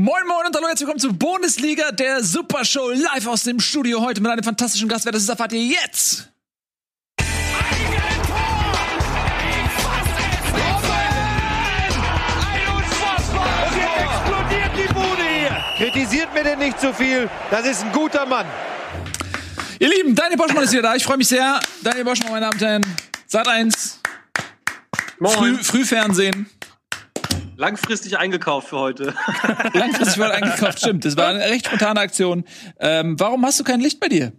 Moin Moin und hallo, herzlich willkommen zur Bundesliga der Supershow live aus dem Studio heute mit einem fantastischen Gast. Wer das ist, erfahrt ihr jetzt. explodiert die Bude hier. Kritisiert mir denn nicht zu viel. Das ist ein guter Mann. Ihr Lieben, Daniel Boschmann ist wieder da. Ich freue mich sehr. Daniel Boschmann, meine Damen und Herren. Sat 1. Früh, Frühfernsehen. Langfristig eingekauft für heute. Langfristig wurde eingekauft, stimmt. Das war eine recht spontane Aktion. Ähm, warum hast du kein Licht bei dir?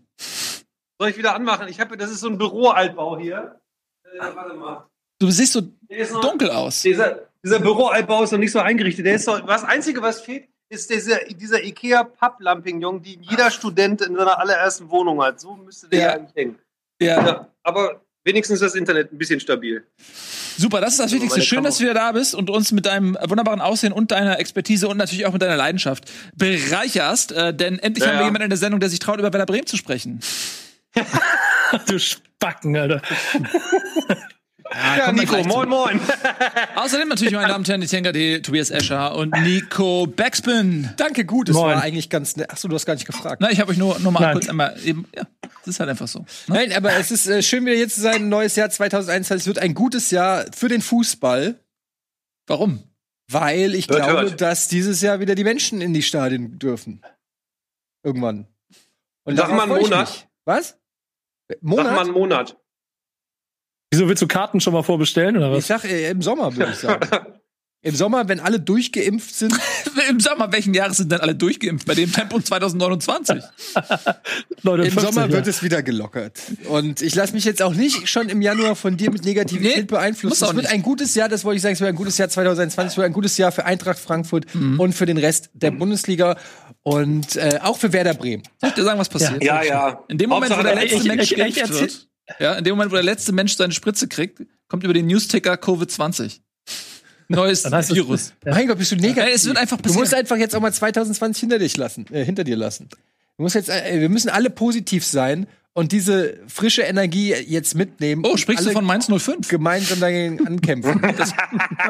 Soll ich wieder anmachen? Ich habe, das ist so ein Büroaltbau hier. Äh, warte mal. Du siehst so noch- dunkel aus. Dieser, dieser Büroaltbau ist noch nicht so eingerichtet. Der ist so, das Einzige, was fehlt, ist dieser, dieser Ikea Papplampignon, die jeder Student in seiner allerersten Wohnung hat. So müsste der Ja. eigentlich hängen. Ja, Ja, aber wenigstens das Internet ein bisschen stabil. super. Das ist das Wichtigste. Schön, dass du wieder da bist und uns mit deinem wunderbaren Aussehen und deiner Expertise und natürlich auch mit deiner Leidenschaft bereicherst. Äh, denn endlich Ja, haben wir ja. jemanden in der Sendung, der sich traut, über Werder Bremen zu sprechen. Du Spacken, Alter. Ja, wir Nico, moin, moin. Außerdem natürlich, meine Damen und Herren, die Tobias Escher und Nico Backspin. Danke, gut. Es Moin. war eigentlich ganz nett. Achso, du hast gar nicht gefragt. Na, ich habe euch nur, nur mal Nein. kurz einmal eben, ja, das ist halt einfach so. Ne? Nein, aber es ist äh, schön, wieder hier zu sein. Ein neues Jahr 2021. Es wird ein gutes Jahr für den Fußball, Warum? weil ich Hört, glaube, hört. dass dieses Jahr wieder die Menschen in die Stadien dürfen. Irgendwann. Und Sag mal einen Monat. Was? Sag Monat? mal einen Monat. Wieso willst du Karten schon mal vorbestellen oder ich was? sag äh, im Sommer, würde ich sagen. Im Sommer, wenn alle durchgeimpft sind. Im Sommer, welchen Jahres sind denn alle durchgeimpft? Bei dem Tempo 2029. Leute, Im 50, Sommer wird ja. es wieder gelockert. Und ich lasse mich jetzt auch nicht schon im Januar von dir mit Negativität Nee, beeinflussen. Es wird nicht. ein gutes Jahr, das wollte ich sagen, es wird ein gutes Jahr 2021, es wird ein gutes Jahr für Eintracht Frankfurt Mhm. und für den Rest der Bundesliga und äh, auch für Werder Bremen. Soll ich dir sagen, was passiert? Ja, ja. In dem Moment, wo der letzte ich- Mensch ich- ich wird, ja, in dem Moment, wo der letzte Mensch seine Spritze kriegt, kommt über den Newsticker Covid-20. Neues es- Virus. Ja. Mein Gott, bist du negativ. Ja, es wird einfach du passieren. musst einfach jetzt auch mal 2020 hinter dich lassen, äh, hinter dir lassen. Du musst jetzt, äh, wir müssen alle positiv sein und diese frische Energie jetzt mitnehmen. Oh, sprichst du von Mainz 05? gemeinsam dagegen ankämpfen. Das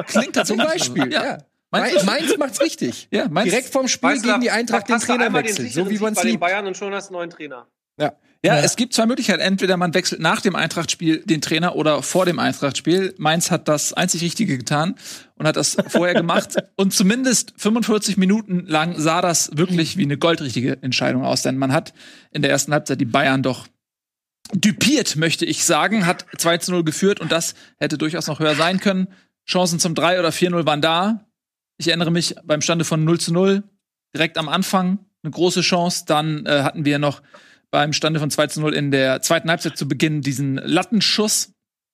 klingt Zum tatsächlich Beispiel, so. ja. Mainz- Mainz, Mainz macht's richtig. Ja, Mainz- Direkt vorm Spiel du, gegen die Eintracht den du Trainer wechseln, so wie bei den liebt. Bayern und schon hast du einen neuen Trainer. Ja. Ja, Ja. es gibt zwei Möglichkeiten. Entweder man wechselt nach dem Eintracht-Spiel den Trainer oder vor dem Eintracht-Spiel. Mainz hat das einzig Richtige getan und hat das vorher gemacht. Und zumindest 45 Minuten lang sah das wirklich wie eine goldrichtige Entscheidung aus. Denn man hat in der ersten Halbzeit die Bayern doch düpiert, möchte ich sagen, hat 2 zu 0 geführt und das hätte durchaus noch höher sein können. Chancen zum 3 oder 4-0 waren da. Ich erinnere mich beim Stande von 0 zu 0 direkt am Anfang eine große Chance. Dann äh, hatten wir noch beim Stande von 2 zu 0 in der zweiten Halbzeit zu Beginn diesen Lattenschuss.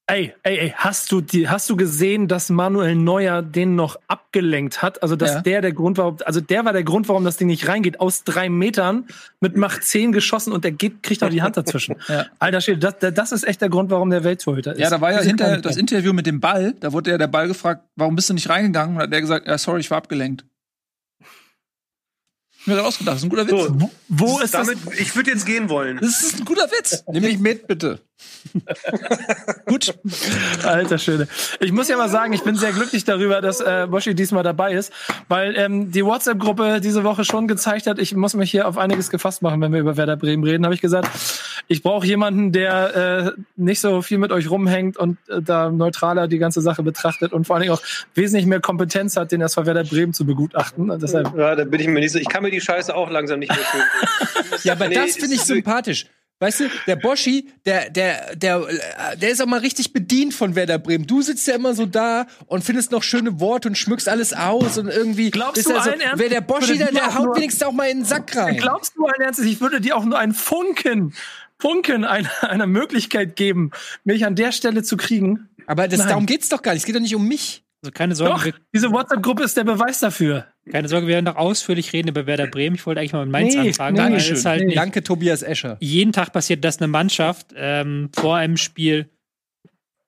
Ey, ey, ey, hast du die, hast du gesehen, dass Manuel Neuer den noch abgelenkt hat? Also, dass Ja. der der Grund war, also der war der Grund, warum das Ding nicht reingeht. Aus drei Metern mit Macht 10 geschossen und der geht, kriegt noch die Hand dazwischen. Ja. Alter Schwede, das, das ist echt der Grund, warum der Welttorhüter ist. Ja, da war ja hinterher das Interview mit dem Ball. Da wurde ja der Ball gefragt, warum bist du nicht reingegangen? Und hat der gesagt, ja, sorry, ich war abgelenkt. Ich mir gerade ausgedacht, das ist ein guter Witz. So, Wo ist das? damit, ich würde jetzt gehen wollen. Das ist ein guter Witz. Nimm mich mit, bitte. Gut. Alter Schöne. Ich muss ja mal sagen, ich bin sehr glücklich darüber, dass äh, Boshi diesmal dabei ist, weil ähm, die WhatsApp-Gruppe diese Woche schon gezeigt hat, ich muss mich hier auf einiges gefasst machen, wenn wir über Werder Bremen reden. Habe ich gesagt, ich brauche jemanden, der äh, nicht so viel mit euch rumhängt und äh, da neutraler die ganze Sache betrachtet und vor allen Dingen auch wesentlich mehr Kompetenz hat, den SV Werder Bremen zu begutachten. Und deshalb Ja, da bin ich mir nicht so. Ich kann mir die Scheiße auch langsam nicht mehr fühlen. Ja, aber Nee, das finde ich wirklich- sympathisch. Weißt du, der Boschi, der, der, der, der ist auch mal richtig bedient von Werder Bremen. Du sitzt ja immer so da und findest noch schöne Worte und schmückst alles aus und irgendwie. Glaubst du ja so, allen Ernstes, wer der Boschi, der, der haut wenigstens auch mal in den Sack rein. glaubst du allen Ernstes, ich würde dir auch nur einen Funken, Funken einer, einer Möglichkeit geben, mich an der Stelle zu kriegen? Aber das, darum geht's doch gar nicht. Es geht doch nicht um mich. Also keine Sorge, Doch, wir, diese WhatsApp-Gruppe ist der Beweis dafür. keine Sorge, wir werden noch ausführlich reden über Werder Bremen. Ich wollte eigentlich mal mit Mainz Nee, anfangen. nee, halt nicht Danke, Tobias Escher. jeden Tag passiert, dass eine Mannschaft ähm, vor einem Spiel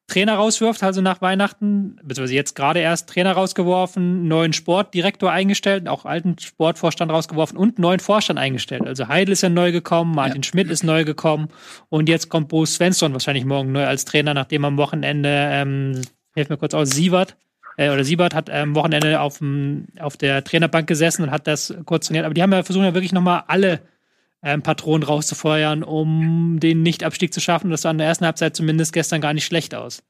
Trainer rauswirft, also nach Weihnachten, beziehungsweise jetzt gerade erst Trainer rausgeworfen, neuen Sportdirektor eingestellt, auch alten Sportvorstand rausgeworfen und neuen Vorstand eingestellt. Also Heidel ist ja neu gekommen, Martin Schmidt ist neu gekommen und jetzt kommt Bo Svensson wahrscheinlich morgen neu als Trainer, nachdem am Wochenende, ähm, helft mir kurz aus, Sievert äh, oder Siebert hat am Wochenende auf, auf der Trainerbank gesessen und hat das kurz trainiert. Aber die haben ja versucht, ja wirklich nochmal alle ähm, Patronen rauszufeuern, um den Nicht-Abstieg zu schaffen. Das sah in der ersten Halbzeit zumindest gestern gar nicht schlecht aus.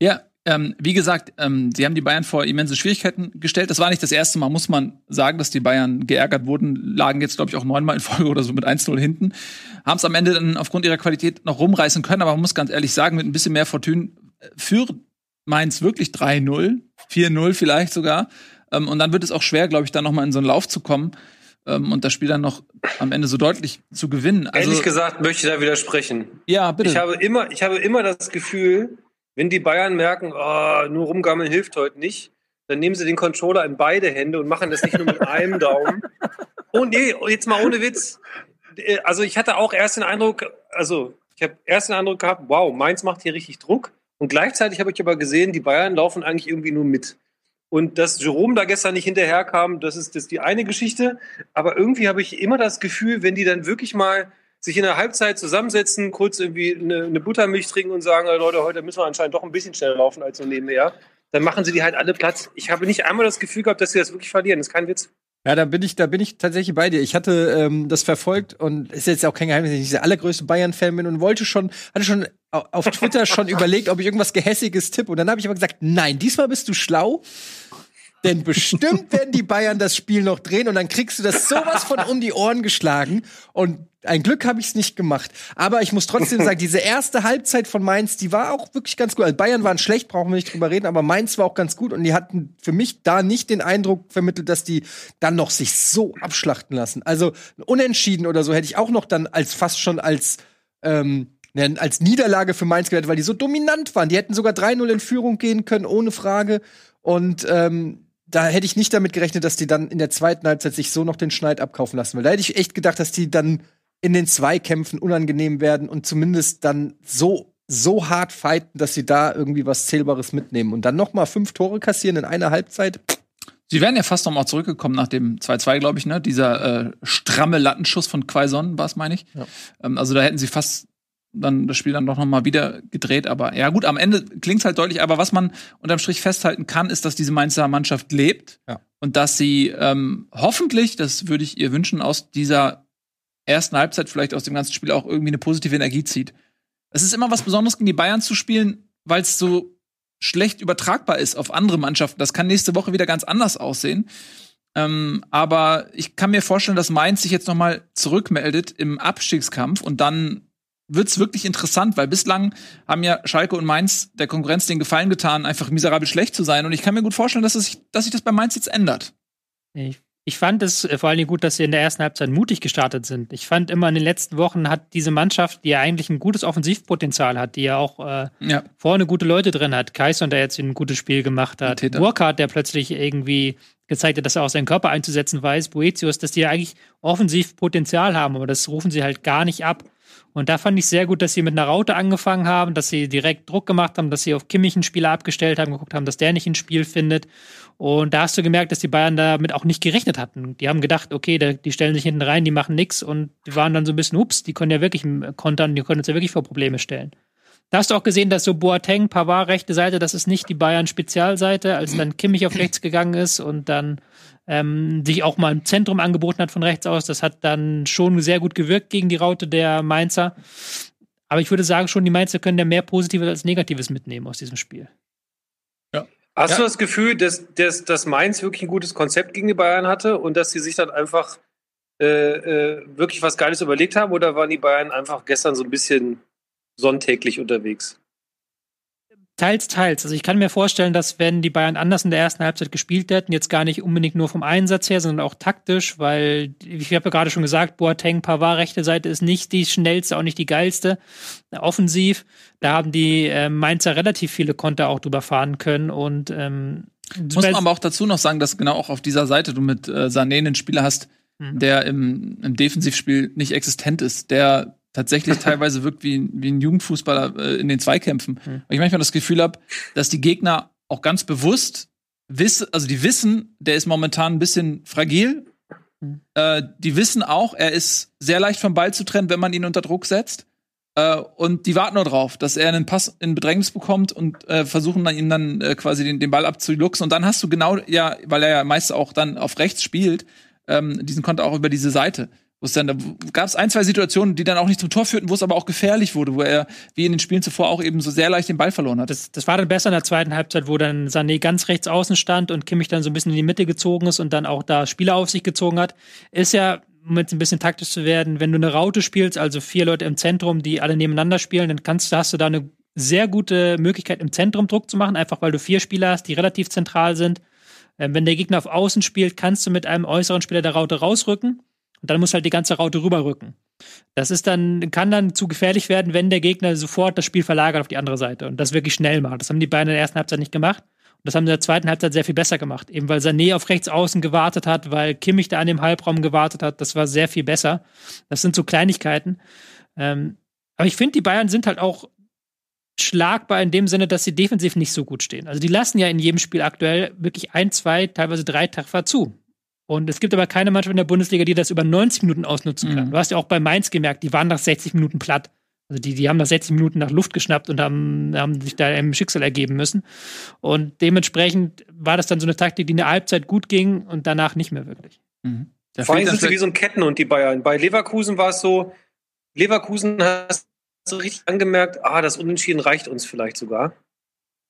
Ja, ähm, wie gesagt, ähm, sie haben die Bayern vor immense Schwierigkeiten gestellt. Das war nicht das erste Mal, muss man sagen, dass die Bayern geärgert wurden. Lagen jetzt, glaube ich, auch neunmal in Folge oder so mit 1-0 hinten. Haben es am Ende dann aufgrund ihrer Qualität noch rumreißen können. Aber man muss ganz ehrlich sagen, mit ein bisschen mehr Fortune äh, führt Mainz wirklich 3-0, 4-0 vielleicht sogar. Ähm, und dann wird es auch schwer, glaube ich, da noch mal in so einen Lauf zu kommen ähm, und das Spiel dann noch am Ende so deutlich zu gewinnen. Also, Ehrlich gesagt möchte ich da widersprechen. Ja, bitte. Ich habe immer, ich habe immer das Gefühl, wenn die Bayern merken, oh, nur rumgammeln hilft heute nicht, dann nehmen sie den Controller in beide Hände und machen das nicht nur mit einem Daumen. Oh nee, jetzt mal ohne Witz. Äh, also ich hatte auch erst den Eindruck, also ich habe erst den Eindruck gehabt, wow, Mainz macht hier richtig Druck. Und gleichzeitig habe ich aber gesehen, die Bayern laufen eigentlich irgendwie nur mit. Und dass Jerome da gestern nicht hinterherkam, das ist, das ist die eine Geschichte. Aber irgendwie habe ich immer das Gefühl, wenn die dann wirklich mal sich in der Halbzeit zusammensetzen, kurz irgendwie eine, eine Buttermilch trinken und sagen, Leute, heute müssen wir anscheinend doch ein bisschen schneller laufen als so nebenher, dann machen sie die halt alle Platz. Ich habe nicht einmal das Gefühl gehabt, dass sie das wirklich verlieren. Das ist kein Witz. Ja, da bin ich, da bin ich tatsächlich bei dir. Ich hatte ähm, das verfolgt und ist jetzt auch kein Geheimnis, dass ich der allergrößte Bayern-Fan bin und wollte schon, hatte schon auf Twitter schon überlegt, ob ich irgendwas Gehässiges tippe. Und dann habe ich aber gesagt, nein, diesmal bist du schlau. Denn bestimmt werden die Bayern das Spiel noch drehen und dann kriegst du das sowas von um die Ohren geschlagen. Und ein Glück habe ich es nicht gemacht. Aber ich muss trotzdem sagen, diese erste Halbzeit von Mainz, die war auch wirklich ganz gut. Also Bayern waren schlecht, brauchen wir nicht drüber reden, aber Mainz war auch ganz gut und die hatten für mich da nicht den Eindruck vermittelt, dass die dann noch sich so abschlachten lassen. Also unentschieden oder so hätte ich auch noch dann als fast schon als ähm, als Niederlage für Mainz gewertet, weil die so dominant waren. Die hätten sogar 3-0 in Führung gehen können, ohne Frage. Und ähm, da hätte ich nicht damit gerechnet, dass die dann in der zweiten Halbzeit sich so noch den Schneid abkaufen lassen. Weil da hätte ich echt gedacht, dass die dann in den Zweikämpfen unangenehm werden und zumindest dann so so hart fighten, dass sie da irgendwie was Zählbares mitnehmen und dann noch mal fünf Tore kassieren in einer Halbzeit. Sie wären ja fast noch mal zurückgekommen nach dem 2-2, glaube ich, ne? Dieser äh, stramme Lattenschuss von Quaison war es, meine ich. Ja. Ähm, also da hätten sie fast dann das Spiel dann doch noch mal wieder gedreht. Aber ja gut, am Ende klingt's halt deutlich. Aber was man unterm Strich festhalten kann, ist, dass diese Mainzer Mannschaft lebt ja. und dass sie ähm, hoffentlich, das würde ich ihr wünschen, aus dieser ersten Halbzeit vielleicht aus dem ganzen Spiel auch irgendwie eine positive Energie zieht. Es ist immer was Besonderes, gegen die Bayern zu spielen, weil es so schlecht übertragbar ist auf andere Mannschaften. Das kann nächste Woche wieder ganz anders aussehen. Ähm, aber ich kann mir vorstellen, dass Mainz sich jetzt noch mal zurückmeldet im Abstiegskampf und dann wird's wirklich interessant, weil bislang haben ja Schalke und Mainz der Konkurrenz den Gefallen getan, einfach miserabel schlecht zu sein. Und ich kann mir gut vorstellen, dass, es sich, dass sich das bei Mainz jetzt ändert. Ich, ich fand es vor allen Dingen gut, dass sie in der ersten Halbzeit mutig gestartet sind. Ich fand immer in den letzten Wochen hat diese Mannschaft, die ja eigentlich ein gutes Offensivpotenzial hat, die ja auch äh, ja. vorne gute Leute drin hat, Kaiser, der jetzt ein gutes Spiel gemacht hat, Burkhardt, der plötzlich irgendwie gezeigt hat, dass er auch seinen Körper einzusetzen weiß, Boetius, dass die ja eigentlich Offensivpotenzial haben, aber das rufen sie halt gar nicht ab. Und da fand ich sehr gut, dass sie mit einer Raute angefangen haben, dass sie direkt Druck gemacht haben, dass sie auf Kimmich einen Spieler abgestellt haben, geguckt haben, dass der nicht ins Spiel findet. Und da hast du gemerkt, dass die Bayern damit auch nicht gerechnet hatten. Die haben gedacht, okay, die stellen sich hinten rein, die machen nichts und die waren dann so ein bisschen, ups, die können ja wirklich kontern, die können uns ja wirklich vor Probleme stellen. Da hast du auch gesehen, dass so Boateng, Pavard, rechte Seite, das ist nicht die Bayern-Spezialseite, als dann Kimmich auf rechts gegangen ist und dann ähm, sich auch mal im Zentrum angeboten hat von rechts aus. Das hat dann schon sehr gut gewirkt gegen die Raute der Mainzer. Aber ich würde sagen, schon die Mainzer können da mehr Positives als Negatives mitnehmen aus diesem Spiel. Ja. Hast ja. du das Gefühl, dass, dass, dass Mainz wirklich ein gutes Konzept gegen die Bayern hatte und dass sie sich dann einfach äh, äh, wirklich was Geiles überlegt haben? Oder waren die Bayern einfach gestern so ein bisschen sonntäglich unterwegs? Teils, teils. Also ich kann mir vorstellen, dass wenn die Bayern anders in der ersten Halbzeit gespielt hätten, jetzt gar nicht unbedingt nur vom Einsatz her, sondern auch taktisch, weil ich habe ja gerade schon gesagt, Boateng, Pavard, rechte Seite ist nicht die schnellste, auch nicht die geilste. Offensiv, da haben die äh, Mainzer relativ viele Konter auch drüber fahren können und ähm, muss man aber auch dazu noch sagen, dass genau auch auf dieser Seite du mit äh, Sané einen Spieler hast, mhm. der im, im Defensivspiel nicht existent ist, der tatsächlich teilweise wirkt wie, wie ein Jugendfußballer äh, in den Zweikämpfen. Mhm. Weil ich manchmal das Gefühl habe, dass die Gegner auch ganz bewusst wissen, also die wissen, der ist momentan ein bisschen fragil. Mhm. Äh, die wissen auch, er ist sehr leicht vom Ball zu trennen, wenn man ihn unter Druck setzt. Äh, und die warten nur drauf, dass er einen Pass in Bedrängnis bekommt und äh, versuchen dann ihm dann äh, quasi den, den Ball abzuluxen. Und dann hast du genau, ja, weil er ja meist auch dann auf rechts spielt, ähm, diesen Konter auch über diese Seite. Wo es dann, da gab es ein, zwei Situationen, die dann auch nicht zum Tor führten, wo es aber auch gefährlich wurde, wo er, wie in den Spielen zuvor, auch eben so sehr leicht den Ball verloren hat. Das, das war dann besser in der zweiten Halbzeit, wo dann Sané ganz rechts außen stand und Kimmich dann so ein bisschen in die Mitte gezogen ist und dann auch da Spieler auf sich gezogen hat. Ist ja, um jetzt ein bisschen taktisch zu werden, wenn du eine Raute spielst, also vier Leute im Zentrum, die alle nebeneinander spielen, dann kannst, hast du da eine sehr gute Möglichkeit, im Zentrum Druck zu machen, einfach weil du vier Spieler hast, die relativ zentral sind. Ähm, wenn der Gegner auf Außen spielt, kannst du mit einem äußeren Spieler der Raute rausrücken und dann muss halt die ganze Raute rüberrücken. Das ist dann, kann dann zu gefährlich werden, wenn der Gegner sofort das Spiel verlagert auf die andere Seite und das wirklich schnell macht. Das haben die beiden in der ersten Halbzeit nicht gemacht. Und das haben sie in der zweiten Halbzeit sehr viel besser gemacht. Eben weil Sané auf rechts außen gewartet hat, weil Kimmich da an dem Halbraum gewartet hat. Das war sehr viel besser. Das sind so Kleinigkeiten. Ähm, aber ich finde, die Bayern sind halt auch schlagbar in dem Sinne, dass sie defensiv nicht so gut stehen. Also die lassen ja in jedem Spiel aktuell wirklich ein, zwei, teilweise drei Treffer zu. Und es gibt aber keine Mannschaft in der Bundesliga, die das über 90 Minuten ausnutzen kann. Mhm. Du hast ja auch bei Mainz gemerkt, die waren nach 60 Minuten platt. Also die, die haben nach 60 Minuten nach Luft geschnappt und haben, haben sich da im Schicksal ergeben müssen. Und dementsprechend war das dann so eine Taktik, die in der Halbzeit gut ging und danach nicht mehr wirklich. Mhm. Da Vor allem sind sie wie so ein Kettenhund, die Bayern. Bei Leverkusen war es so, Leverkusen hast du richtig angemerkt, ah, das Unentschieden reicht uns vielleicht sogar.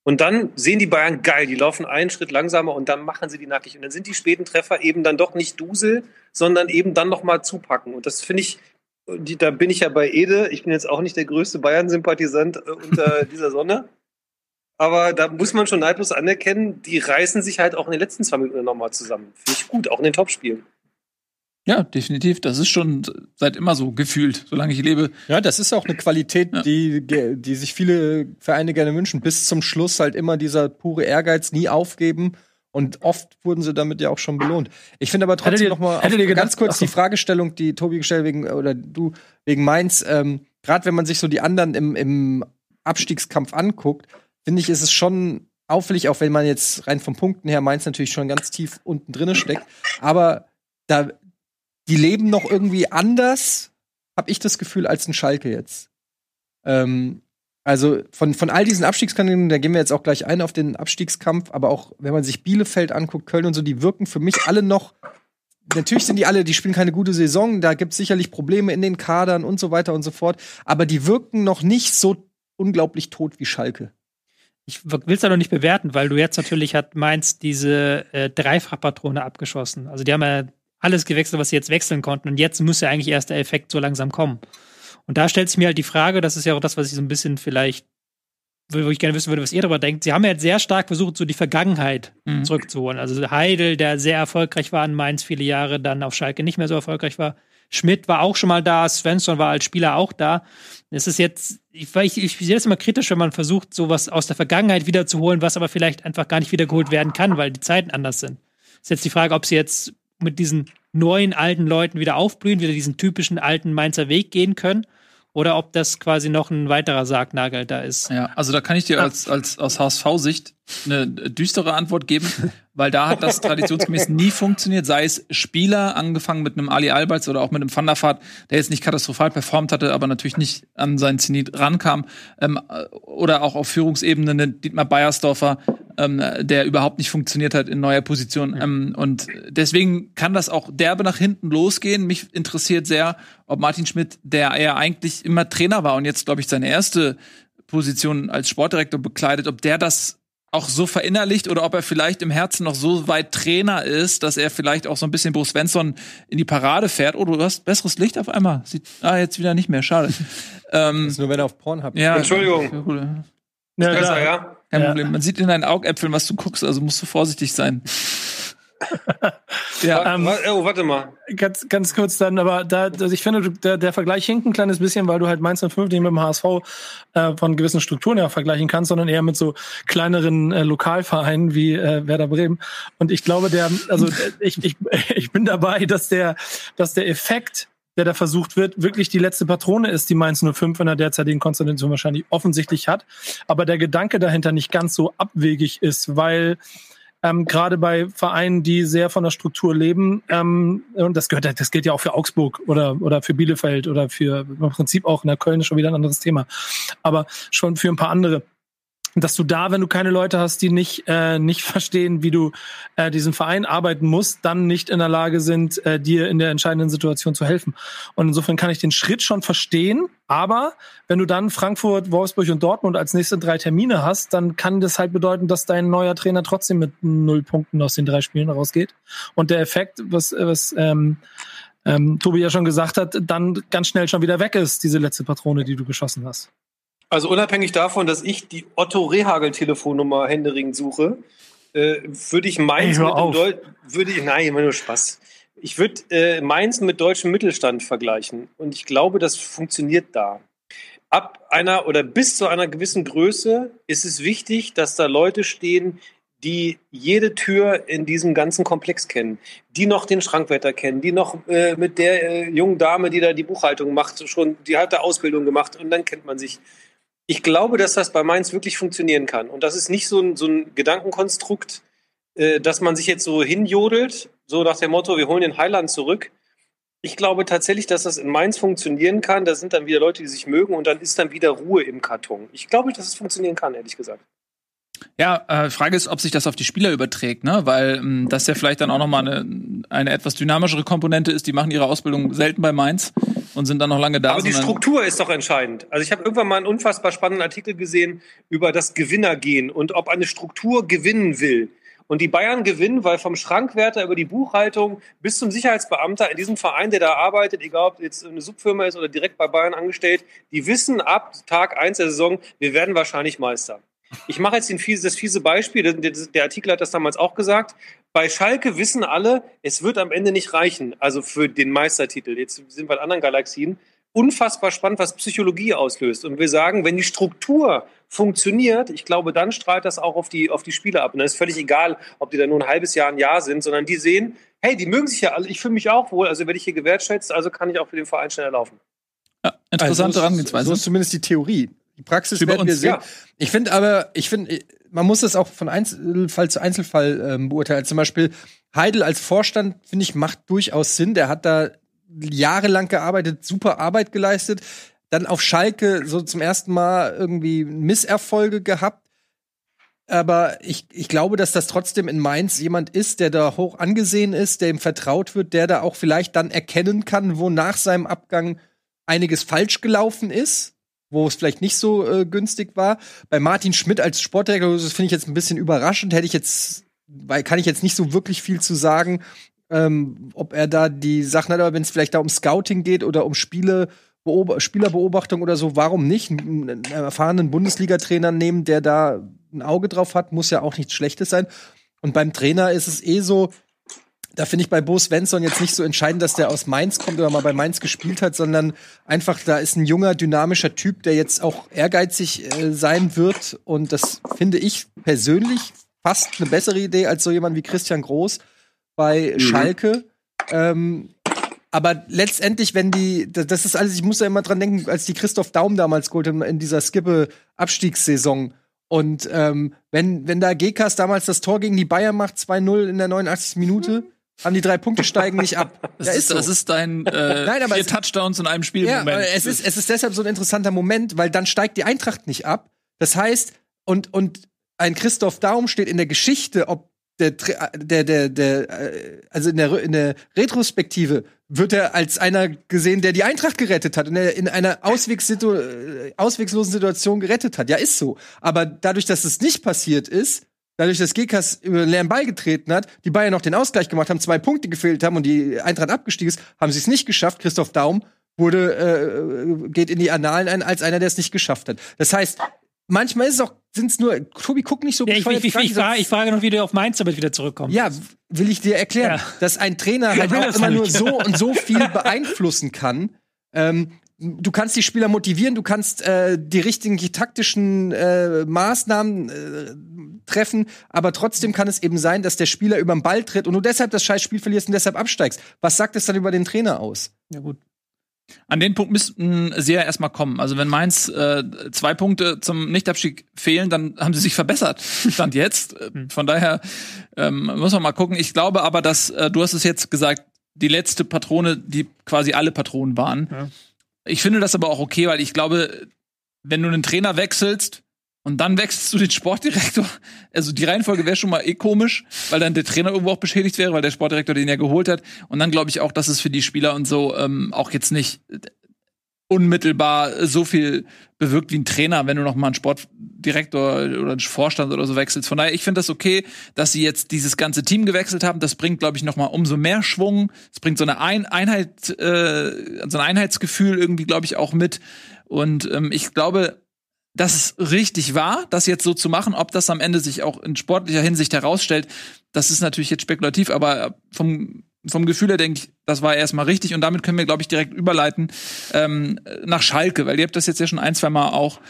Und dann sehen die Bayern geil, die laufen einen Schritt langsamer und dann machen sie die nackig. Und dann sind die späten Treffer eben dann doch nicht Dusel, sondern eben dann nochmal zupacken. Und das finde ich, da bin ich ja bei Ede. Ich bin jetzt auch nicht der größte Bayern-Sympathisant äh, unter dieser Sonne. Aber da muss man schon neidlos anerkennen, die reißen sich halt auch in den letzten zwei Minuten nochmal zusammen. Finde ich gut, auch in den Topspielen. Ja, definitiv. Das ist schon seit immer so gefühlt, solange ich lebe. Ja, das ist auch eine Qualität, Ja. die, die sich viele Vereine gerne wünschen. Bis zum Schluss halt immer dieser pure Ehrgeiz, nie aufgeben. Und oft wurden sie damit ja auch schon belohnt. Ich finde aber trotzdem ihr- noch mal hättet ihr gedacht- ganz kurz die Fragestellung, die Tobi gestellt hat wegen oder du wegen Mainz. Ähm, Gerade wenn man sich so die anderen im, im Abstiegskampf anguckt, finde ich, ist es schon auffällig, auch wenn man jetzt rein vom Punkten her Mainz natürlich schon ganz tief unten drinne steckt. Aber da die leben noch irgendwie anders, habe ich das Gefühl, als ein Schalke jetzt. Ähm, also von, von all diesen Abstiegskandidaten, da gehen wir jetzt auch gleich ein auf den Abstiegskampf, aber auch wenn man sich Bielefeld anguckt, Köln und so, die wirken für mich alle noch. Natürlich sind die alle, die spielen keine gute Saison, da gibt es sicherlich Probleme in den Kadern und so weiter und so fort, aber die wirken noch nicht so unglaublich tot wie Schalke. Ich will es ja noch nicht bewerten, weil du jetzt natürlich hat Mainz diese äh, Dreifachpatrone abgeschossen. Also die haben ja alles gewechselt, was sie jetzt wechseln konnten. Und jetzt muss ja eigentlich erst der Effekt so langsam kommen. Und da stellt sich mir halt die Frage, das ist ja auch das, was ich so ein bisschen vielleicht, wo ich gerne wissen würde, was ihr darüber denkt. Sie haben ja jetzt sehr stark versucht, so die Vergangenheit Mhm. zurückzuholen. Also Heidel, der sehr erfolgreich war in Mainz viele Jahre, dann auf Schalke nicht mehr so erfolgreich war. Schmidt war auch schon mal da, Svensson war als Spieler auch da. Es ist jetzt, ich, ich, ich sehe das immer kritisch, wenn man versucht, sowas aus der Vergangenheit wiederzuholen, was aber vielleicht einfach gar nicht wiedergeholt werden kann, weil die Zeiten anders sind. Ist jetzt die Frage, ob sie jetzt mit diesen neuen alten Leuten wieder aufblühen, wieder diesen typischen alten Mainzer Weg gehen können, oder ob das quasi noch ein weiterer Sargnagel da ist. Ja, also da kann ich dir als, als aus HSV-Sicht eine düstere Antwort geben, weil da hat das traditionsgemäß nie funktioniert, sei es Spieler, angefangen mit einem Ali Alberts oder auch mit einem Van der Vaart, der jetzt nicht katastrophal performt hatte, aber natürlich nicht an seinen Zenit rankam, ähm, oder auch auf Führungsebene Dietmar Beiersdorfer, ähm, der überhaupt nicht funktioniert hat in neuer Position. Ähm, und deswegen kann das auch derbe nach hinten losgehen. Mich interessiert sehr, ob Martin Schmidt, der ja eigentlich immer Trainer war und jetzt, glaube ich, seine erste Position als Sportdirektor bekleidet, ob der das auch so verinnerlicht oder ob er vielleicht im Herzen noch so weit Trainer ist, dass er vielleicht auch so ein bisschen Bruce Svensson in die Parade fährt. Oh, du hast besseres Licht auf einmal. Sieht, ah, jetzt wieder nicht mehr. Schade. ähm, Das ist nur, wenn er auf Pornhub ja, Entschuldigung. Ja, Besser, klar. Ja? Ja. Problem. Man sieht in deinen Augäpfeln, was du guckst, also musst du vorsichtig sein. ja, Ähm, Oh, warte mal. Ganz, ganz kurz dann, aber da, also ich finde, der, der Vergleich hinkt ein kleines bisschen, weil du halt Mainz 05 nicht mit dem HSV äh, von gewissen Strukturen her vergleichen kannst, sondern eher mit so kleineren äh, Lokalvereinen wie äh, Werder Bremen. Und ich glaube, der, also äh, ich, ich, ich bin dabei, dass der, dass der Effekt, der da versucht wird, wirklich die letzte Patrone ist, die Mainz 05 in der derzeitigen Konstellation wahrscheinlich offensichtlich hat. Aber der Gedanke dahinter nicht ganz so abwegig ist, weil ähm, gerade bei Vereinen, die sehr von der Struktur leben. Ähm, und das gehört, das gilt ja auch für Augsburg oder oder für Bielefeld oder für im Prinzip auch in der Köln ist schon wieder ein anderes Thema, aber schon für ein paar andere dass du da, wenn du keine Leute hast, die nicht äh, nicht verstehen, wie du äh, diesen Verein arbeiten musst, dann nicht in der Lage sind, äh, dir in der entscheidenden Situation zu helfen. Und insofern kann ich den Schritt schon verstehen, aber wenn du dann Frankfurt, Wolfsburg und Dortmund als nächste drei Termine hast, dann kann das halt bedeuten, dass dein neuer Trainer trotzdem mit null Punkten aus den drei Spielen rausgeht. Und der Effekt, was, was ähm, ähm, Tobi ja schon gesagt hat, dann ganz schnell schon wieder weg ist, diese letzte Patrone, die du geschossen hast. Also unabhängig davon, dass ich die Otto Rehagel-Telefonnummer händeringend suche, äh, würde ich Mainz Ey, hör mit dem. Deu würde ich, nein, immer nur Spaß. Ich würde äh, Mainz mit deutschem Mittelstand vergleichen. Und ich glaube, das funktioniert da. Ab einer oder bis zu einer gewissen Größe ist es wichtig, dass da Leute stehen, die jede Tür in diesem ganzen Komplex kennen, die noch den Schrankwärter kennen, die noch äh, mit der äh, jungen Dame, die da die Buchhaltung macht, schon, die hat da Ausbildung gemacht und dann kennt man sich. Ich glaube, dass das bei Mainz wirklich funktionieren kann. Und das ist nicht so ein, so ein Gedankenkonstrukt, äh, dass man sich jetzt so hinjodelt, so nach dem Motto, wir holen den Heiland zurück. Ich glaube tatsächlich, dass das in Mainz funktionieren kann. Da sind dann wieder Leute, die sich mögen und dann ist dann wieder Ruhe im Karton. Ich glaube, dass es funktionieren kann, ehrlich gesagt. Ja, äh, Frage ist, ob sich das auf die Spieler überträgt, ne? Weil ähm, das ja vielleicht dann auch noch mal eine, eine etwas dynamischere Komponente ist. Die machen ihre Ausbildung selten bei Mainz und sind dann noch lange da. Aber die Struktur ist doch entscheidend. Also ich habe irgendwann mal einen unfassbar spannenden Artikel gesehen über das Gewinnergehen und ob eine Struktur gewinnen will. Und die Bayern gewinnen, weil vom Schrankwärter über die Buchhaltung bis zum Sicherheitsbeamter in diesem Verein, der da arbeitet, egal ob jetzt eine Subfirma ist oder direkt bei Bayern angestellt, die wissen ab Tag eins der Saison, wir werden wahrscheinlich Meister. Ich mache jetzt den fiese, das fiese Beispiel, der Artikel hat das damals auch gesagt. Bei Schalke wissen alle, es wird am Ende nicht reichen, also für den Meistertitel. Jetzt sind wir in anderen Galaxien. Unfassbar spannend, was Psychologie auslöst. Und wir sagen, wenn die Struktur funktioniert, ich glaube, dann strahlt das auch auf die, auf die Spieler ab. Und dann ist völlig egal, ob die da nur ein halbes Jahr, ein Jahr sind, sondern die sehen, hey, die mögen sich ja alle, ich fühle mich auch wohl, also werde ich hier gewertschätzt, also kann ich auch für den Verein schneller laufen. ja, interessante Also, Herangehensweise. So ist zumindest die Theorie. Die Praxis werden wir sehen. ja. Ich finde aber, ich finde, man muss das auch von Einzelfall zu Einzelfall ähm, beurteilen. Also zum Beispiel Heidel als Vorstand, finde ich, macht durchaus Sinn. Der hat da jahrelang gearbeitet, super Arbeit geleistet. Dann auf Schalke so zum ersten Mal irgendwie Misserfolge gehabt. Aber ich, ich glaube, dass das trotzdem in Mainz jemand ist, der da hoch angesehen ist, der ihm vertraut wird, der da auch vielleicht dann erkennen kann, wo nach seinem Abgang einiges falsch gelaufen ist, wo es vielleicht nicht so äh, günstig war. Bei Martin Schmidt als Sportdirektor, das finde ich jetzt ein bisschen überraschend, hätte ich jetzt, weil kann ich jetzt nicht so wirklich viel zu sagen, ähm, ob er da die Sachen hat, aber wenn es vielleicht da um Scouting geht oder um Spiele, Beob Spielerbeobachtung oder so, warum nicht einen, einen erfahrenen Bundesliga-Trainer nehmen, der da ein Auge drauf hat, muss ja auch nichts Schlechtes sein. Und beim Trainer ist es eh so, da finde ich bei Bo Svensson jetzt nicht so entscheidend, dass der aus Mainz kommt oder mal bei Mainz gespielt hat, sondern einfach, da ist ein junger, dynamischer Typ, der jetzt auch ehrgeizig äh, sein wird. Und das finde ich persönlich fast eine bessere Idee als so jemand wie Christian Groß bei Schalke. Ähm, aber letztendlich, wenn die, das das ist alles, ich muss ja immer dran denken, als die Christoph Daum damals geholt haben in dieser Skippe-Abstiegssaison. Und ähm, wenn, wenn da Gekas damals das Tor gegen die Bayern macht, 2-0 in der 89. Minute, haben die drei Punkte steigen nicht ab. Das, Ja, ist, so. das ist dein äh, Nein, aber vier es- Touchdowns in einem Spiel Ja, Moment. es ist, es ist deshalb so ein interessanter Moment, weil dann steigt die Eintracht nicht ab. Das heißt, und, und ein Christoph Daum steht in der Geschichte, ob der, der, der, der, äh, also in der, in der Retrospektive wird er als einer gesehen, der die Eintracht gerettet hat und der in einer äh, auswegslosen Situation gerettet hat. Ja, ist so. Aber dadurch, dass es nicht passiert ist, dadurch, dass Gekas über den leeren Ball getreten hat, die Bayern noch den Ausgleich gemacht haben, zwei Punkte gefehlt haben und die Eintracht abgestiegen ist, haben sie es nicht geschafft. Christoph Daum wurde, äh, geht in die Annalen ein als einer, der es nicht geschafft hat. Das heißt, manchmal ist es auch, sind es nur, Tobi, guck nicht so Ja, ich, ich, ich, ich, frage, ich frage noch, wie du auf Mainz damit wieder zurückkommst. ja, will ich dir erklären, Ja. dass ein Trainer halt auch immer nur so und so viel beeinflussen kann. Ähm, du kannst die Spieler motivieren, du kannst äh, die richtigen taktischen äh, Maßnahmen äh, treffen, aber trotzdem kann es eben sein, dass der Spieler über den Ball tritt und du deshalb das scheiß Spiel verlierst und deshalb absteigst. Was sagt es dann über den Trainer aus? Ja, gut. An den Punkt müssten sie ja erstmal kommen. Also wenn Mainz äh, zwei Punkte zum Nichtabstieg fehlen, dann haben sie sich verbessert. Stand jetzt. Äh, Von daher ähm, muss man mal gucken. Ich glaube aber, dass, äh, du hast es jetzt gesagt, die letzte Patrone, die quasi alle Patronen waren. Ja. Ich finde das aber auch okay, weil ich glaube, wenn du einen Trainer wechselst und dann wechselst du den Sportdirektor, also die Reihenfolge wäre schon mal eh komisch, weil dann der Trainer irgendwo auch beschädigt wäre, weil der Sportdirektor den ja geholt hat. Und dann glaube ich auch, dass es für die Spieler und so ähm, auch jetzt nicht unmittelbar so viel bewirkt wie ein Trainer, wenn du noch mal einen Sportdirektor oder einen Vorstand oder so wechselst. Von daher, ich finde das okay, dass sie jetzt dieses ganze Team gewechselt haben. Das bringt, glaube ich, noch mal umso mehr Schwung. Es bringt so eine ein Einheit, äh, so ein Einheitsgefühl irgendwie, glaube ich, auch mit. Und ähm, ich glaube, dass es richtig war, das jetzt so zu machen. Ob das am Ende sich auch in sportlicher Hinsicht herausstellt, das ist natürlich jetzt spekulativ, aber vom, vom Gefühl her denke ich, das war erstmal richtig. Und damit können wir, glaube ich, direkt überleiten ähm, nach Schalke, weil ihr habt das jetzt ja schon ein, zwei Mal auch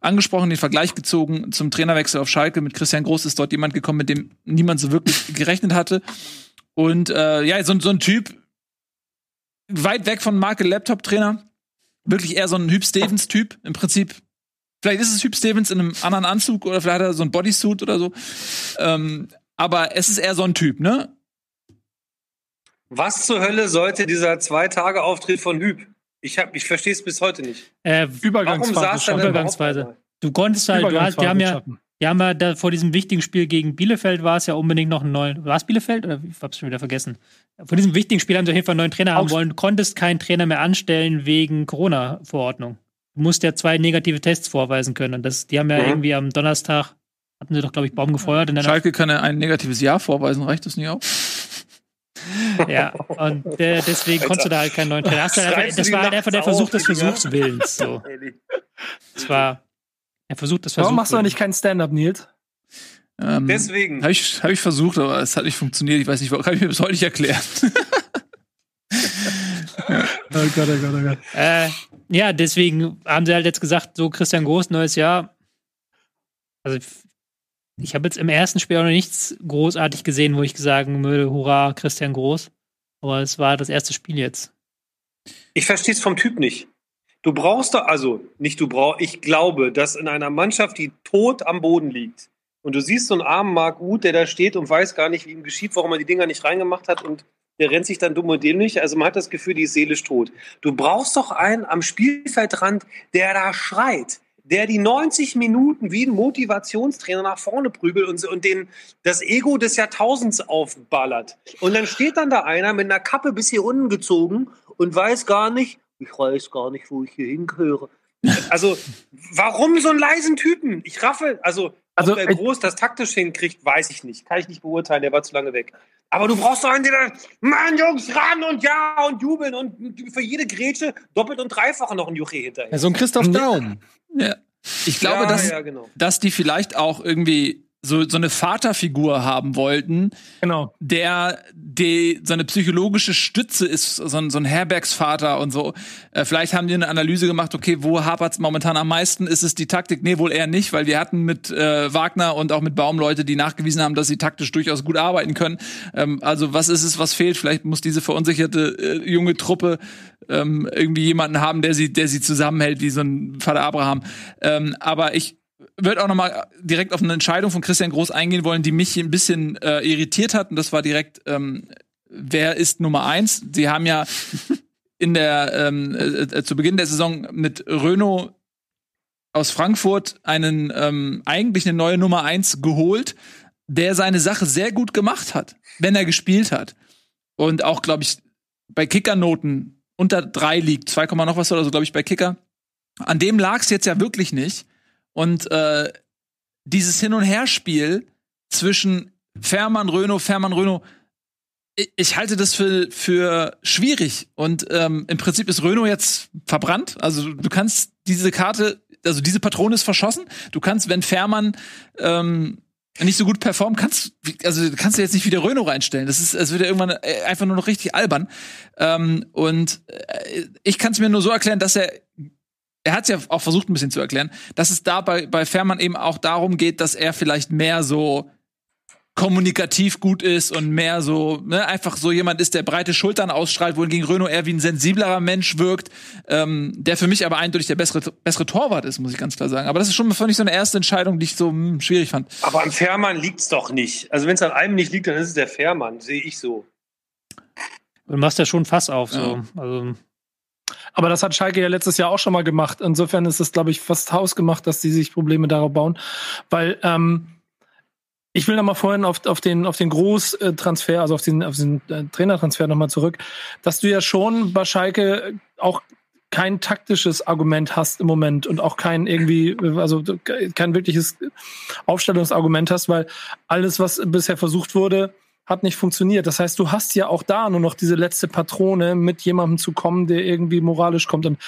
angesprochen, den Vergleich gezogen zum Trainerwechsel auf Schalke. Mit Christian Groß ist dort jemand gekommen, mit dem niemand so wirklich gerechnet hatte. Und äh, ja, so, so ein Typ, weit weg von Marke Laptop-Trainer, wirklich eher so ein Hüb Stevens-Typ. Im Prinzip Vielleicht ist es Hüb Stevens in einem anderen Anzug oder vielleicht hat er so ein Bodysuit oder so. Ähm, aber es ist eher so ein Typ, ne? Was zur Hölle sollte dieser Zwei-Tage-Auftritt von Hüb? Ich, hab- ich verstehe es bis heute nicht. Äh, Warum Übergangsphase er Übergangsweise. du konntest halt, du hast, die haben ja, die haben ja da vor diesem wichtigen Spiel gegen Bielefeld war es ja unbedingt noch einen neuen. War es Bielefeld oder ich hab's schon wieder vergessen? Vor diesem wichtigen Spiel haben sie auf jeden Fall einen neuen Trainer haben wollen. Du konntest keinen Trainer mehr anstellen wegen Corona-Verordnung. Du musst ja zwei negative Tests vorweisen können. Und das, die haben ja Mhm. irgendwie am Donnerstag hatten sie doch, glaube ich, Baum gefeuert. Und dann Schalke kann ja ein negatives Jahr vorweisen, reicht das nicht auch? Ja, und äh, deswegen konntest du da halt keinen neuen Trainer. Das die war halt einfach der Versuch des? Versuchswillens. So. Das war der Versuch des Warum machst du eigentlich keinen Stand-up, Nils? Ähm, Deswegen. Habe ich, hab ich versucht, aber es hat nicht funktioniert. Ich weiß nicht, warum. Kann ich mir bis heute nicht erklären. Oh Gott, oh Gott, oh Gott. Äh, ja, deswegen haben sie halt jetzt gesagt, so Christian Groß, neues Jahr. Also ich habe jetzt im ersten Spiel auch noch nichts großartig gesehen, wo ich sagen würde, hurra, Christian Groß. Aber es war das erste Spiel jetzt. Ich verstehe es vom Typ nicht. Du brauchst doch, also nicht du brauchst, ich glaube, dass in einer Mannschaft, die tot am Boden liegt, und du siehst so einen armen Marc Uth, der da steht und weiß gar nicht, wie ihm geschieht, warum er die Dinger nicht reingemacht hat und der rennt sich dann dumm und dämlich. Also man hat das Gefühl, die ist seelisch tot. Du brauchst doch einen am Spielfeldrand, der da schreit, der die 90 Minuten wie ein Motivationstrainer nach vorne prügelt und, und den, das Ego des Jahrtausends aufballert. Und dann steht dann da einer mit einer Kappe bis hier unten gezogen und weiß gar nicht, ich weiß gar nicht, wo ich hier hingehöre. Also, warum so einen leisen Typen? Ich raffe, also, Also, ob der ich- Groß das taktisch hinkriegt, weiß ich nicht. Kann ich nicht beurteilen, der war zu lange weg. Aber du brauchst doch einen, der da, Mann, Jungs, ran und ja und jubeln und für jede Grätsche doppelt und dreifach noch ein Juche hinterher. Ja, so ein Christoph Daum. Ja. Ich glaube, ja, dass, ja, genau. dass die vielleicht auch irgendwie so, so eine Vaterfigur haben wollten, Genau. der die so eine psychologische Stütze ist, so ein, so ein Herbergsvater und so. Äh, vielleicht haben die eine Analyse gemacht, okay, wo hapert's momentan am meisten? Ist es die Taktik? Nee, wohl eher nicht, weil wir hatten mit äh, Wagner und auch mit Baum Leute, die nachgewiesen haben, dass sie taktisch durchaus gut arbeiten können. Ähm, also was ist es, was fehlt? Vielleicht muss diese verunsicherte äh, junge Truppe ähm, irgendwie jemanden haben, der sie, der sie zusammenhält, wie so ein Vater Abraham. Ähm, aber ich würde auch noch mal direkt auf eine Entscheidung von Christian Groß eingehen wollen, die mich ein bisschen äh, irritiert hat. Und das war direkt, ähm, wer ist Nummer eins? Sie haben ja in der ähm, äh, äh, zu Beginn der Saison mit Renault aus Frankfurt einen ähm, eigentlich eine neue Nummer eins geholt, der seine Sache sehr gut gemacht hat, wenn er gespielt hat. Und auch, glaube ich, bei Kickernoten unter drei liegt, 2, noch was oder so, glaube ich, bei Kicker. An dem lag es jetzt ja wirklich nicht. Und äh, dieses Hin- und Herspiel zwischen Fährmann, Renault, Fährmann, Renault, ich, ich halte das für, für schwierig. Und ähm, im Prinzip ist Renault jetzt verbrannt. Also du kannst diese Karte, also diese Patrone ist verschossen. Du kannst, wenn Fährmann ähm, nicht so gut performt, kannst also kannst du jetzt nicht wieder Renault reinstellen. Das ist, es wird ja irgendwann äh, einfach nur noch richtig albern. Ähm, und äh, ich kann es mir nur so erklären, dass er er hat es ja auch versucht, ein bisschen zu erklären, dass es da bei, bei Fährmann eben auch darum geht, dass er vielleicht mehr so kommunikativ gut ist und mehr so, ne, einfach so jemand ist, der breite Schultern ausstrahlt, wohingegen Renault eher wie ein sensiblerer Mensch wirkt, ähm, der für mich aber eindeutig der bessere, bessere Torwart ist, muss ich ganz klar sagen. Aber das ist schon für mich so eine erste Entscheidung, die ich so hm, schwierig fand. Aber am Fährmann liegt's doch nicht. Also wenn es an einem nicht liegt, dann ist es der Fährmann, sehe ich so. Du machst ja schon Fass auf, so. Also, Aber das hat Schalke ja letztes Jahr auch schon mal gemacht. Insofern ist es, glaube ich, fast hausgemacht, dass die sich Probleme darauf bauen. Weil ähm, ich will noch mal vorhin auf, auf den, auf den Großtransfer, also auf den, auf den äh, Trainertransfer noch mal zurück, dass du ja schon bei Schalke auch kein taktisches Argument hast im Moment und auch kein irgendwie, also kein wirkliches Aufstellungsargument hast, weil alles, was bisher versucht wurde, hat nicht funktioniert. Das heißt, du hast ja auch da nur noch diese letzte Patrone, mit jemandem zu kommen, der irgendwie moralisch kommt. Und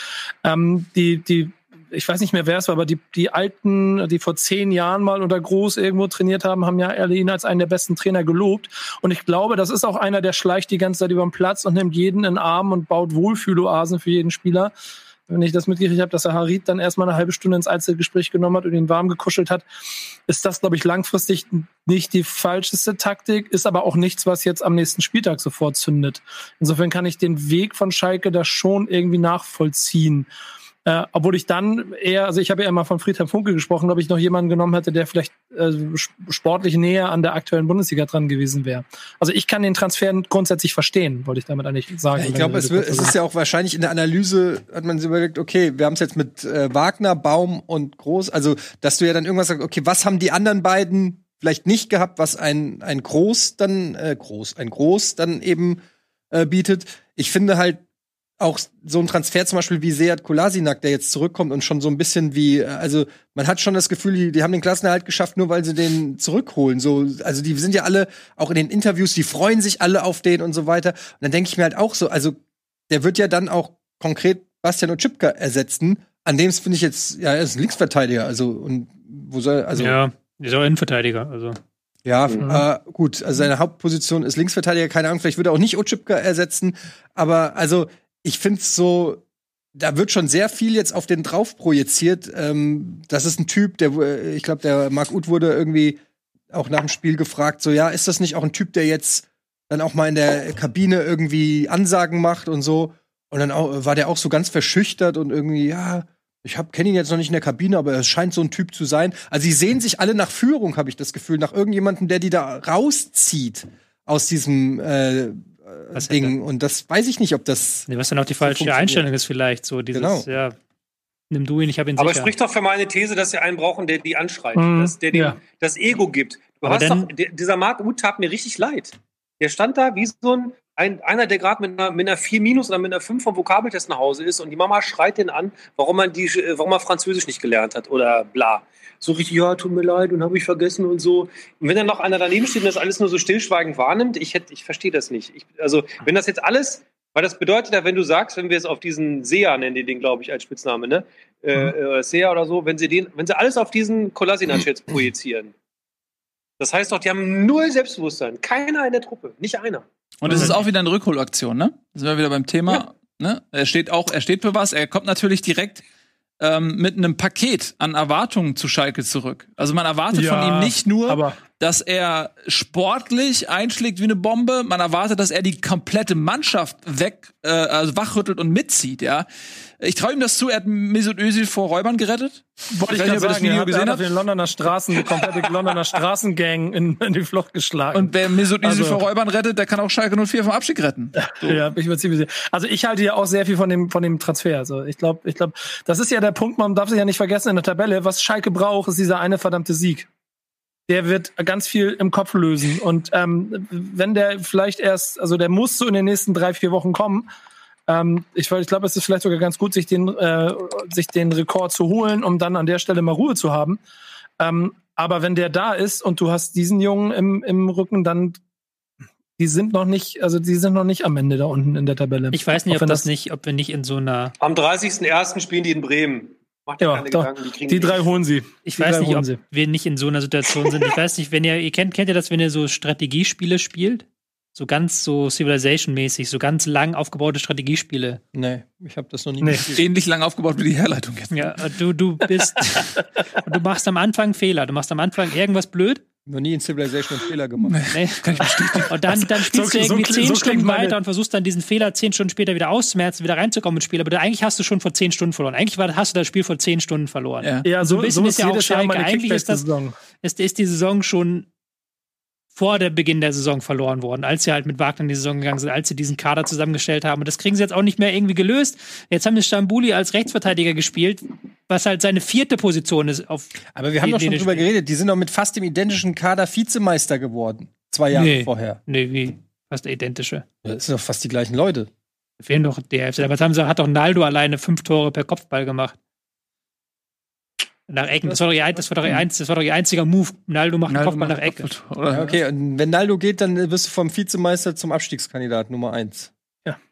ähm, die, die, ich weiß nicht mehr, wer es war, aber die, die Alten, die vor zehn Jahren mal unter Groß irgendwo trainiert haben, haben ja ihn als einen der besten Trainer gelobt. Und ich glaube, das ist auch einer, der schleicht die ganze Zeit über den Platz und nimmt jeden in den Arm und baut Wohlfühloasen für jeden Spieler. Wenn ich das mitgekriegt habe, dass er Harit dann erstmal eine halbe Stunde ins Einzelgespräch genommen hat und ihn warm gekuschelt hat, ist das, glaube ich, langfristig nicht die falscheste Taktik, ist aber auch nichts, was jetzt am nächsten Spieltag sofort zündet. Insofern kann ich den Weg von Schalke da schon irgendwie nachvollziehen. Äh, obwohl ich dann eher, also ich habe ja immer von Friedhelm Funke gesprochen, ob ich noch jemanden genommen hätte, der vielleicht äh, sportlich näher an der aktuellen Bundesliga dran gewesen wäre. Also ich kann den Transfer grundsätzlich verstehen, wollte ich damit eigentlich sagen. Ja, ich glaube, es, wird- es ist ja auch wahrscheinlich in der Analyse, hat man sich überlegt, okay, wir haben es jetzt mit äh, Wagner, Baum und Groß, also dass du ja dann irgendwas sagst, okay, was haben die anderen beiden vielleicht nicht gehabt, was ein, ein Groß dann, äh, Groß, ein Groß dann eben äh, bietet. Ich finde halt auch so ein Transfer zum Beispiel wie Seat Kolasinac, der jetzt zurückkommt und schon so ein bisschen wie, also man hat schon das Gefühl, die, die haben den Klassenerhalt geschafft, nur weil sie den zurückholen. So, also die sind ja alle auch in den Interviews, die freuen sich alle auf den und so weiter. Und dann denke ich mir halt auch so, also der wird ja dann auch konkret Bastian Oczipka ersetzen. An dem finde ich jetzt, ja, er ist ein Linksverteidiger, also und wo soll, also ja, ist auch Innenverteidiger. Also. ja, Mhm. äh, gut. Also seine Hauptposition ist Linksverteidiger, keine Ahnung, vielleicht würde er auch nicht Otschipka ersetzen. Aber also, ich finde es so, da wird schon sehr viel jetzt auf den drauf projiziert. Ähm, das ist ein Typ, der, äh, ich glaube, der Marc Uth wurde irgendwie auch nach dem Spiel gefragt, so, ja, ist das nicht auch ein Typ, der jetzt dann auch mal in der Kabine irgendwie Ansagen macht und so? Und dann auch, war der auch so ganz verschüchtert und irgendwie, ja, ich kenne ihn jetzt noch nicht in der Kabine, aber er scheint so ein Typ zu sein. Also sie sehen sich alle nach Führung, habe ich das Gefühl, nach irgendjemandem, der die da rauszieht aus diesem äh, Was Ding. Und das weiß ich nicht, ob das. Nee, was dann auch die falsche. Einstellung ist, vielleicht. So dieses, Genau. ja, nimm du ihn, ich habe ihn Aber sicher. spricht doch für meine These, dass sie einen brauchen, der die anschreit, Mhm, dass der dem ja. das Ego gibt. Du hast doch, der, dieser Marc Uth tat mir richtig leid. Der stand da wie so ein, ein einer, der gerade mit einer, mit einer 4 minus oder mit einer 5 vom Vokabeltest nach Hause ist und die Mama schreit den an, warum man die, äh, warum er Französisch nicht gelernt hat oder bla. So richtig, ja, tut mir leid und habe ich vergessen und so. Und wenn dann noch einer daneben steht und das alles nur so stillschweigend wahrnimmt, ich hätte, ich verstehe das nicht. Ich, also, wenn das jetzt alles, weil das bedeutet ja, wenn du sagst, wenn wir es auf diesen Sea nennen, die den, glaube ich, als Spitzname, ne? Äh, äh, Sea oder so, wenn sie den, wenn sie alles auf diesen Kolasinac jetzt projizieren. Das heißt doch, die haben null Selbstbewusstsein. Keiner in der Truppe. Nicht einer. Und es ist auch wieder eine Rückholaktion, ne? Sind wir wieder beim Thema. Ja. Ne? Er steht auch, er steht für was. Er kommt natürlich direkt ähm, mit einem Paket an Erwartungen zu Schalke zurück. Also man erwartet Ja, von ihm nicht nur, dass er sportlich einschlägt wie eine Bombe. Man erwartet, dass er die komplette Mannschaft weg, äh, also wachrüttelt und mitzieht. Ja, ich traue ihm das zu. Er hat Mesut Özil vor Räubern gerettet. wollte ich nicht, gerade ihr das sagen, Video er hat, er gesehen hat den Londoner Straßen, die komplette Londoner Straßengang in, in die Flucht geschlagen. Und wer Mesut Özil Also- vor Räubern rettet, der kann auch Schalke 04 vom Abstieg retten. Ja, ich bin ziemlich sicher. Also ich halte ja auch sehr viel von dem von dem Transfer. Also ich glaube, ich glaube, das ist ja der Punkt. Man darf sich ja nicht vergessen in der Tabelle, was Schalke braucht, ist dieser eine verdammte Sieg. Der wird ganz viel im Kopf lösen. Und ähm, wenn der vielleicht erst, also der muss so in den nächsten drei vier Wochen kommen. Ähm, ich ich glaube, es ist vielleicht sogar ganz gut, sich den äh, sich den Rekord zu holen, um dann an der Stelle mal Ruhe zu haben. Ähm, aber wenn der da ist und du hast diesen Jungen im, im Rücken, dann die sind noch nicht, also die sind noch nicht am Ende da unten in der Tabelle. Ich weiß nicht, Auch ob wenn das nicht, ob wir nicht in so einer, Am 30.01. spielen die in Bremen. Macht Ja, keine doch. Gedanken, die Die drei holen sie. ich Die weiß nicht, ob sie. wir nicht in so einer Situation sind. Ich weiß nicht, wenn ihr, ihr kennt, kennt ihr das, wenn ihr so Strategiespiele spielt? So ganz so Civilization-mäßig, so ganz lang aufgebaute 'ne Nee, ich habe das noch nie Nee. gespielt. Ähnlich lang aufgebaut wie die Herleitung jetzt. Ja, du, du bist, du machst am Anfang Fehler. Du machst am Anfang irgendwas blöd Noch nie in Civilization einen Fehler gemacht. Nee. Und dann, dann spielst So- du so irgendwie klingt- zehn so Stunden meine- weiter und versuchst dann diesen Fehler zehn Stunden später wieder auszumerzen, wieder reinzukommen ins Spiel. Aber du- eigentlich hast du schon vor zehn Stunden verloren. Eigentlich war, hast du das Spiel vor zehn Stunden verloren. Ja. Ja, So so, ein bisschen so ist ja auch Schalke. Eigentlich ist das-. Ist, ist die Saison schon vor der Beginn der Saison verloren worden, als sie halt mit Wagner in die Saison gegangen sind, als sie diesen Kader zusammengestellt haben. Und das kriegen sie jetzt auch nicht mehr irgendwie gelöst. Jetzt haben sie Stambuli als Rechtsverteidiger gespielt, was halt seine vierte Position ist. Auf Aber wir haben doch schon drüber Spiel. geredet. Die sind doch mit fast dem identischen Kader Vizemeister geworden. Zwei Jahre Nee. vorher. Nee, wie fast der identische. Das sind doch fast die gleichen Leute. Fehlen doch die Hälfte. Aber haben sie, hat doch Naldo alleine fünf Tore per Kopfball gemacht. Nach Ecken. Das war doch ihr, das war doch ihr, das war doch ihr einziger Move. Naldo macht einen Kopfball nach Ecke. Oder? Ja, okay, und wenn Naldo geht, dann wirst du vom Vizemeister zum Abstiegskandidat Nummer eins.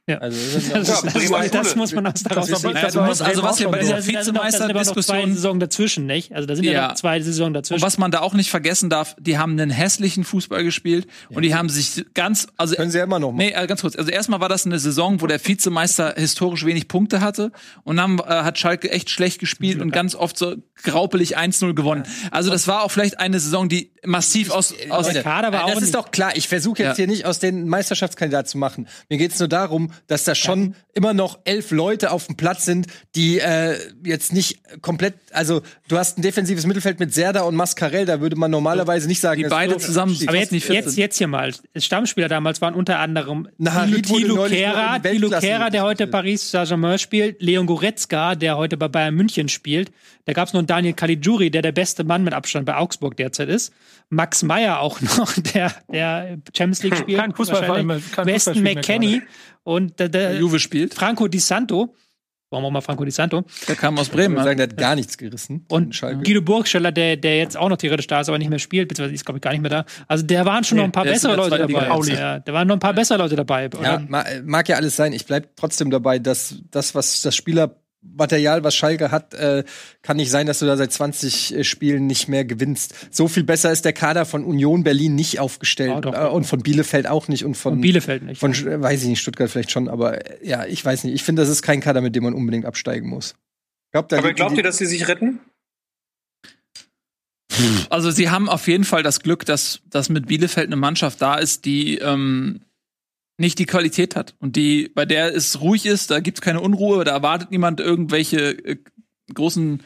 Ja. Ja. Also, das ist Das, Ja, das, das, das muss man aus daraus Das. Naja, du musst, also Bremen was wir bei dieser noch zwei Vizemeister-Diskussion Saisonen dazwischen, nicht? Also da sind ja, Ja. noch zwei Saisonen Und dazwischen. was man da auch nicht vergessen darf, die haben einen hässlichen Fußball gespielt und die haben sich ganz, also können sie ja immer noch machen. Nee, äh, ganz kurz. Also erstmal war das eine Saison, wo der Vizemeister historisch wenig Punkte hatte und dann äh, hat Schalke echt schlecht gespielt und ganz oft so graupelig 1-0 gewonnen. Also das war auch vielleicht eine Saison, die massiv aus, aus der Kader war Äh, auch Das ist nicht- doch klar. Ich versuche jetzt Ja. hier nicht aus den Meisterschaftskandidat zu machen. Mir geht es nur darum, dass da schon immer noch elf Leute auf dem Platz sind, die äh, jetzt nicht komplett. Also du hast ein defensives Mittelfeld mit Serda und Mascarell. Da würde man normalerweise nicht sagen, die beide zusammen aber jetzt, jetzt, sind. jetzt hier mal. Stammspieler damals waren unter anderem Weltklasse Kehrer, der heute. Paris Saint-Germain spielt, Leon Goretzka, der heute bei Bayern München spielt. Da gab es noch einen Daniel Caligiuri, der der beste Mann mit Abstand bei Augsburg derzeit ist. Max Meyer auch noch, der, der Champions League spielt. Kein Fußballverein mehr, wahrscheinlich. kein Weston McKenny und der, der Juve spielt. Franco Di Santo. Warum auch mal Franco Di Santo? Der kam aus Bremen. sagen, der hat gar nichts gerissen. Und Schalke. Guido Burgstaller, der, der jetzt auch noch theoretisch da ist, aber nicht mehr spielt, beziehungsweise ist, glaube ich, gar nicht mehr da. Also da waren schon noch ein paar der bessere der Leute dabei. Ja, da waren noch ein paar bessere Leute dabei. Ja, mag ja alles sein. Ich bleib trotzdem dabei, dass das, was das Spielermaterial, was Schalke hat, äh, kann nicht sein, dass du da seit 20 äh, Spielen nicht mehr gewinnst. So viel besser ist der Kader von Union Berlin nicht aufgestellt Ja, doch. äh, und von Bielefeld auch nicht und von, Und Bielefeld nicht. von äh, weiß ich nicht, Stuttgart vielleicht schon, aber äh, ja, ich weiß nicht. Ich finde, das ist kein Kader, mit dem man unbedingt absteigen muss. Glaubt, da Aber glaubt ihr, dass sie sich retten? Also sie haben auf jeden Fall das Glück, dass, dass mit Bielefeld eine Mannschaft da ist, die ähm, nicht die Qualität hat und die, bei der es ruhig ist, da gibt's keine Unruhe, da erwartet niemand irgendwelche äh, großen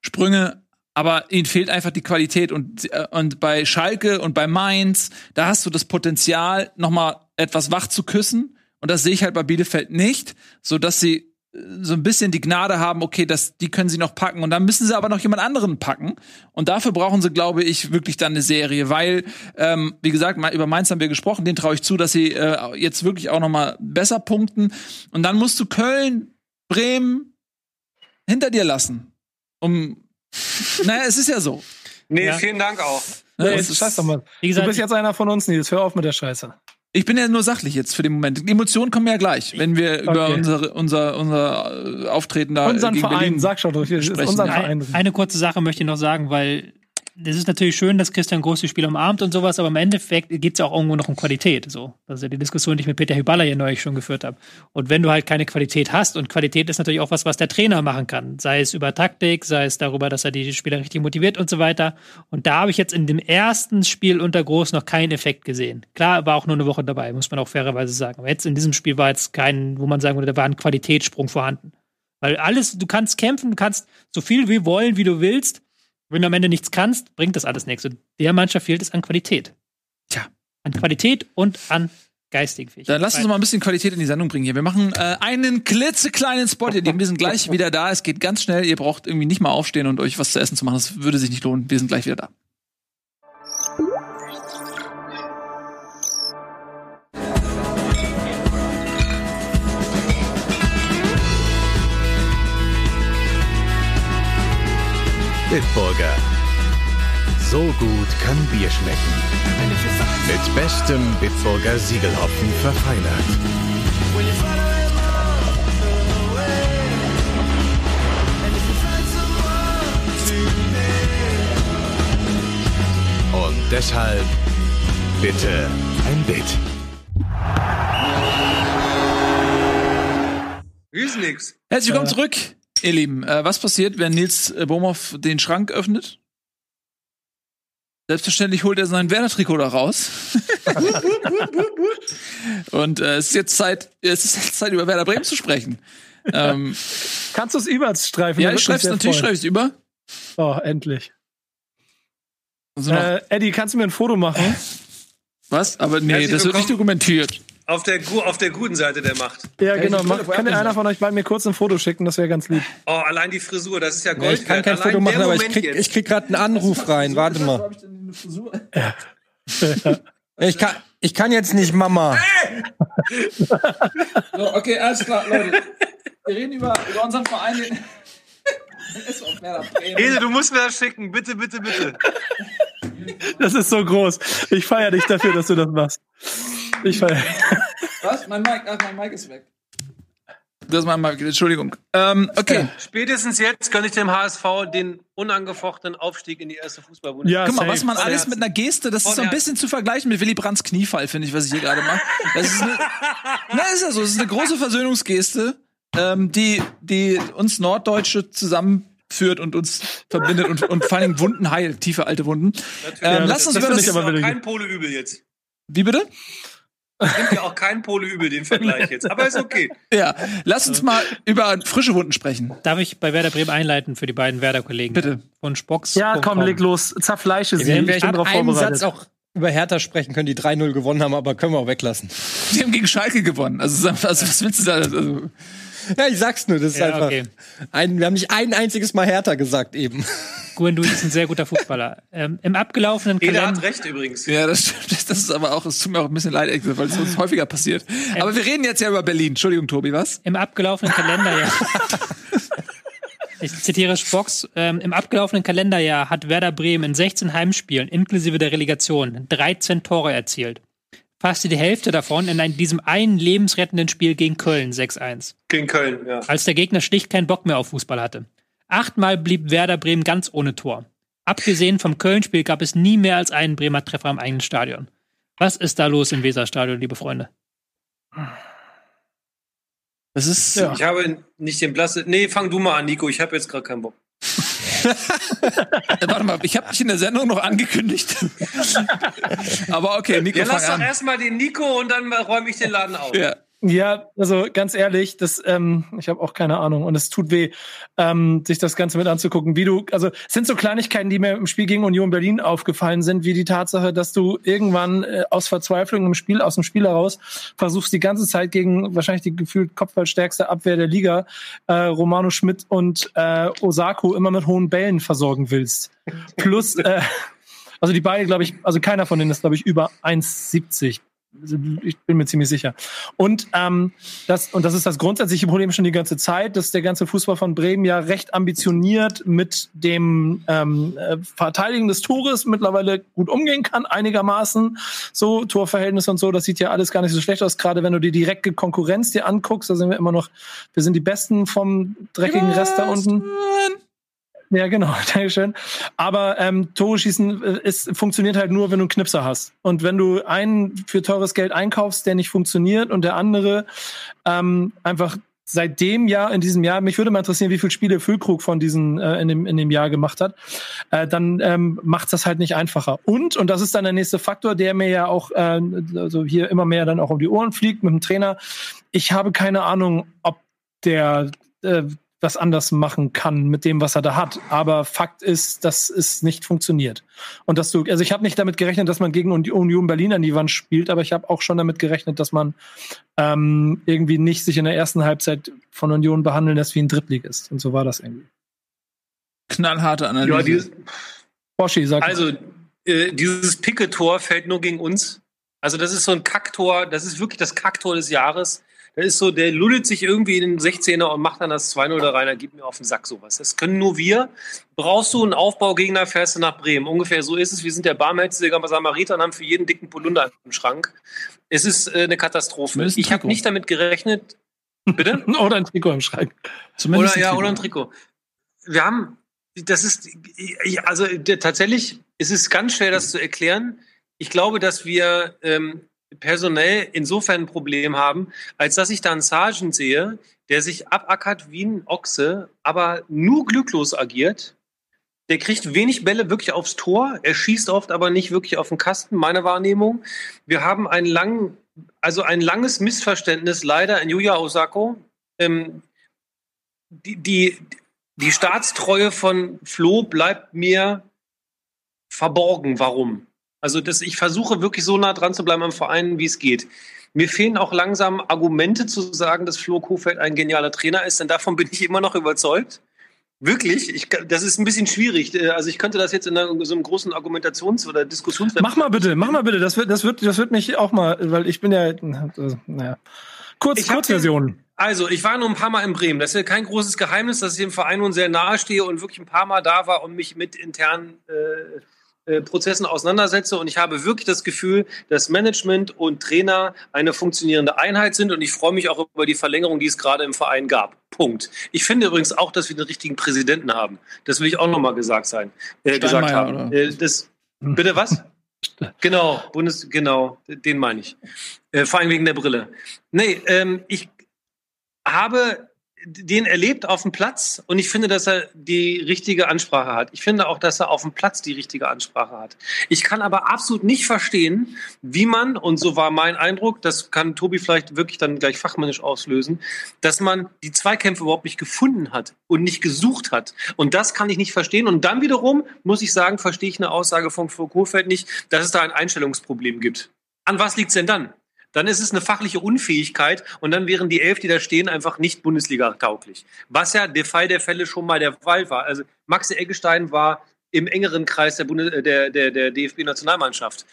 Sprünge, aber ihnen fehlt einfach die Qualität und, äh, und bei Schalke und bei Mainz, da hast du das Potenzial, noch mal etwas wach zu küssen und das sehe ich halt bei Bielefeld nicht, so dass sie so ein bisschen die Gnade haben, okay, das, die können sie noch packen und dann müssen sie aber noch jemand anderen packen und dafür brauchen sie, glaube ich, wirklich dann eine Serie, weil, ähm, wie gesagt, mal- über Mainz haben wir gesprochen, den traue ich zu, dass sie äh, jetzt wirklich auch noch mal besser punkten und dann musst du Köln, Bremen hinter dir lassen, um, naja, es ist ja so. Nee, Ja. vielen Dank auch. Ne? Nee, Es jetzt ist- scheiß doch mal. Wie Du gesagt, bist jetzt einer von uns, Nils. Hör auf mit der Scheiße. Ich bin ja nur sachlich jetzt für den Moment. Die Emotionen kommen ja gleich, wenn wir über Okay. unsere, unser, unser äh, Auftreten da Unseren gegen Verein, Berlin sag schon durch. Es ist sprechen. unser. Verein. Ein, eine kurze Sache möchte ich noch sagen, weil es ist natürlich schön, dass Christian Groß die Spieler umarmt und sowas, aber im Endeffekt geht es ja auch irgendwo noch um Qualität. So. Das ist ja die Diskussion, die ich mit Peter Hyballa hier neulich schon geführt habe. Und wenn du halt keine Qualität hast, und Qualität ist natürlich auch was, was der Trainer machen kann, sei es über Taktik, sei es darüber, dass er die Spieler richtig motiviert und so weiter. Und da habe ich jetzt in dem ersten Spiel unter Groß noch keinen Effekt gesehen. Klar, war auch nur eine Woche dabei, muss man auch fairerweise sagen. Aber jetzt in diesem Spiel war jetzt kein, wo man sagen würde, da war ein Qualitätssprung vorhanden. Weil alles, du kannst kämpfen, du kannst so viel wie wollen, wie du willst. Wenn du am Ende nichts kannst, bringt das alles nichts. Und der Mannschaft fehlt es an Qualität. Tja. An Qualität und an geistigen Fähigkeiten. Dann lass uns mal ein bisschen Qualität in die Sendung bringen hier. Wir machen äh, einen klitzekleinen Spot hier. Wir sind gleich wieder da. Es geht ganz schnell. Ihr braucht irgendwie nicht mal aufstehen und euch was zu essen zu machen. Das würde sich nicht lohnen. Wir sind gleich wieder da. Bitburger. So gut kann Bier schmecken. Mit bestem Bitburger Siegelhopfen verfeinert. Und deshalb bitte ein Bit. Ist nix. Herzlich willkommen zurück, ihr Lieben. Äh, was passiert, wenn Nils äh, Bomhoff den Schrank öffnet? Selbstverständlich holt er sein Werder-Trikot da raus. Und äh, es ist jetzt Zeit, es ist jetzt Zeit, über Werder Bremen zu sprechen. Ähm, Kannst du es überstreifen? ja, ich schreib's sehr natürlich freuen. schreib's über. Oh, endlich. Also Äh, Eddie, kannst du mir ein Foto machen? was? Aber nee, Herzlich das wird nicht willkommen. dokumentiert. Auf der, auf der guten Seite der Macht. Ja, genau. Mach, kann vorher einer von euch beiden mir kurz ein Foto schicken? Das wäre ganz lieb. Oh, allein die Frisur, das ist ja Ja, Gold ich kann kein Allein Foto machen, aber ich krieg, ich krieg gerade einen Anruf rein. Warte mal. Ich kann, ich kann jetzt nicht, Mama. So, okay, alles klar, Leute. Wir reden über, über unseren Verein. Ede, du musst mir das schicken. Bitte, bitte, bitte. Das ist so groß. Ich feiere dich dafür, dass du das machst. Ich feiere. Was? Mein Mic, ach, mein Mic ist weg. Das ist mein Mic, Entschuldigung. Ähm, okay. Spätestens jetzt könnte ich dem HSV den unangefochtenen Aufstieg in die erste Fußball-Bundesliga. Ja, Guck mal, safe. was man alles Herzen. mit einer Geste, das ist so ein bisschen zu vergleichen mit Willy Brandts Kniefall, finde ich, was ich hier gerade mache. Das ist eine, na, ist ja so, es ist eine große Versöhnungsgeste, ähm, die, die uns Norddeutsche zusammenführt und uns verbindet und, und vor allen Dingen Wunden heilt, tiefe alte Wunden. Ähm, lass uns das über das, ich aber aber willig. kein Pole übel jetzt. wie bitte? Nimmt ja auch kein Pole übel den Vergleich jetzt. Aber ist okay. Ja, lass uns mal über frische Wunden sprechen. Darf ich bei Werder Bremen einleiten für die beiden Werder-Kollegen? Bitte. Von Spocks. Ja, komm, leg los. Zerfleische sie. Wir hätten Ich bin einen vorbereitet. Satz auch über Hertha sprechen können, die 3-0 gewonnen haben, aber können wir auch weglassen. Die haben gegen Schalke gewonnen. Also, also was willst du da? Also, Ja, ich sag's nur, das ist Ja, einfach. okay. Ein, wir haben nicht ein einziges Mal Hertha gesagt eben. Guendouzi ist ein sehr guter Fußballer. ähm, Im abgelaufenen Ede hat Kalender. recht übrigens. ja, das stimmt. Das ist aber auch, es tut mir auch ein bisschen leid, weil es uns häufiger passiert. Aber wir reden jetzt ja über Berlin. Entschuldigung, Tobi, was? Im abgelaufenen Kalenderjahr. Ich zitiere Spocks. Ähm, Im abgelaufenen Kalenderjahr hat Werder Bremen in 16 Heimspielen inklusive der Relegation 13 Tore erzielt. Fast die Hälfte davon in diesem einen lebensrettenden Spiel gegen Köln 6-1. Gegen Köln, ja. als der Gegner schlicht keinen Bock mehr auf Fußball hatte. Achtmal blieb Werder Bremen ganz ohne Tor. Abgesehen vom Köln-Spiel gab es nie mehr als einen Bremer Treffer im eigenen Stadion. Was ist da los im Weserstadion, liebe Freunde? Das ist, Ja. Ich habe nicht den Blasse. Nee, fang du mal an, Nico. Ich habe jetzt gerade keinen Bock. Äh, warte mal, ich habe dich in der Sendung noch angekündigt. aber okay, Nico, Ja, lass doch erstmal den Nico und dann räume ich den Laden auf. Ja. Ja, also ganz ehrlich, das, ähm, ich habe auch keine Ahnung und es tut weh, ähm, sich das Ganze mit anzugucken. Wie du, also es sind so Kleinigkeiten, die mir im Spiel gegen Union Berlin aufgefallen sind, wie die Tatsache, dass du irgendwann äh, aus Verzweiflung im Spiel, aus dem Spiel heraus versuchst die ganze Zeit gegen wahrscheinlich die gefühlt kopfballstärkste Abwehr der Liga, äh, Romano Schmidt und äh, Osako immer mit hohen Bällen versorgen willst. Plus, äh, also die beiden, glaube ich, also keiner von denen ist, glaube ich, über 1,70. Also Ich bin mir ziemlich sicher. Und ähm, das und das ist das grundsätzliche Problem schon die ganze Zeit, dass der ganze Fußball von Bremen ja recht ambitioniert mit dem ähm, äh, Verteidigen des Tores mittlerweile gut umgehen kann, einigermaßen. So Torverhältnis und so, das sieht ja alles gar nicht so schlecht aus. Gerade wenn du die direkte Konkurrenz dir anguckst, da sind wir immer noch, wir sind die Besten vom dreckigen Rest da unten. Ja, genau, Dankeschön. Aber ähm, Tore schießen äh, ist, funktioniert halt nur, wenn du einen Knipser hast. Und wenn du einen für teures Geld einkaufst, der nicht funktioniert und der andere ähm, einfach seit dem Jahr, in diesem Jahr, mich würde mal interessieren, wie viele Spiele Füllkrug von diesen äh, in, dem, in dem Jahr gemacht hat, äh, dann ähm, macht das halt nicht einfacher. Und, und das ist dann der nächste Faktor, der mir ja auch äh, also hier immer mehr dann auch um die Ohren fliegt mit dem Trainer. Ich habe keine Ahnung, ob der äh, was anders machen kann mit dem, was er da hat. Aber Fakt ist, dass es nicht funktioniert. Und dass du, also ich habe nicht damit gerechnet, dass man gegen Uni- Union Berlin an die Wand spielt, aber ich habe auch schon damit gerechnet, dass man ähm, irgendwie nicht sich in der ersten Halbzeit von Union behandeln lässt wie ein Drittligist. Und so war das irgendwie. Knallharte Analyse. Ja, dieses, Boschi sagt. also, äh, dieses Picke-Tor fällt nur gegen uns. Also, das ist so ein Kacktor. Das ist wirklich das Kacktor des Jahres. Das ist so, der luddelt sich irgendwie in den 16er und macht dann das 2-0 da rein. Da gibt mir auf den Sack sowas. Das können nur wir. Brauchst du einen Aufbaugegner, fährst du nach Bremen. Ungefähr so ist es. Wir sind der barmherzige Samariter und haben für jeden dicken Polunder im Schrank. Es ist äh, eine Katastrophe. Ich habe nicht damit gerechnet. Bitte? oder ein Trikot im Schrank. Zumindest oder, ja, oder ein Trikot. Wir haben, das ist, also der, tatsächlich, es ist ganz schwer, das zu erklären. Ich glaube, dass wir ähm, personell insofern ein Problem haben, als dass ich da einen Sergeant sehe, der sich abackert wie ein Ochse, aber nur glücklos agiert, Der kriegt wenig Bälle wirklich aufs Tor. Er schießt oft aber nicht wirklich auf den Kasten, meine Wahrnehmung. Wir haben einen langen, also ein langes Missverständnis leider in Yuya Osako. Ähm, die, die, die Staatstreue von Flo bleibt mir verborgen. Warum? Also das, ich versuche wirklich so nah dran zu bleiben am Verein, wie es geht. Mir fehlen auch langsam Argumente zu sagen, dass Flo Kofeld ein genialer Trainer ist, denn davon bin ich immer noch überzeugt. Wirklich? Ich, das ist ein bisschen schwierig. Also ich könnte das jetzt in einer, so einem großen Argumentations- oder Diskussionswettbewerb. Mach mal bitte, mach mal bitte. Das wird, das wird, das wird mich auch mal, weil ich bin ja, naja. Kurz, Kurzversion. Also, ich war nur ein paar Mal in Bremen. Das ist ja kein großes Geheimnis, dass ich dem Verein nun sehr nahe stehe und wirklich ein paar Mal da war und mich mit internen äh, äh, Prozessen auseinandersetze. Und ich habe wirklich das Gefühl, dass Management und Trainer eine funktionierende Einheit sind. Und ich freue mich auch über die Verlängerung, die es gerade im Verein gab. Punkt. Ich finde übrigens auch, dass wir den richtigen Präsidenten haben. Das will ich auch nochmal gesagt sein, äh, gesagt haben. Äh, das, bitte was? Genau, Bundes, genau, den meine ich. Äh, vor allem wegen der Brille. Nee, ähm, ich habe den erlebt auf dem Platz und ich finde, dass er die richtige Ansprache hat. Ich finde auch, dass er auf dem Platz die richtige Ansprache hat. Ich kann aber absolut nicht verstehen, wie man, und so war mein Eindruck, das kann Tobi vielleicht wirklich dann gleich fachmännisch auslösen, dass man die Zweikämpfe überhaupt nicht gefunden hat und nicht gesucht hat. Und das kann ich nicht verstehen. Und dann wiederum, muss ich sagen, verstehe ich eine Aussage von Frau Kohlfeld nicht, dass es da ein Einstellungsproblem gibt. An was liegt es denn dann? Dann ist es eine fachliche Unfähigkeit und dann wären die elf, die da stehen, einfach nicht Bundesliga-tauglich. Was ja der Fall der Fälle schon mal der Fall war. Also Maxi Eggestein war im engeren Kreis der, Bundes äh, der, der, der DFB-Nationalmannschaft.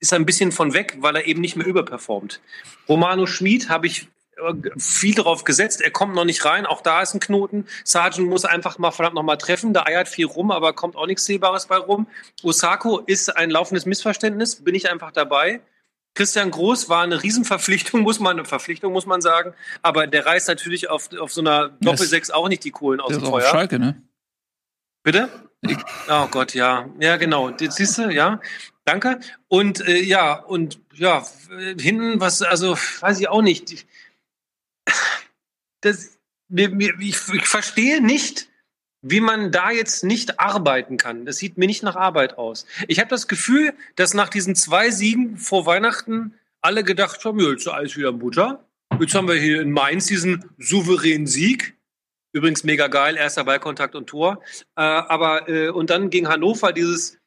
Ist ein bisschen von weg, weil er eben nicht mehr überperformt. Romano Schmid habe ich äh, viel darauf gesetzt. Er kommt noch nicht rein. Auch da ist ein Knoten. Sargent muss einfach mal verdammt noch mal treffen. Da eiert viel rum, aber kommt auch nichts Sehbares bei rum. Osako ist ein laufendes Missverständnis. Bin ich einfach dabei. Christian Groß war eine Riesenverpflichtung, muss man, eine Verpflichtung, muss man sagen. Aber der reißt natürlich auf, auf so einer Doppelsechs auch nicht die Kohlen aus dem ist auch auf Feuer. Schalke, ne? Bitte? Oh Gott, ja. Ja, genau. Jetzt siehst du, ja. Danke. Und äh, ja, und ja, hinten, was, also, weiß ich auch nicht. Das, ich, ich verstehe nicht, wie man da jetzt nicht arbeiten kann. Das sieht mir nicht nach Arbeit aus. Ich habe das Gefühl, dass nach diesen zwei Siegen vor Weihnachten alle gedacht haben, ja, jetzt ist alles wieder Butter. Jetzt haben wir hier in Mainz diesen souveränen Sieg. Übrigens mega geil, erster Ballkontakt und Tor. Äh, aber äh, und dann gegen Hannover dieses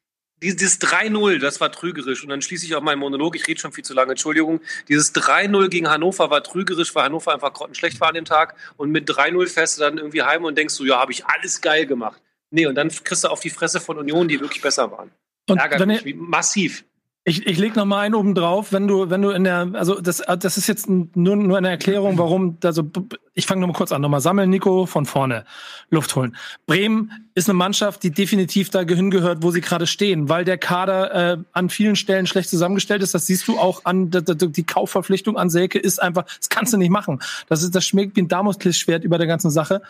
dieses 3-0, das war trügerisch. Und dann schließe ich auch meinen Monolog, ich rede schon viel zu lange, Entschuldigung. Dieses 3-0 gegen Hannover war trügerisch, weil Hannover einfach grottenschlecht war an dem Tag. Und mit 3-0 fährst du dann irgendwie heim und denkst so, ja, habe ich alles geil gemacht. Nee, und dann kriegst du auf die Fresse von Union, die wirklich besser waren. Und Ärgert mich massiv. Ich, ich leg noch mal einen oben drauf, wenn du, wenn du in der, also das, das ist jetzt nur, nur eine Erklärung, warum, also ich fange noch mal kurz an, nochmal sammeln, Nico, von vorne, Luft holen. Bremen ist eine Mannschaft, die definitiv da hingehört, wo sie gerade stehen, weil der Kader äh, an vielen Stellen schlecht zusammengestellt ist. Das siehst du auch an, die Kaufverpflichtung an Selke ist einfach, das kannst du nicht machen. Das ist, das schmeckt wie ein Damoklesschwert über der ganzen Sache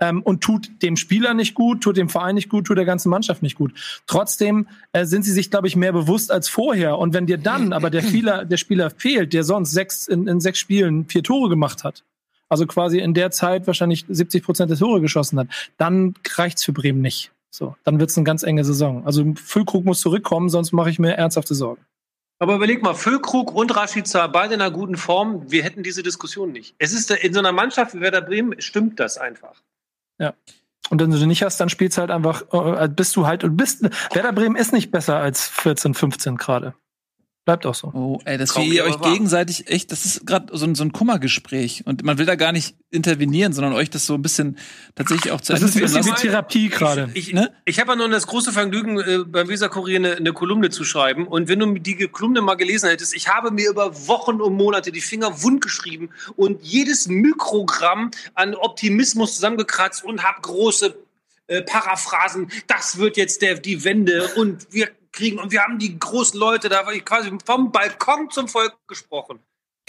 ähm, und tut dem Spieler nicht gut, tut dem Verein nicht gut, tut der ganzen Mannschaft nicht gut. Trotzdem äh, sind sie sich, glaube ich, mehr bewusst als vorher. Und wenn dir dann aber der Spieler, der Spieler fehlt, der sonst sechs in, in sechs Spielen vier Tore gemacht hat, also quasi in der Zeit wahrscheinlich 70 Prozent der Tore geschossen hat, dann reicht's für Bremen nicht. So, dann wird's eine ganz enge Saison. Also Füllkrug muss zurückkommen, sonst mache ich mir ernsthafte Sorgen. Aber überleg mal, Füllkrug und Rashica, beide in einer guten Form, wir hätten diese Diskussion nicht. Es ist in so einer Mannschaft wie Werder Bremen, stimmt das einfach. Und wenn du den nicht hast, dann spielst du halt einfach, äh, bist du halt und bist. Werder Bremen ist nicht besser als 14, 15 gerade. Bleibt auch so. Oh, ey, dass wir aber euch gegenseitig echt, das ist gerade so ein, so ein Kummergespräch und man will da gar nicht intervenieren, sondern euch das so ein bisschen tatsächlich auch zu Das ist ein bisschen führen wie. Therapie gerade. Ich, Ne? ich habe ja nun das große Vergnügen, äh, beim Weser Kurier eine, eine Kolumne zu schreiben. Und wenn du die Kolumne mal gelesen hättest, ich habe mir über Wochen und Monate die Finger wund geschrieben und jedes Mikrogramm an Optimismus zusammengekratzt und habe große äh, Paraphrasen. Das wird jetzt der, die Wende und wir kriegen und wir haben die großen Leute da quasi vom Balkon zum Volk gesprochen.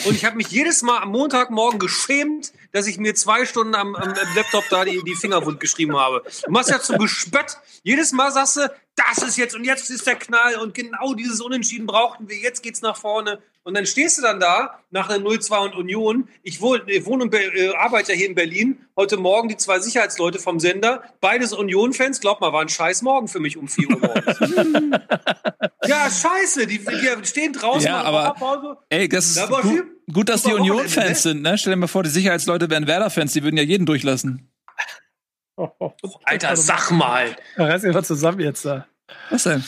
Und ich habe mich jedes Mal am Montagmorgen geschämt, dass ich mir zwei Stunden am, am Laptop da die, die Finger wund geschrieben habe. Du machst ja zum Gespött. Jedes Mal sagst du, das ist jetzt und jetzt ist der Knall und genau dieses Unentschieden brauchten wir. Jetzt geht's nach vorne. Und dann stehst du dann da nach einer 0-2 und Union. Ich wohne, ich wohne und äh, arbeite ja hier in Berlin. Heute Morgen die zwei Sicherheitsleute vom Sender. Beides Union-Fans. Glaub mal, war ein scheiß Morgen für mich um 4 Uhr morgens. ja, scheiße. Die, die stehen draußen. Ja, aber- Pause. Ey, das ist gut, viel- gut, dass die Union-Fans ne? sind, ne? Stell dir mal vor, die Sicherheitsleute wären Werder-Fans, die würden ja jeden durchlassen. Alter, sag mal. Reiß mal zusammen jetzt da. Was denn?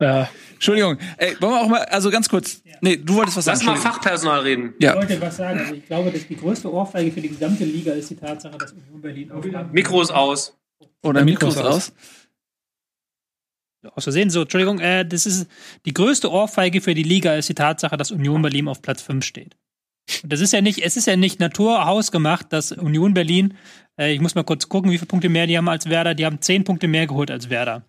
Ja. Entschuldigung. Ey, wollen wir auch mal, also ganz kurz. Nee, du wolltest was Lass sagen. mal Fachpersonal reden. Ja. Ich wollte was sagen. Also ich glaube, dass die größte Ohrfeige für die gesamte Liga ist die Tatsache, dass Union Berlin auf Mikro ist aus. Oder Mikros aus. aus Versehen so, Entschuldigung, äh, das ist die größte Ohrfeige für die Liga ist die Tatsache, dass Union Berlin auf Platz 5 steht. Und das ist ja nicht, es ist ja nicht naturhausgemacht, dass Union Berlin, äh, ich muss mal kurz gucken, wie viele Punkte mehr die haben als Werder, die haben 10 Punkte mehr geholt als Werder.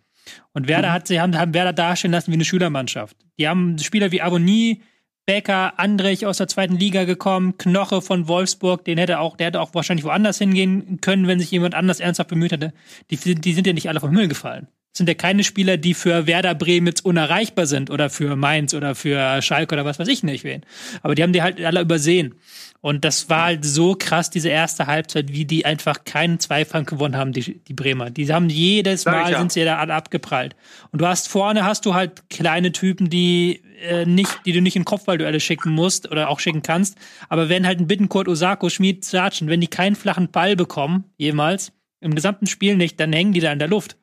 Und Werder hat, sie haben, haben Werder dastehen lassen wie eine Schülermannschaft. Die haben Spieler wie Abonnie, Becker, Andrich aus der zweiten Liga gekommen, Knoche von Wolfsburg, den hätte auch, der hätte auch wahrscheinlich woanders hingehen können, wenn sich jemand anders ernsthaft bemüht hätte. Die, die sind ja nicht alle vom Himmel gefallen. Das sind ja keine Spieler, die für Werder Bremen jetzt unerreichbar sind oder für Mainz oder für Schalke oder was weiß ich nicht wen. Aber die haben die halt alle übersehen. Und das war halt so krass, diese erste Halbzeit, wie die einfach keinen Zweifang gewonnen haben, die, die Bremer. Die haben jedes Mal ja. sind sie da alle abgeprallt. Und du hast vorne hast du halt kleine Typen, die äh, nicht, die du nicht in Kopfballduelle schicken musst oder auch schicken kannst. Aber wenn halt ein Bittenkurt, Osako, Schmid, Sargent, wenn die keinen flachen Ball bekommen, jemals, im gesamten Spiel nicht, dann hängen die da in der Luft.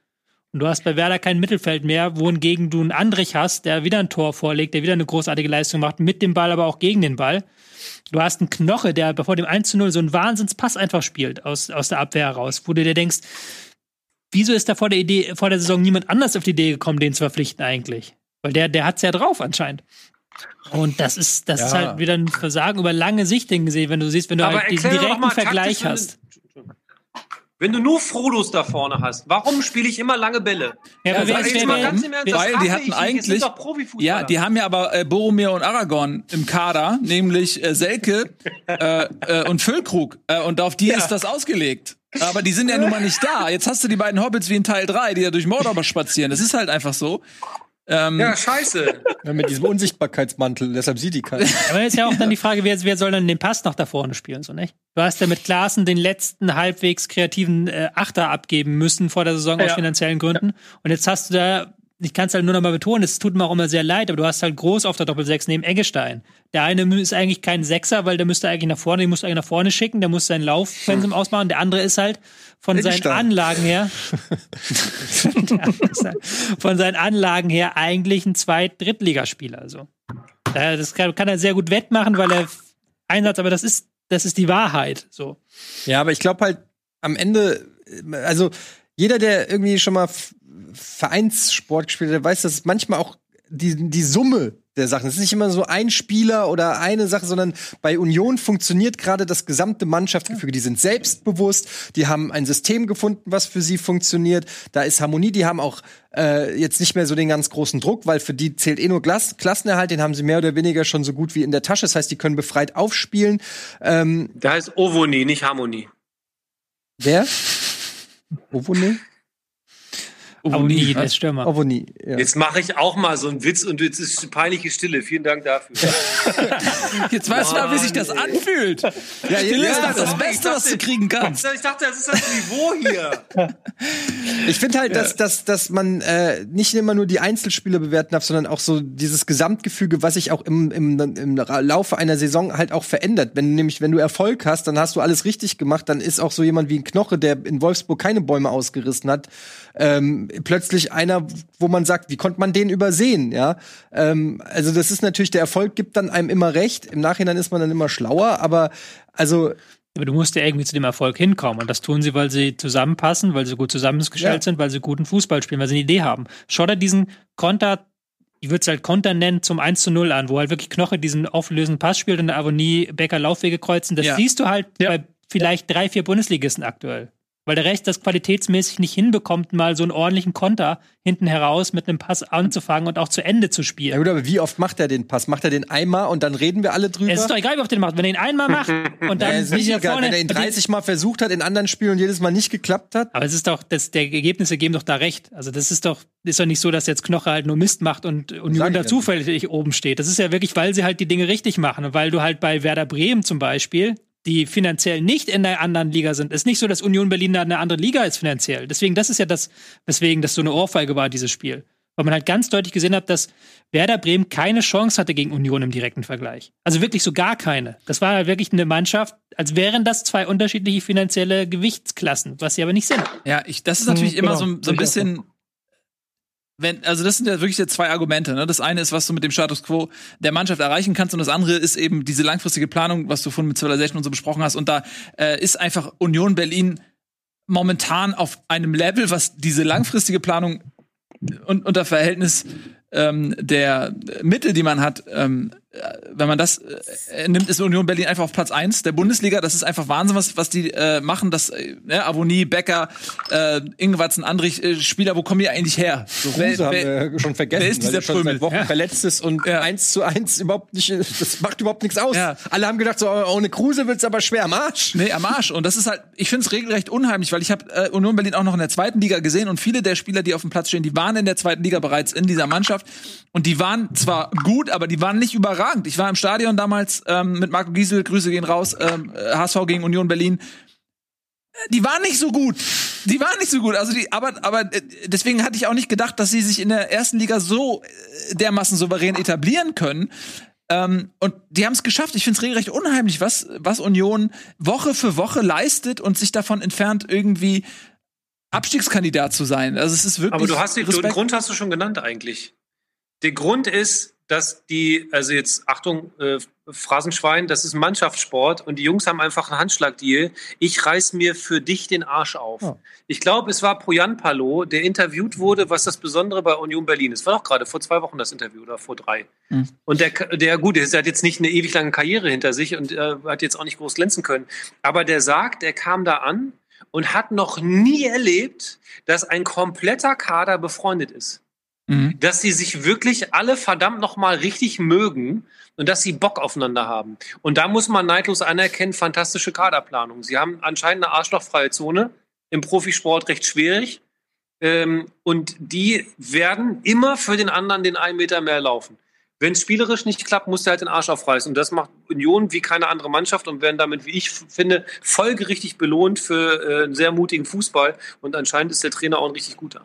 Und du hast bei Werder kein Mittelfeld mehr, wohingegen du einen Andrich hast, der wieder ein Tor vorlegt, der wieder eine großartige Leistung macht, mit dem Ball, aber auch gegen den Ball. Du hast einen Knoche, der vor dem 1 zu 0 so einen Wahnsinnspass einfach spielt aus, aus der Abwehr heraus, wo du dir denkst, wieso ist da vor der Idee, vor der Saison niemand anders auf die Idee gekommen, den zu verpflichten eigentlich? Weil der, der hat's ja drauf anscheinend. Und das ist, das ist Ja. halt wieder ein Versagen über lange Sicht gesehen, wenn du siehst, wenn du Aber halt diesen direkten Vergleich hast. Wenn du nur Frodos da vorne hast, warum spiele ich immer lange Bälle? Ja, aber wer sag ist ich wer, mal wer, ganz im Ernst, Weil die hatten eigentlich, ja, die haben ja aber äh, Boromir und Aragorn im Kader, nämlich äh, Selke äh, äh, und Füllkrug. Äh, und auf die ist das ausgelegt. Aber die sind ja nun mal nicht da. Jetzt hast du die beiden Hobbits wie in Teil 3, die ja durch Mordor spazieren. Das ist halt einfach so. Ähm, Ja, scheiße. Ja, mit diesem Unsichtbarkeitsmantel, deshalb sieht die keiner. aber jetzt ja auch dann die Frage, wer, wer soll dann den Pass noch da vorne spielen, so nicht? Du hast ja mit Klaassen den letzten halbwegs kreativen äh, Achter abgeben müssen vor der Saison aus Ja. finanziellen Gründen. Und jetzt hast du da, ich kann es halt nur noch mal betonen, es tut mir auch immer sehr leid, aber du hast halt groß auf der Doppelsechs neben Eggestein. Der eine ist eigentlich kein Sechser, weil der müsste eigentlich nach vorne, den musst du eigentlich nach vorne schicken, der muss seinen Laufpensum ausmachen. Der andere ist halt von seinen Eggestein. Anlagen her, von seinen Anlagen her eigentlich ein Zweit-, Drittligaspieler, so. Daher, Das kann, kann er sehr gut wettmachen, weil er Einsatz, aber das ist, das ist die Wahrheit, so. Ja, aber ich glaube halt am Ende, äh, also jeder, der irgendwie schon mal Vereinssport gespielt hat, der weiß, dass es manchmal auch die, die Summe der Sachen. Es ist nicht immer so ein Spieler oder eine Sache, sondern bei Union funktioniert gerade das gesamte Mannschaftsgefüge. Die sind selbstbewusst, die haben ein System gefunden, was für sie funktioniert. Da ist Harmonie, die haben auch äh, jetzt nicht mehr so den ganz großen Druck, weil für die zählt eh nur Glas Klassenerhalt, den haben sie mehr oder weniger schon so gut wie in der Tasche. Das heißt, die können befreit aufspielen. Ähm, Der heißt Ovoni, nicht Harmonie. wer? Ovone? Aber nie, der ist Stürmer. Ovoni, ja. Jetzt mache ich auch mal so einen Witz und jetzt ist peinliche Stille. Vielen Dank dafür. Jetzt weißt du mal, wie sich das anfühlt. Ja, Stille ist doch das sorry, Beste, ich was du dachte- kriegen kannst. Ich dachte, das ist das Niveau hier. Ich finde halt, dass, dass, dass man äh, nicht immer nur die Einzelspiele bewerten darf, sondern auch so dieses Gesamtgefüge, was sich auch im, im, im Laufe einer Saison halt auch verändert. Wenn nämlich, wenn du Erfolg hast, dann hast du alles richtig gemacht, dann ist auch so jemand wie ein Knoche, der in Wolfsburg keine Bäume ausgerissen hat, ähm, plötzlich einer, wo man sagt, wie konnte man den übersehen, ja? Ähm, also das ist natürlich, der Erfolg gibt dann einem immer recht. Im Nachhinein ist man dann immer schlauer, aber also Aber du musst ja irgendwie zu dem Erfolg hinkommen. Und das tun sie, weil sie zusammenpassen, weil sie gut zusammengestellt Ja. sind, weil sie guten Fußball spielen, weil sie eine Idee haben. Schau dir diesen Konter, ich würde es halt Konter nennen, zum 1 zu 0 an, wo halt wirklich Knoche diesen auflösenden Pass spielt und der Avonie Becker Laufwege kreuzen. Das Ja. siehst du halt Ja. bei vielleicht drei, vier Bundesligisten aktuell. Weil der Rest das qualitätsmäßig nicht hinbekommt, mal so einen ordentlichen Konter hinten heraus mit einem Pass anzufangen und auch zu Ende zu Ja spielen. gut, aber wie oft macht er den Pass? Macht er den einmal und dann reden wir alle drüber? es ist doch egal, wie oft den macht. Wenn er ihn einmal macht und dann ja, ist nicht egal, vorne- wenn er ihn 30 Mal versucht hat in anderen Spielen und jedes Mal nicht geklappt hat. Aber es ist doch, das, der Ergebnisse geben doch da recht. Also das ist doch, ist doch nicht so, dass jetzt Knoche halt nur Mist macht und Union da ja. zufällig oben steht. Das ist ja wirklich, weil sie halt die Dinge richtig machen und weil du halt bei Werder Bremen zum Beispiel, die finanziell nicht in der anderen Liga sind, ist nicht so, dass Union Berlin da eine andere Liga ist finanziell. Deswegen, das ist ja das, weswegen das so eine Ohrfeige war, dieses Spiel. Weil man halt ganz deutlich gesehen hat, dass Werder Bremen keine Chance hatte gegen Union im direkten Vergleich. Also wirklich so gar keine. Das war halt wirklich eine Mannschaft, als wären das zwei unterschiedliche finanzielle Gewichtsklassen, was sie aber nicht sind. Ja, ich, das ist natürlich Mhm, immer genau. so, so ein bisschen. Wenn, also das sind ja wirklich zwei Argumente. Ne? Das eine ist, was du mit dem Status quo der Mannschaft erreichen kannst, und das andere ist eben diese langfristige Planung, was du vorhin mit Civilization und so besprochen hast. Und da äh, ist einfach Union Berlin momentan auf einem Level, was diese langfristige Planung und unter Verhältnis ähm, der Mittel, die man hat, ähm, äh, wenn man das äh, nimmt, ist Union Berlin einfach auf Platz eins der Bundesliga. Das ist einfach Wahnsinn, was, was die äh, machen. Das, äh, ne, Avonie, Becker, äh, Ingwertsen, Andrich, äh, Spieler, wo kommen die eigentlich her? So, Kruse haben wir schon vergessen. wer ist weil dieser er schon Prömel? seit Wochen Ja. verletzt ist und Ja. eins zu eins überhaupt nicht, das macht überhaupt nichts aus. Ja. Alle haben gedacht, so ohne Kruse wird's aber schwer am Arsch. Nee, am Arsch. Und das ist halt, ich finde es regelrecht unheimlich, weil ich habe äh, Union Berlin auch noch in der zweiten Liga gesehen und viele der Spieler, die auf dem Platz stehen, die waren in der zweiten Liga bereits in dieser Mannschaft und die waren zwar gut, aber die waren nicht überragend. Ich war im Stadion damals ähm, mit Marco Giesel, Grüße gehen raus, ähm, äh, HSV gegen Union Berlin. Äh, Die waren nicht so gut. Die waren nicht so gut. Also die, aber, aber äh, deswegen hatte ich auch nicht gedacht, dass sie sich in der ersten Liga so äh, dermaßen souverän etablieren können. Ähm, und die haben es geschafft. Ich finde es regelrecht unheimlich, was, was Union Woche für Woche leistet und sich davon entfernt, irgendwie Abstiegskandidat zu sein. Also es ist wirklich. Aber du hast den. Grund hast du schon genannt eigentlich. Der Grund ist, dass die, also jetzt Achtung, äh, Phrasenschwein, das ist Mannschaftssport und die Jungs haben einfach einen Handschlagdeal. Ich reiß mir für dich den Arsch auf. Ja. Ich glaube, es war Poyan Palo, der interviewt wurde, was das Besondere bei Union Berlin ist. War doch gerade vor zwei Wochen das Interview oder vor drei. Mhm. Und der, der gut, der hat jetzt nicht eine ewig lange Karriere hinter sich und äh, hat jetzt auch nicht groß glänzen können. Aber der sagt, der kam da an und hat noch nie erlebt, dass ein kompletter Kader befreundet ist Mhm. dass sie sich wirklich alle verdammt noch mal richtig mögen und dass sie Bock aufeinander haben. Und da muss man neidlos anerkennen, fantastische Kaderplanung. Sie haben anscheinend eine arschlochfreie Zone, im Profisport recht schwierig. Ähm, und die werden immer für den anderen den einen Meter mehr laufen. Wenn es spielerisch nicht klappt, muss der halt den Arsch aufreißen. Und das macht Union wie keine andere Mannschaft und werden damit, wie ich finde, folgerichtig belohnt für äh, einen sehr mutigen Fußball. Und anscheinend ist der Trainer auch ein richtig guter.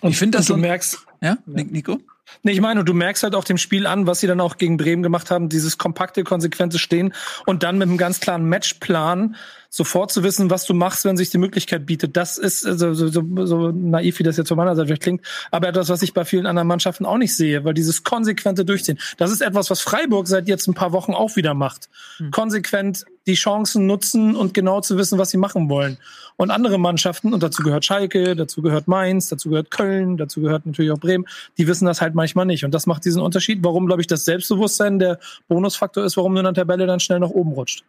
Und Ich finde das und so- du merkst, Ja, Nico? Nee, ich meine, du merkst halt auch dem Spiel an, was sie dann auch gegen Bremen gemacht haben, dieses kompakte, konsequente Stehen und dann mit einem ganz klaren Matchplan sofort zu wissen, was du machst, wenn sich die Möglichkeit bietet. Das ist äh, so, so, so, so naiv, wie das jetzt von meiner Seite vielleicht klingt, aber etwas, was ich bei vielen anderen Mannschaften auch nicht sehe, weil dieses konsequente Durchziehen, das ist etwas, was Freiburg seit jetzt ein paar Wochen auch wieder macht. Konsequent die Chancen nutzen und genau zu wissen, was sie machen wollen. Und andere Mannschaften, und dazu gehört Schalke, dazu gehört Mainz, dazu gehört Köln, dazu gehört natürlich auch Bremen, die wissen das halt manchmal nicht. Und das macht diesen Unterschied, warum, glaube ich, das Selbstbewusstsein der Bonusfaktor ist, warum du in der Tabelle dann schnell nach oben rutscht.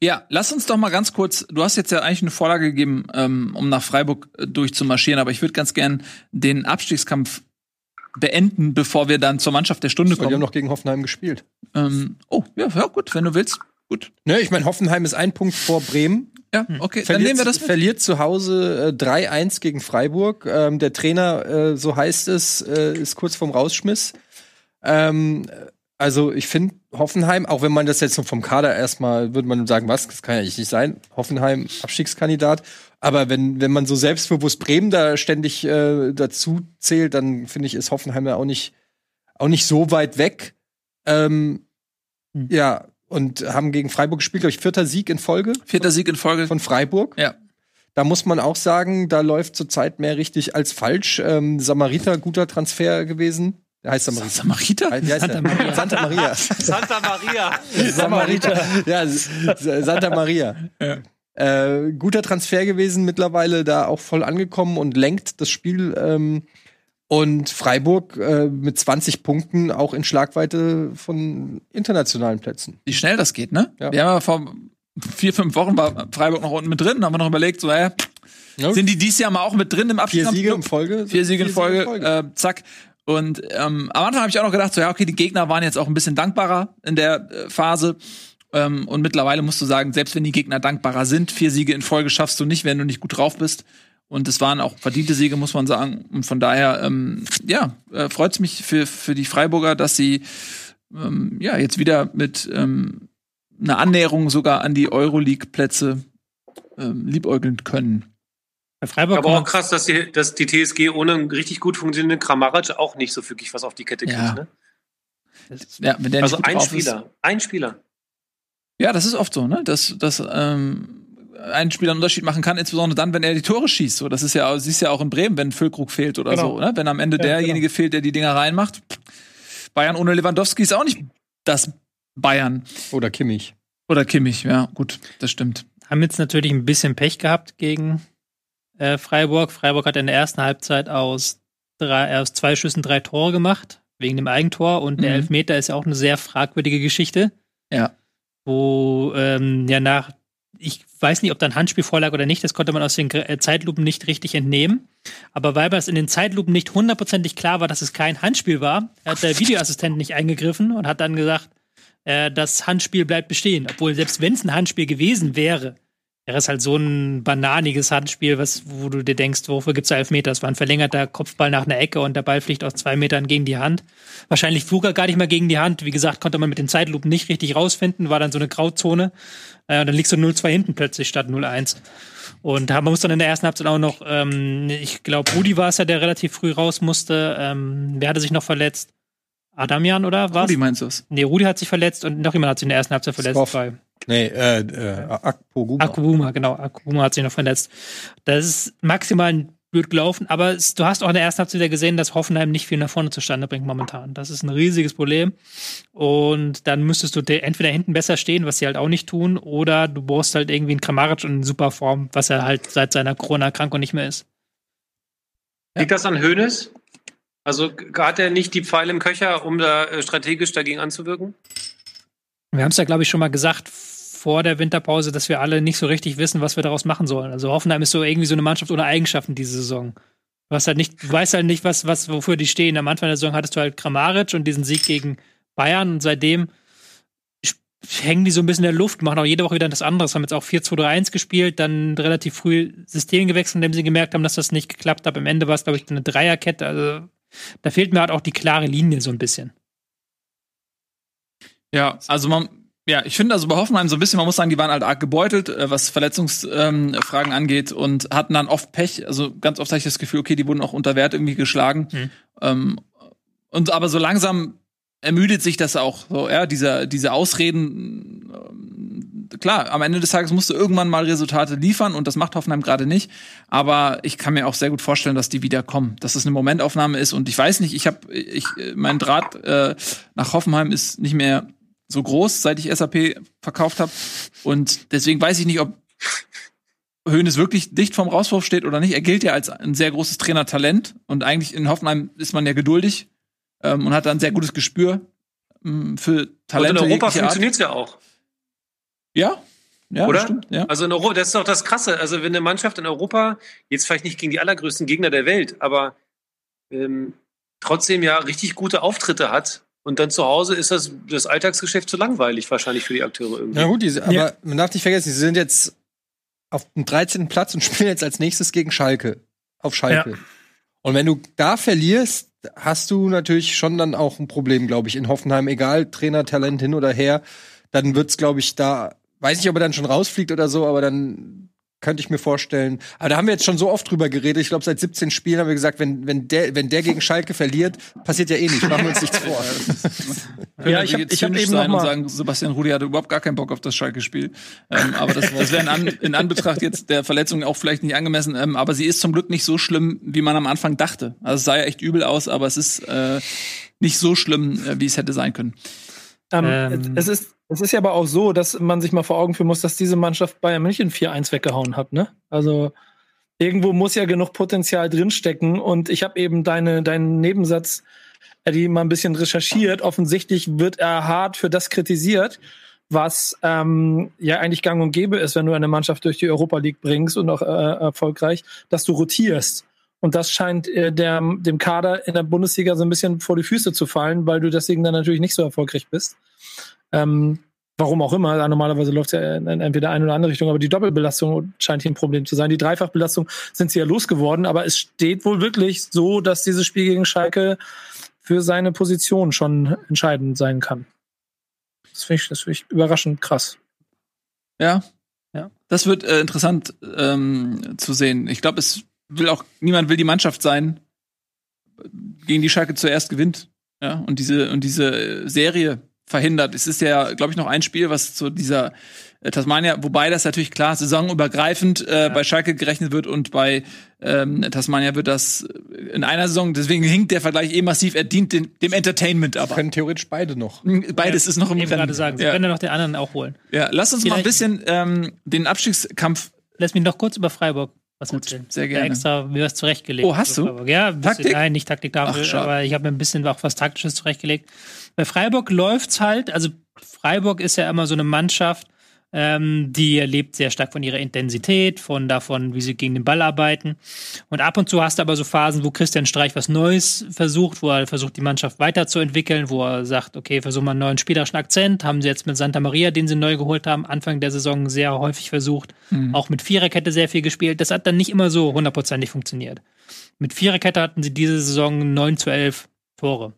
Ja, lass uns doch mal ganz kurz, du hast jetzt ja eigentlich eine Vorlage gegeben, ähm, um nach Freiburg äh, durchzumarschieren, aber ich würde ganz gern den Abstiegskampf beenden, bevor wir dann zur Mannschaft der Stunde Die haben kommen. noch gegen Hoffenheim gespielt. Ähm, oh, ja, ja, gut, wenn du willst. Gut. Ne, ich meine, Hoffenheim ist ein Punkt vor Bremen. Ja, okay, dann Verliert, nehmen wir das mit. verliert zu Hause äh, 3-1 gegen Freiburg. Ähm, der Trainer, äh, so heißt es, äh, ist kurz vorm Rausschmiss. Ähm, also ich finde Hoffenheim, auch wenn man das jetzt so vom Kader erstmal, würde man sagen, was, das kann ja nicht sein. Hoffenheim Abstiegskandidat. Aber wenn, wenn man so selbstbewusst Bremen da ständig äh, dazu zählt, dann finde ich, ist Hoffenheim ja auch nicht, auch nicht so weit weg. Ähm, Hm. Ja, und haben gegen Freiburg gespielt, glaube ich, vierter Sieg in Folge Vierter Sieg in Folge. von Freiburg. Ja. Da muss man auch sagen, da läuft zurzeit mehr richtig als falsch. Ähm, Samariter, guter Transfer gewesen. Der heißt Samariter. Samariter? Wie heißt Santa? Maria. Santa Maria. Santa Maria. Samariter. Ja, Santa Maria. Äh, guter Transfer gewesen, mittlerweile da auch voll angekommen und lenkt das Spiel. Ähm, und Freiburg äh, mit 20 Punkten auch in Schlagweite von internationalen Plätzen. Wie schnell das geht, ne? Ja. Wir haben ja vor vier, fünf Wochen war Freiburg noch unten mit drin. Haben wir noch überlegt, so, äh, sind die dieses Jahr mal auch mit drin im Abstieg? Vier Siege in Folge? Vier Siege in Folge, Äh, zack. Und ähm, am Anfang habe ich auch noch gedacht, so ja, okay, die Gegner waren jetzt auch ein bisschen dankbarer in der äh, Phase. Ähm, und mittlerweile musst du sagen, selbst wenn die Gegner dankbarer sind, vier Siege in Folge schaffst du nicht, wenn du nicht gut drauf bist. Und es waren auch verdiente Siege, muss man sagen. Und von daher, ähm, ja, äh, freut es mich für, für die Freiburger, dass sie ähm, ja jetzt wieder mit ähm, einer Annäherung sogar an die Euroleague-Plätze ähm, liebäugeln können. Bei Freiburg Aber auch krass, dass die, dass die TSG ohne einen richtig gut funktionierenden Kramaric auch nicht so wirklich was auf die Kette kriegt. Ja. Ne? Ja, wenn der Also ein Spieler. Ein Spieler. Ist. Ja, das ist oft so, ne? Dass, dass ähm, ein Spieler einen Unterschied machen kann, insbesondere dann, wenn er die Tore schießt. So, das ist ja, siehst ja auch in Bremen, wenn Füllkrug fehlt oder Genau. so, ne? Wenn am Ende Ja, derjenige fehlt, der die Dinger reinmacht. Bayern ohne Lewandowski ist auch nicht das Bayern. Oder Kimmich. Oder Kimmich, ja, gut, das stimmt. haben jetzt natürlich ein bisschen Pech gehabt gegen äh, Freiburg. Freiburg hat in der ersten Halbzeit aus, drei, aus zwei Schüssen drei Tore gemacht, wegen dem Eigentor. Und der Mhm. Elfmeter ist ja auch eine sehr fragwürdige Geschichte. Ja. Wo ähm, ja nach, ich weiß nicht, ob da ein Handspiel vorlag oder nicht, das konnte man aus den äh, Zeitlupen nicht richtig entnehmen. Aber weil das in den Zeitlupen nicht hundertprozentig klar war, dass es kein Handspiel war, hat der Videoassistent nicht eingegriffen und hat dann gesagt, äh, das Handspiel bleibt bestehen. Obwohl, selbst wenn es ein Handspiel gewesen wäre, wäre es halt so ein bananiges Handspiel, was, wo du dir denkst, wofür gibt's da Elfmeter? Es war ein verlängerter Kopfball nach einer Ecke und der Ball fliegt aus zwei Metern gegen die Hand. Wahrscheinlich flog er gar nicht mehr gegen die Hand. Wie gesagt, konnte man mit den Zeitlupen nicht richtig rausfinden, war dann so eine Grauzone. Äh, und dann liegst du 0-2 hinten plötzlich statt 0-1. Und man muss dann in der ersten Halbzeit auch noch, ähm, ich glaube, Rudi war es ja, der relativ früh raus musste. Ähm, wer hatte sich noch verletzt? Adamian oder was? Rudi meinst du es? Nee, Rudi hat sich verletzt und noch jemand hat sich in der ersten Halbzeit verletzt. Bei Nee, äh, äh, Akpoguma. Akubuma, genau. Akubuma hat sich noch verletzt. Das ist maximal blöd gelaufen, aber es, du hast auch in der ersten Halbzeit wieder gesehen, dass Hoffenheim nicht viel nach vorne zustande bringt momentan. Das ist ein riesiges Problem. Und dann müsstest du de- entweder hinten besser stehen, was sie halt auch nicht tun, oder du brauchst halt irgendwie einen Kramaric in super Form, was er halt seit seiner Corona-Erkrankung nicht mehr ist. Liegt das an Hoeneß? Also hat er nicht die Pfeile im Köcher, um da äh, strategisch dagegen anzuwirken? Wir haben es ja, glaube ich, schon mal gesagt vor der Winterpause, dass wir alle nicht so richtig wissen, was wir daraus machen sollen. Also Hoffenheim ist so irgendwie so eine Mannschaft ohne Eigenschaften diese Saison. Du hast halt nicht, du weißt halt nicht, was, was, wofür die stehen. Am Anfang der Saison hattest du halt Kramaric und diesen Sieg gegen Bayern und seitdem hängen die so ein bisschen in der Luft, machen auch jede Woche wieder das anderes, haben jetzt auch 4-2-3-1 gespielt, dann relativ früh System gewechselt, indem sie gemerkt haben, dass das nicht geklappt hat. Am Ende war es, glaube ich, eine Dreierkette. Also da fehlt mir halt auch die klare Linie so ein bisschen. Ja, also man, ja, ich finde also bei Hoffenheim so ein bisschen, man muss sagen, die waren halt arg gebeutelt, äh, was Verletzungsfragen ähm, angeht und hatten dann oft Pech. Also ganz oft hatte ich das Gefühl, okay, die wurden auch unter Wert irgendwie geschlagen. Mhm. Ähm, und aber so langsam ermüdet sich das auch, so, ja, dieser, diese Ausreden, ähm, klar, am Ende des Tages musst du irgendwann mal Resultate liefern und das macht Hoffenheim gerade nicht. Aber ich kann mir auch sehr gut vorstellen, dass die wieder kommen, dass es eine Momentaufnahme ist und ich weiß nicht, ich habe, ich, mein Draht äh, nach Hoffenheim ist nicht mehr so groß, seit ich SAP verkauft habe und deswegen weiß ich nicht, ob Hoeneß wirklich dicht vom Rauswurf steht oder nicht. Er gilt ja als ein sehr großes Trainertalent und eigentlich in Hoffenheim ist man ja geduldig ähm, und hat dann ein sehr gutes Gespür ähm, für Und Talente. in Europa funktioniert es ja auch. Ja, ja, Oder? stimmt. Ja. Also in Europa, das ist doch das Krasse. Also wenn eine Mannschaft in Europa, jetzt vielleicht nicht gegen die allergrößten Gegner der Welt, aber ähm, trotzdem ja richtig gute Auftritte hat und dann zu Hause ist das, das Alltagsgeschäft zu langweilig wahrscheinlich für die Akteure irgendwie. Na gut, diese, aber Ja. man darf nicht vergessen, sie sind jetzt auf dem 13. Platz und spielen jetzt als nächstes gegen Schalke. Auf Schalke. Und wenn du da verlierst, hast du natürlich schon dann auch ein Problem, glaube ich, in Hoffenheim, egal, Trainertalent hin oder her, dann wird's, glaube ich, da, weiß nicht, ob er dann schon rausfliegt oder so, aber dann könnte ich mir vorstellen. Aber da haben wir jetzt schon so oft drüber geredet. Ich glaube, seit 17 Spielen haben wir gesagt, wenn, wenn, der, wenn der gegen Schalke verliert, passiert ja eh nicht. Machen wir uns nichts vor. Können Ja, ich hab- jetzt ich hab zynisch eben sein und mal- sagen, Sebastian Rudi hatte überhaupt gar keinen Bock auf das Schalke-Spiel. Ähm, aber das, das wäre in, an, in Anbetracht jetzt der Verletzung auch vielleicht nicht angemessen. Ähm, aber sie ist zum Glück nicht so schlimm, wie man am Anfang dachte. Also es sah ja echt übel aus, aber es ist äh, nicht so schlimm, äh, wie es hätte sein können. Ähm, Ähm. es, ist, es ist ja aber auch so, dass man sich mal vor Augen führen muss, dass diese Mannschaft Bayern München 4-1 weggehauen hat. Ne? Also irgendwo muss ja genug Potenzial drinstecken. Und ich habe eben deine, deinen Nebensatz, Eddie, mal ein bisschen recherchiert. Offensichtlich wird er hart für das kritisiert, was ähm, ja eigentlich gang und gäbe ist, wenn du eine Mannschaft durch die Europa League bringst und auch äh, erfolgreich, dass du rotierst. Und das scheint äh, der, dem Kader in der Bundesliga so ein bisschen vor die Füße zu fallen, weil du deswegen dann natürlich nicht so erfolgreich bist. Ähm, warum auch immer, normalerweise läuft es ja in entweder eine oder andere Richtung, aber die Doppelbelastung scheint hier ein Problem zu sein. Die Dreifachbelastung sind sie ja losgeworden, aber es steht wohl wirklich so, dass dieses Spiel gegen Schalke für seine Position schon entscheidend sein kann. Das finde ich, das find ich überraschend krass. Ja. Ja. Das wird äh, interessant ähm, zu sehen. Ich glaube, es will auch, niemand will die Mannschaft sein, gegen die Schalke zuerst gewinnt. Ja, und diese, und diese Serie verhindert. Es ist ja, glaube ich, noch ein Spiel, was zu dieser äh, Tasmania, wobei das natürlich klar saisonübergreifend äh, ja. bei Schalke gerechnet wird und bei ähm, Tasmania wird das in einer Saison, deswegen hinkt der Vergleich eh massiv, er dient dem, dem Entertainment aber. Können theoretisch beide noch. Beides ja, ist noch im Rennen. gerade sagen, sie ja. können ja noch den anderen auch holen. Ja, lass uns Vielleicht mal ein bisschen ähm, den Abstiegskampf. Lass mich noch kurz über Freiburg was Gut, erzählen. Sehr gerne. Ja, extra mir was zurechtgelegt. Oh, hast du? Ja, bisschen, Taktik? Nein, nicht Taktik dafür, Ach, aber ich habe mir ein bisschen auch was Taktisches zurechtgelegt. Bei Freiburg läuft's halt, also Freiburg ist ja immer so eine Mannschaft, ähm, die lebt sehr stark von ihrer Intensität, von davon, wie sie gegen den Ball arbeiten. Und ab und zu hast du aber so Phasen, wo Christian Streich was Neues versucht, wo er versucht, die Mannschaft weiterzuentwickeln, wo er sagt, okay, versuchen wir einen neuen spielerischen Akzent. Haben sie jetzt mit Santa Maria, den sie neu geholt haben, Anfang der Saison sehr häufig versucht. Mhm. Auch mit Viererkette sehr viel gespielt. Das hat dann nicht immer so hundertprozentig funktioniert. Mit Viererkette hatten sie diese Saison 9 zu 11 Tore.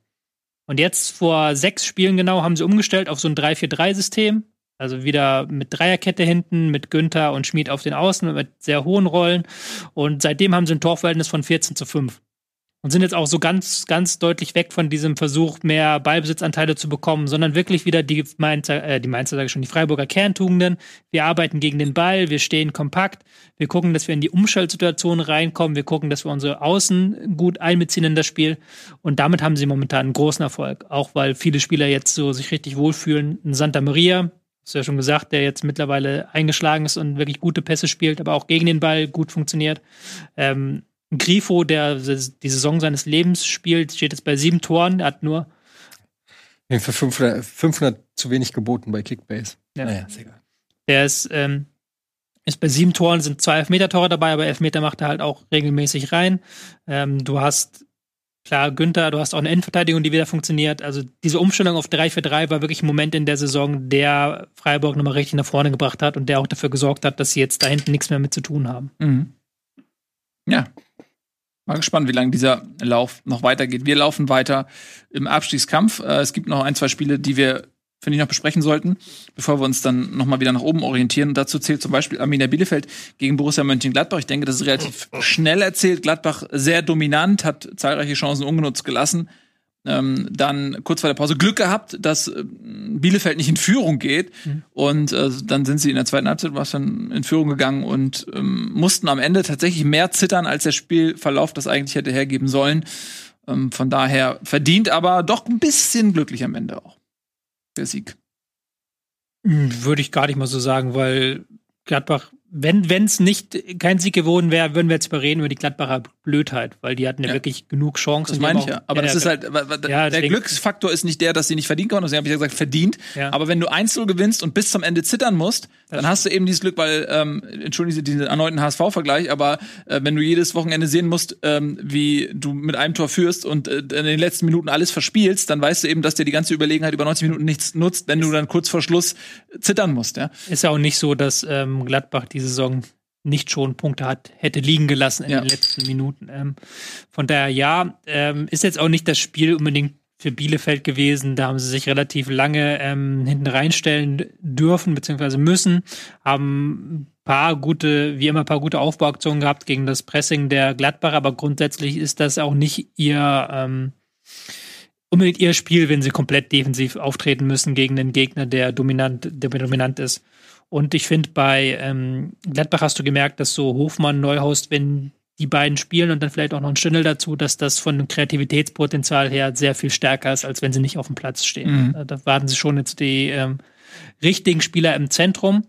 Und jetzt vor sechs Spielen genau haben sie umgestellt auf so ein 3-4-3-System. Also wieder mit Dreierkette hinten, mit Günther und Schmid auf den Außen, mit sehr hohen Rollen. Und seitdem haben sie ein Torverhältnis von 14 zu 5 und sind jetzt auch so ganz, ganz deutlich weg von diesem Versuch, mehr Ballbesitzanteile zu bekommen, sondern wirklich wieder die Mainzer, äh, die Mainzer sage ich schon, die Freiburger Kerntugenden. Wir arbeiten gegen den Ball, wir stehen kompakt, wir gucken, dass wir in die Umschaltsituation reinkommen, wir gucken, dass wir unsere Außen gut einbeziehen in das Spiel und damit haben sie momentan einen großen Erfolg, auch weil viele Spieler jetzt so sich richtig wohlfühlen. Ein Santa Maria, hast du ja schon gesagt, der jetzt mittlerweile eingeschlagen ist und wirklich gute Pässe spielt, aber auch gegen den Ball gut funktioniert. Ähm, Grifo, der die Saison seines Lebens spielt, steht jetzt bei sieben Toren. Er hat nur. Für 500, 500 zu wenig geboten bei Kickbase. Ja. Naja, ist egal. Der ist, ähm, ist bei sieben Toren, sind zwei Elfmeter-Tore dabei, aber Elfmeter macht er halt auch regelmäßig rein. Ähm, du hast, klar, Günther, du hast auch eine Endverteidigung, die wieder funktioniert. Also diese Umstellung auf 3 für 3 war wirklich ein Moment in der Saison, der Freiburg nochmal richtig nach vorne gebracht hat und der auch dafür gesorgt hat, dass sie jetzt da hinten nichts mehr mit zu tun haben. Mhm. Ja, Mal gespannt, wie lange dieser Lauf noch weitergeht. Wir laufen weiter im Abstiegskampf. Äh, es gibt noch ein, zwei Spiele, die wir, finde ich, noch besprechen sollten, bevor wir uns dann noch mal wieder nach oben orientieren. Dazu zählt zum Beispiel Arminia Bielefeld gegen Borussia Mönchengladbach. Ich denke, das ist relativ schnell erzählt. Gladbach sehr dominant, hat zahlreiche Chancen ungenutzt gelassen ähm, dann kurz vor der Pause Glück gehabt, dass äh, Bielefeld nicht in Führung geht. Mhm. Und äh, dann sind sie in der zweiten Halbzeit was dann in Führung gegangen und ähm, mussten am Ende tatsächlich mehr zittern, als der Spielverlauf das eigentlich hätte hergeben sollen. Ähm, von daher verdient, aber doch ein bisschen glücklich am Ende auch. Der Sieg. Hm, würde ich gar nicht mal so sagen, weil Gladbach wenn es nicht kein Sieg geworden wäre, würden wir jetzt überreden über die Gladbacher Blödheit, weil die hatten ja, ja. wirklich genug Chancen. Das meine ich ja. Aber ja, das ist halt, der Glücksfaktor ist nicht der, dass sie nicht verdienen konnten, deswegen habe ich ja gesagt, verdient. Aber wenn du 1 gewinnst und bis zum Ende zittern musst, dann hast du eben dieses Glück, weil, ähm, entschuldigen Sie diesen erneuten HSV-Vergleich, aber äh, wenn du jedes Wochenende sehen musst, ähm, wie du mit einem Tor führst und äh, in den letzten Minuten alles verspielst, dann weißt du eben, dass dir die ganze Überlegenheit über 90 Minuten nichts nutzt, wenn du dann kurz vor Schluss zittern musst. Ja? Ist ja auch nicht so, dass ähm, Gladbach die Saison nicht schon Punkte hat, hätte liegen gelassen in ja. den letzten Minuten. Ähm, von daher, ja, ähm, ist jetzt auch nicht das Spiel unbedingt für Bielefeld gewesen. Da haben sie sich relativ lange ähm, hinten reinstellen dürfen bzw. müssen, haben ein paar gute, wie immer, ein paar gute Aufbauaktionen gehabt gegen das Pressing der Gladbacher, aber grundsätzlich ist das auch nicht ihr ähm, unbedingt ihr Spiel, wenn sie komplett defensiv auftreten müssen gegen einen Gegner, der dominant, der dominant ist. Und ich finde, bei ähm, Gladbach hast du gemerkt, dass so Hofmann, Neuhaus, wenn die beiden spielen und dann vielleicht auch noch ein Stündel dazu, dass das von dem Kreativitätspotenzial her sehr viel stärker ist, als wenn sie nicht auf dem Platz stehen. Mhm. Da warten sie schon jetzt die ähm, richtigen Spieler im Zentrum.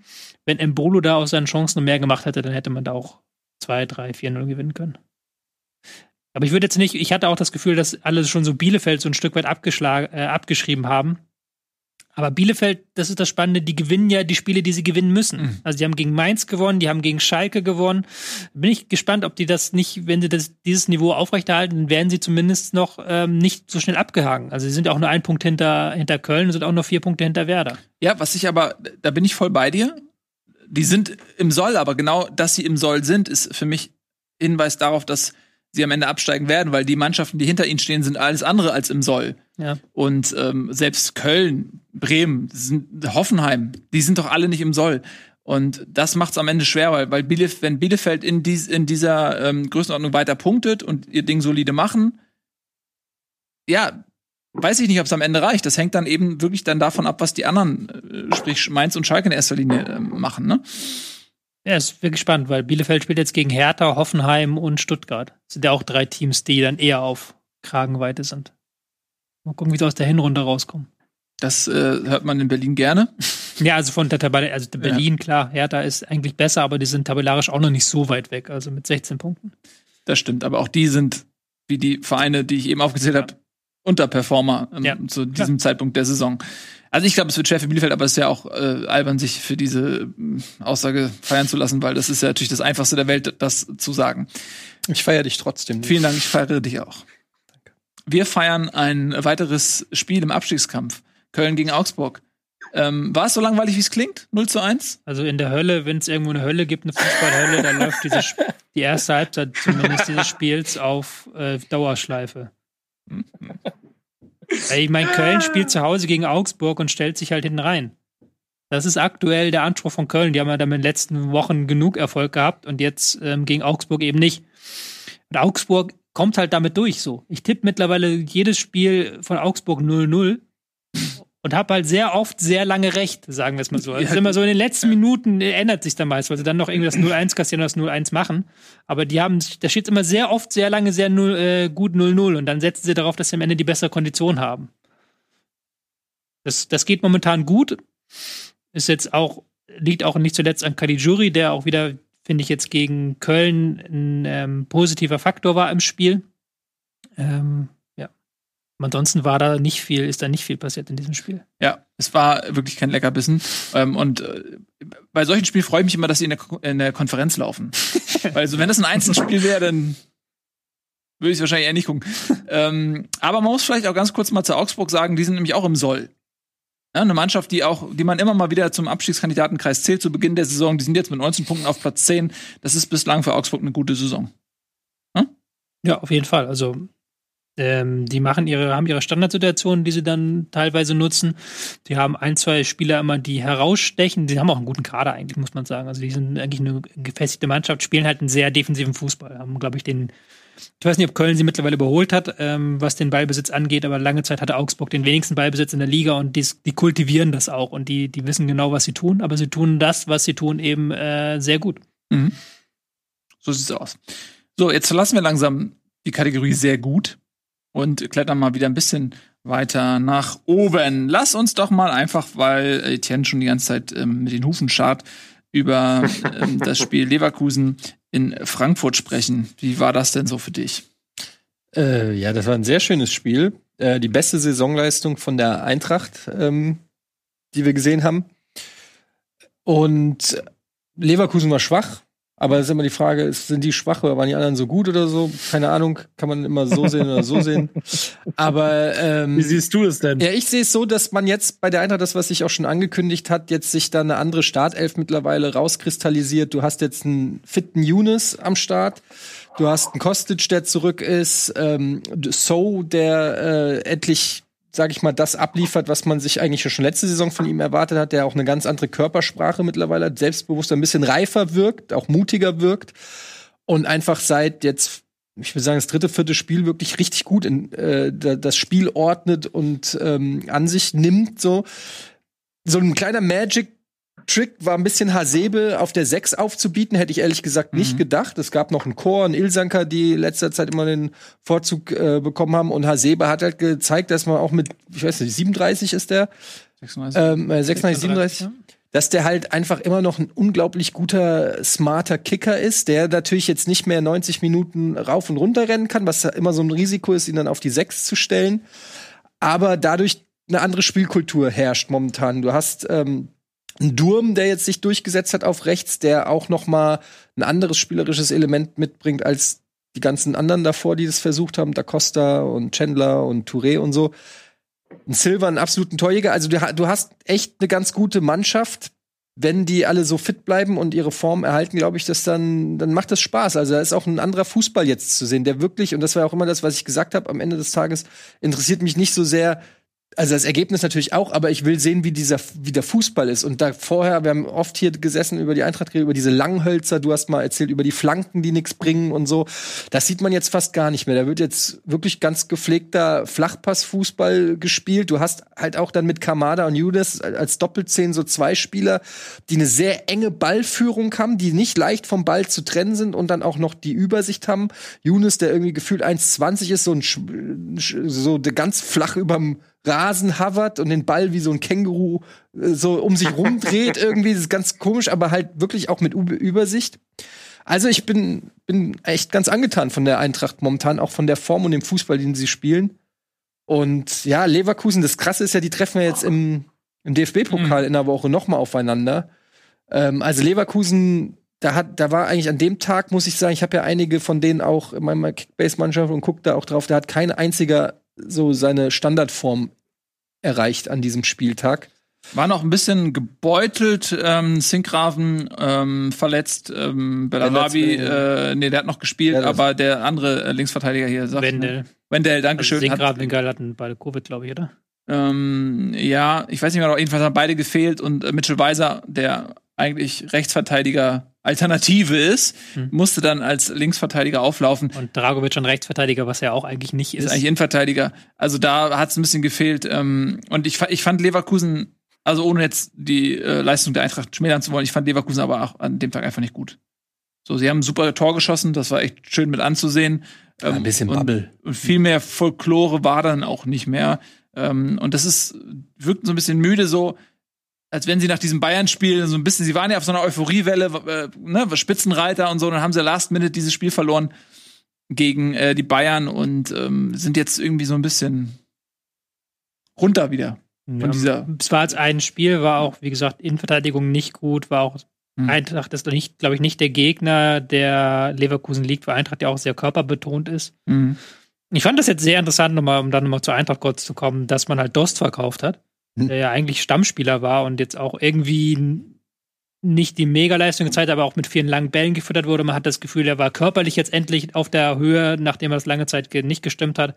Wenn Embolo da aus seinen Chancen mehr gemacht hätte, dann hätte man da auch 2, 3, 4, 0 gewinnen können. Aber ich würde jetzt nicht, ich hatte auch das Gefühl, dass alle schon so Bielefeld so ein Stück weit abgeschlagen, äh, abgeschrieben haben. Aber Bielefeld, das ist das Spannende, die gewinnen ja die Spiele, die sie gewinnen müssen. Mhm. Also die haben gegen Mainz gewonnen, die haben gegen Schalke gewonnen. Bin ich gespannt, ob die das nicht, wenn sie das, dieses Niveau aufrechterhalten, dann werden sie zumindest noch ähm, nicht so schnell abgehangen. Also sie sind auch nur ein Punkt hinter, hinter Köln und sind auch nur vier Punkte hinter Werder. Ja, was ich aber, da bin ich voll bei dir. Die sind im Soll, aber genau, dass sie im Soll sind, ist für mich Hinweis darauf, dass sie am Ende absteigen werden, weil die Mannschaften, die hinter ihnen stehen, sind alles andere als im Soll. Ja. Und ähm, selbst Köln, Bremen, sind, Hoffenheim, die sind doch alle nicht im Soll. Und das macht es am Ende schwer, weil, weil Bielef wenn Bielefeld in, dies, in dieser ähm, Größenordnung weiter punktet und ihr Ding solide machen, ja, weiß ich nicht, ob es am Ende reicht. Das hängt dann eben wirklich dann davon ab, was die anderen, äh, sprich Mainz und Schalke in erster Linie äh, machen. Ne? Ja, ist wirklich spannend, weil Bielefeld spielt jetzt gegen Hertha, Hoffenheim und Stuttgart. Das sind ja auch drei Teams, die dann eher auf Kragenweite sind. Mal gucken, wie sie aus der Hinrunde rauskommen. Das äh, hört man in Berlin gerne. Ja, also von der Tabelle, also Berlin, klar, Hertha ist eigentlich besser, aber die sind tabellarisch auch noch nicht so weit weg, also mit 16 Punkten. Das stimmt, aber auch die sind, wie die Vereine, die ich eben aufgezählt habe, Unterperformer ähm, Ja, zu diesem Zeitpunkt der Saison. Also ich glaube, es wird schwer für Bielefeld, aber es ist ja auch äh, albern, sich für diese ähm, Aussage feiern zu lassen, weil das ist ja natürlich das Einfachste der Welt, das zu sagen. Ich feiere dich trotzdem. Nicht. Vielen Dank, ich feiere dich auch. Wir feiern ein weiteres Spiel im Abstiegskampf. Köln gegen Augsburg. Ähm, war es so langweilig, wie es klingt? 0 zu 1? Also in der Hölle, wenn es irgendwo eine Hölle gibt, eine Fußballhölle, dann läuft diese, die erste Halbzeit zumindest dieses Spiels auf äh, Dauerschleife. Ich meine, Köln spielt zu Hause gegen Augsburg und stellt sich halt hinten rein. Das ist aktuell der Anspruch von Köln. Die haben ja damit in den letzten Wochen genug Erfolg gehabt und jetzt ähm, gegen Augsburg eben nicht. Und Augsburg kommt halt damit durch so. Ich tippe mittlerweile jedes Spiel von Augsburg 0-0 und habe halt sehr oft sehr lange recht, sagen wir es mal so. Also Ja. immer so in den letzten Minuten äh, ändert sich dann meist, weil sie dann noch irgendwie das 0-1 kassieren oder das 0-1 machen. Aber die haben, da steht immer sehr oft sehr lange sehr 0, äh, gut 0-0 und dann setzen sie darauf, dass sie am Ende die bessere Kondition haben. Das, das geht momentan gut. Ist jetzt auch, liegt auch nicht zuletzt an Caligiuri, der auch wieder, finde ich, jetzt gegen Köln ein ähm, positiver Faktor war im Spiel. Ähm, Ansonsten war da nicht viel, ist da nicht viel passiert in diesem Spiel. Ja, es war wirklich kein Leckerbissen. Ähm, und äh, bei solchen Spielen freue ich mich immer, dass sie in der, Ko- in der Konferenz laufen. Weil so, wenn das ein Einzelspiel wäre, dann würde ich es wahrscheinlich eher nicht gucken. ähm, aber man muss vielleicht auch ganz kurz mal zu Augsburg sagen, die sind nämlich auch im Soll. Ja, eine Mannschaft, die auch, die man immer mal wieder zum Abstiegskandidatenkreis zählt zu Beginn der Saison. Die sind jetzt mit 19 Punkten auf Platz 10. Das ist bislang für Augsburg eine gute Saison. Ja, auf jeden Fall. Also ähm, die machen ihre, haben ihre Standardsituationen, die sie dann teilweise nutzen. Die haben ein, zwei Spieler immer, die herausstechen. Die haben auch einen guten Kader eigentlich, muss man sagen. Also die sind eigentlich eine gefestigte Mannschaft, spielen halt einen sehr defensiven Fußball. Haben, glaube ich, den ich weiß nicht, ob Köln sie mittlerweile überholt hat, ähm, was den Ballbesitz angeht, aber lange Zeit hatte Augsburg den wenigsten Ballbesitz in der Liga und die, die kultivieren das auch und die, die wissen genau, was sie tun, aber sie tun das, was sie tun, eben äh, sehr gut. Mhm. So sieht's aus. So, jetzt verlassen wir langsam die Kategorie sehr gut und klettern mal wieder ein bisschen weiter nach oben. Lass uns doch mal einfach, weil Etienne schon die ganze Zeit ähm, mit den Hufen schart, über ähm, das Spiel Leverkusen in Frankfurt sprechen. Wie war das denn so für dich? Äh, ja, das war ein sehr schönes Spiel. Äh, die beste Saisonleistung von der Eintracht, ähm, die wir gesehen haben. Und Leverkusen war schwach. Aber es ist immer die Frage, sind die schwach oder waren die anderen so gut oder so? Keine Ahnung, kann man immer so sehen oder so sehen. Aber ähm, Wie siehst du es denn? ja, ich sehe es so, dass man jetzt bei der Eintracht, das, was sich auch schon angekündigt hat, jetzt sich da eine andere Startelf mittlerweile rauskristallisiert. Du hast jetzt einen fitten Younes am Start. Du hast einen Kostic, der zurück ist. Ähm, So, der äh, endlich, sag ich mal, das abliefert, was man sich eigentlich schon letzte Saison von ihm erwartet hat, der auch eine ganz andere Körpersprache mittlerweile hat, selbstbewusster, ein bisschen reifer wirkt, auch mutiger wirkt. Und einfach seit jetzt ich würde sagen, das dritte, vierte Spiel wirklich richtig gut in, äh, da- das Spiel ordnet und ähm, an sich nimmt. So, so ein kleiner Magic-Trick war ein bisschen Hasebe auf der 6 aufzubieten, hätte ich ehrlich gesagt nicht gedacht. Es gab noch einen Chor, einen Ilsanker, die letzter Zeit immer den Vorzug äh, bekommen haben. Und Hasebe hat halt gezeigt, dass man auch mit, ich weiß nicht, 37 ist der, 36? ähm, äh, 36, 37, dass der halt einfach immer noch ein unglaublich guter, smarter Kicker ist, der natürlich jetzt nicht mehr 90 Minuten rauf und runter rennen kann, was ja immer so ein Risiko ist, ihn dann auf die 6 zu stellen. Aber dadurch eine andere Spielkultur herrscht momentan. Du hast ähm, Durm, der jetzt sich durchgesetzt hat auf rechts, der auch noch mal ein anderes spielerisches Element mitbringt als die ganzen anderen davor, die das versucht haben, Da Costa und Chandler und Touré und so. Ein Silver, einen absoluten Torjäger. Also du, du hast echt eine ganz gute Mannschaft. Wenn die alle so fit bleiben und ihre Form erhalten, glaube ich, dass dann, dann macht das Spaß. Also da ist auch ein anderer Fußball jetzt zu sehen, der wirklich, und das war auch immer das, was ich gesagt habe, am Ende des Tages interessiert mich nicht so sehr, also das Ergebnis natürlich auch, aber ich will sehen, wie dieser, wie der Fußball ist. Und da vorher, wir haben oft hier gesessen über die Eintracht, über diese Langhölzer, du hast mal erzählt über die Flanken, die nichts bringen und so. Das sieht man jetzt fast gar nicht mehr. Da wird jetzt wirklich ganz gepflegter Flachpassfußball gespielt. Du hast halt auch dann mit Kamada und Judas als Doppelzehn so zwei Spieler, die eine sehr enge Ballführung haben, die nicht leicht vom Ball zu trennen sind und dann auch noch die Übersicht haben. Younes, der irgendwie gefühlt 1,20 ist, so ein so ganz flach überm Rasen hovert und den Ball wie so ein Känguru äh, so um sich rumdreht irgendwie. Das ist ganz komisch, aber halt wirklich auch mit Ü- Übersicht. Also ich bin, bin echt ganz angetan von der Eintracht momentan, auch von der Form und dem Fußball, den sie spielen. Und ja, Leverkusen, das Krasse ist ja, die treffen ja jetzt im, im DFB-Pokal in der Woche noch mal aufeinander. Ähm, also Leverkusen, da hat, da war eigentlich an dem Tag, muss ich sagen, ich habe ja einige von denen auch in meiner Kickbase-Mannschaft und gucke da auch drauf, da hat kein einziger so seine Standardform erreicht an diesem Spieltag. War noch ein bisschen gebeutelt, ähm, Sinkgraven ähm, verletzt, ähm, Bellarabi, äh, nee, der hat noch gespielt, Ja, aber der andere äh, Linksverteidiger hier sagt Wendel. Wendell, Also Dankeschön. hat, Sinkgraven und Geil hatten beide Covid, glaube ich, oder? ähm, ja, ich weiß nicht mehr, jedenfalls haben beide gefehlt und äh, Mitchell Weiser, der eigentlich Rechtsverteidiger Alternative ist, Hm. musste dann als Linksverteidiger auflaufen. Und Dragovic schon Rechtsverteidiger, was er auch eigentlich nicht ist ist. eigentlich Innenverteidiger. Also da hat es ein bisschen gefehlt. Ähm, und ich, ich fand Leverkusen, also ohne jetzt die äh, Leistung der Eintracht schmälern zu wollen, ich fand Leverkusen aber auch an dem Tag einfach nicht gut. So, sie haben ein super Tor geschossen, das war echt schön mit anzusehen. Ähm, ein bisschen und, Bubble. Und viel mehr Folklore war dann auch nicht mehr. Ähm, und das ist, wirkt so ein bisschen müde, so, als wenn sie nach diesem Bayern-Spiel so ein bisschen, sie waren ja auf so einer Euphoriewelle, äh, ne, Spitzenreiter und so, und dann haben sie last minute dieses Spiel verloren gegen äh, die Bayern und ähm, sind jetzt irgendwie so ein bisschen runter wieder. Ja, dieser- es war als ein Spiel, war auch, wie gesagt, Innenverteidigung nicht gut, war auch Hm. Eintracht ist nicht, glaube ich, nicht der Gegner, der Leverkusen liegt, weil Eintracht ja auch sehr körperbetont ist. Mhm. Ich fand das jetzt sehr interessant, nochmal, um dann nochmal zur Eintracht kurz zu kommen, dass man halt Dost verkauft hat. Der ja eigentlich Stammspieler war und jetzt auch irgendwie nicht die Megaleistung gezeigt, aber auch mit vielen langen Bällen gefüttert wurde. Man hat das Gefühl, er war körperlich jetzt endlich auf der Höhe, nachdem er es lange Zeit nicht gestimmt hat.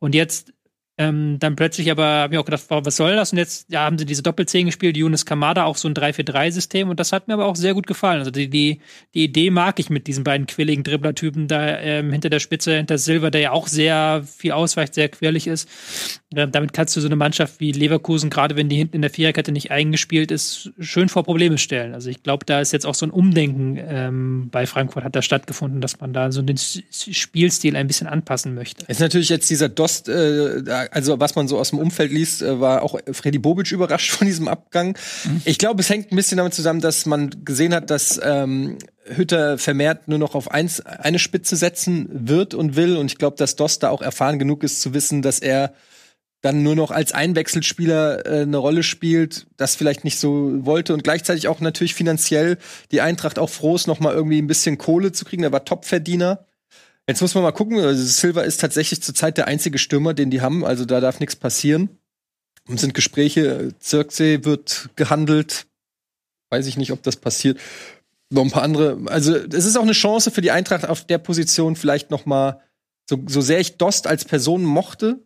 Und jetzt ähm, dann plötzlich aber habe ich auch gedacht, wow, was soll das? Und jetzt ja, haben sie diese Doppelzehn gespielt, Yunus Kamada, auch so ein 3-4-3-System und das hat mir aber auch sehr gut gefallen. Also die, die, die Idee mag ich mit diesen beiden quirligen Dribbler-Typen da ähm, hinter der Spitze, hinter Silver, der ja auch sehr viel ausweicht, sehr quirlig ist. Ähm, damit kannst du so eine Mannschaft wie Leverkusen, gerade wenn die hinten in der Viererkette nicht eingespielt ist, schön vor Probleme stellen. Also ich glaube, da ist jetzt auch so ein Umdenken ähm, bei Frankfurt hat da stattgefunden, dass man da so den Spielstil ein bisschen anpassen möchte. Ist natürlich jetzt dieser Dost, äh, also was man so aus dem Umfeld liest, äh, war auch Freddy Bobic überrascht von diesem Abgang. Ich glaube, es hängt ein bisschen damit zusammen, dass man gesehen hat, dass ähm, Hütter vermehrt nur noch auf eins, eine Spitze setzen wird und will. Und ich glaube, dass Dost da auch erfahren genug ist zu wissen, dass er dann nur noch als Einwechselspieler äh, eine Rolle spielt, das vielleicht nicht so wollte und gleichzeitig auch natürlich finanziell die Eintracht auch froh ist, noch mal irgendwie ein bisschen Kohle zu kriegen. Er war Topverdiener. Jetzt muss man mal gucken. Also Silva ist tatsächlich zurzeit der einzige Stürmer, den die haben. Also da darf nichts passieren. Und sind Gespräche. Zirksee wird gehandelt. Weiß ich nicht, ob das passiert. Noch ein paar andere. Also es ist auch eine Chance für die Eintracht auf der Position vielleicht noch mal so, so sehr ich Dost als Person mochte.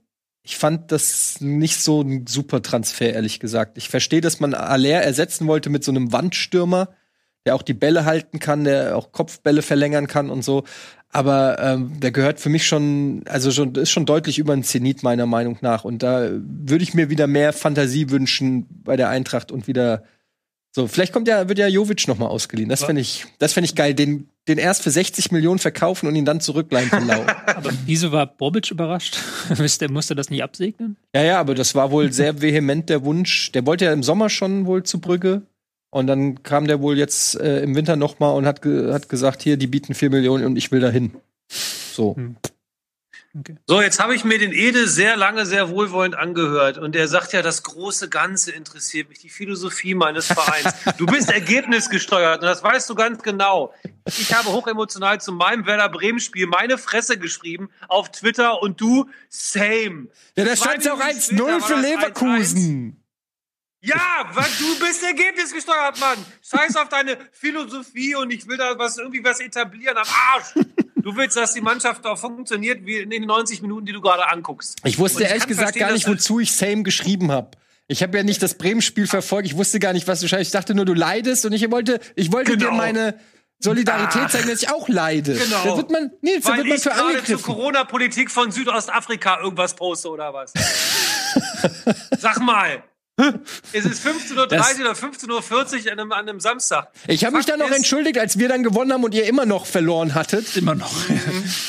Ich fand das nicht so ein super Transfer, ehrlich gesagt. Ich verstehe, dass man Aller ersetzen wollte mit so einem Wandstürmer, der auch die Bälle halten kann, der auch Kopfbälle verlängern kann und so. Aber ähm, der gehört für mich schon, also schon, ist schon deutlich über einen Zenit meiner Meinung nach. Und da würde ich mir wieder mehr Fantasie wünschen bei der Eintracht und wieder so. Vielleicht kommt ja, wird ja Jovic noch mal ausgeliehen. Das fände ich, das fände ich geil. Den, den erst für 60 Millionen verkaufen und ihn dann zurückleihen von Lau. Aber wieso war Bobic überrascht? Musste, musste das nicht absegnen? Ja, ja, aber das war wohl sehr vehement der Wunsch. Der wollte ja im Sommer schon wohl zu Brügge. Und dann kam der wohl jetzt äh, im Winter noch mal und hat, ge hat gesagt, hier, die bieten vier Millionen und ich will dahin. So. Hm. So, jetzt habe ich mir den Ede sehr lange, sehr wohlwollend angehört. Und er sagt ja, das große Ganze interessiert mich, die Philosophie meines Vereins. Du bist ergebnisgesteuert und das weißt du ganz genau. Ich habe hochemotional zu meinem Werder Bremen-Spiel meine Fresse geschrieben auf Twitter und du, same. Ja, da stand ja auch Minuten später 1-0 war für Leverkusen. Ja, weil du bist ergebnisgesteuert, Mann. Scheiß auf deine Philosophie und ich will da was irgendwie was etablieren am Arsch. Du willst, dass die Mannschaft auch funktioniert wie in den 90 Minuten, die du gerade anguckst. Ich wusste ich ehrlich gesagt gar nicht, wozu ich Same geschrieben habe. Ich habe ja nicht das Bremen-Spiel verfolgt. Ich wusste gar nicht, was du schreibst. Ich dachte nur, du leidest und ich wollte, ich wollte dir Genau. meine Solidarität zeigen, dass ich auch leide. Genau. Da wird man, nee, da wird man ich für gerade zur angegriffen. Corona-Politik von Südostafrika irgendwas poste oder was? Sag mal. Es ist 15.30 Uhr Das- oder 15.40 Uhr an einem, an einem Samstag. Ich habe mich dann noch entschuldigt, als wir dann gewonnen haben und ihr immer noch verloren hattet. Immer noch.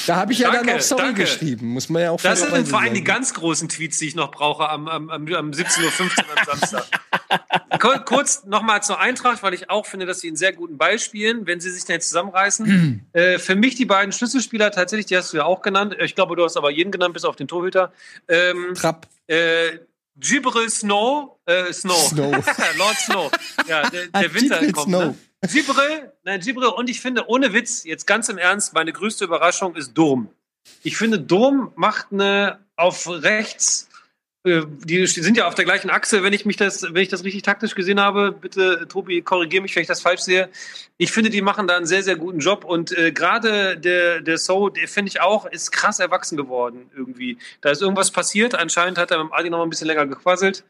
Da habe ich ja Danke, dann noch sorry danke. geschrieben. Muss man ja auch Das sind vor allem die ganz großen Tweets, die ich noch brauche am, am, am, am 17.15 Uhr am Samstag. Kur- Kurz nochmal zur Eintracht, weil ich auch finde, dass sie einen sehr guten Ball spielen, wenn sie sich denn jetzt zusammenreißen. äh, für mich die beiden Schlüsselspieler tatsächlich, die hast du ja auch genannt. Ich glaube, du hast aber jeden genannt, bis auf den Torhüter. Ähm, Trapp. äh, Gibril Snow, äh, Snow. Snow. Lord Snow. Ja, der, der Winter Gibril kommt. Snow. Ne? Gibril, nein, Gibril. Und ich finde, ohne Witz, jetzt ganz im Ernst, meine größte Überraschung ist Durm. Ich finde, Durm macht eine auf rechts, die sind ja auf der gleichen Achse, wenn ich mich das, wenn ich das richtig taktisch gesehen habe, bitte, Tobi, korrigiere mich, wenn ich das falsch sehe. Ich finde, die machen da einen sehr, sehr guten Job und äh, gerade der, der So, der finde ich auch, ist krass erwachsen geworden irgendwie. Da ist irgendwas passiert, anscheinend hat er mit dem Adi noch mal ein bisschen länger gequasselt.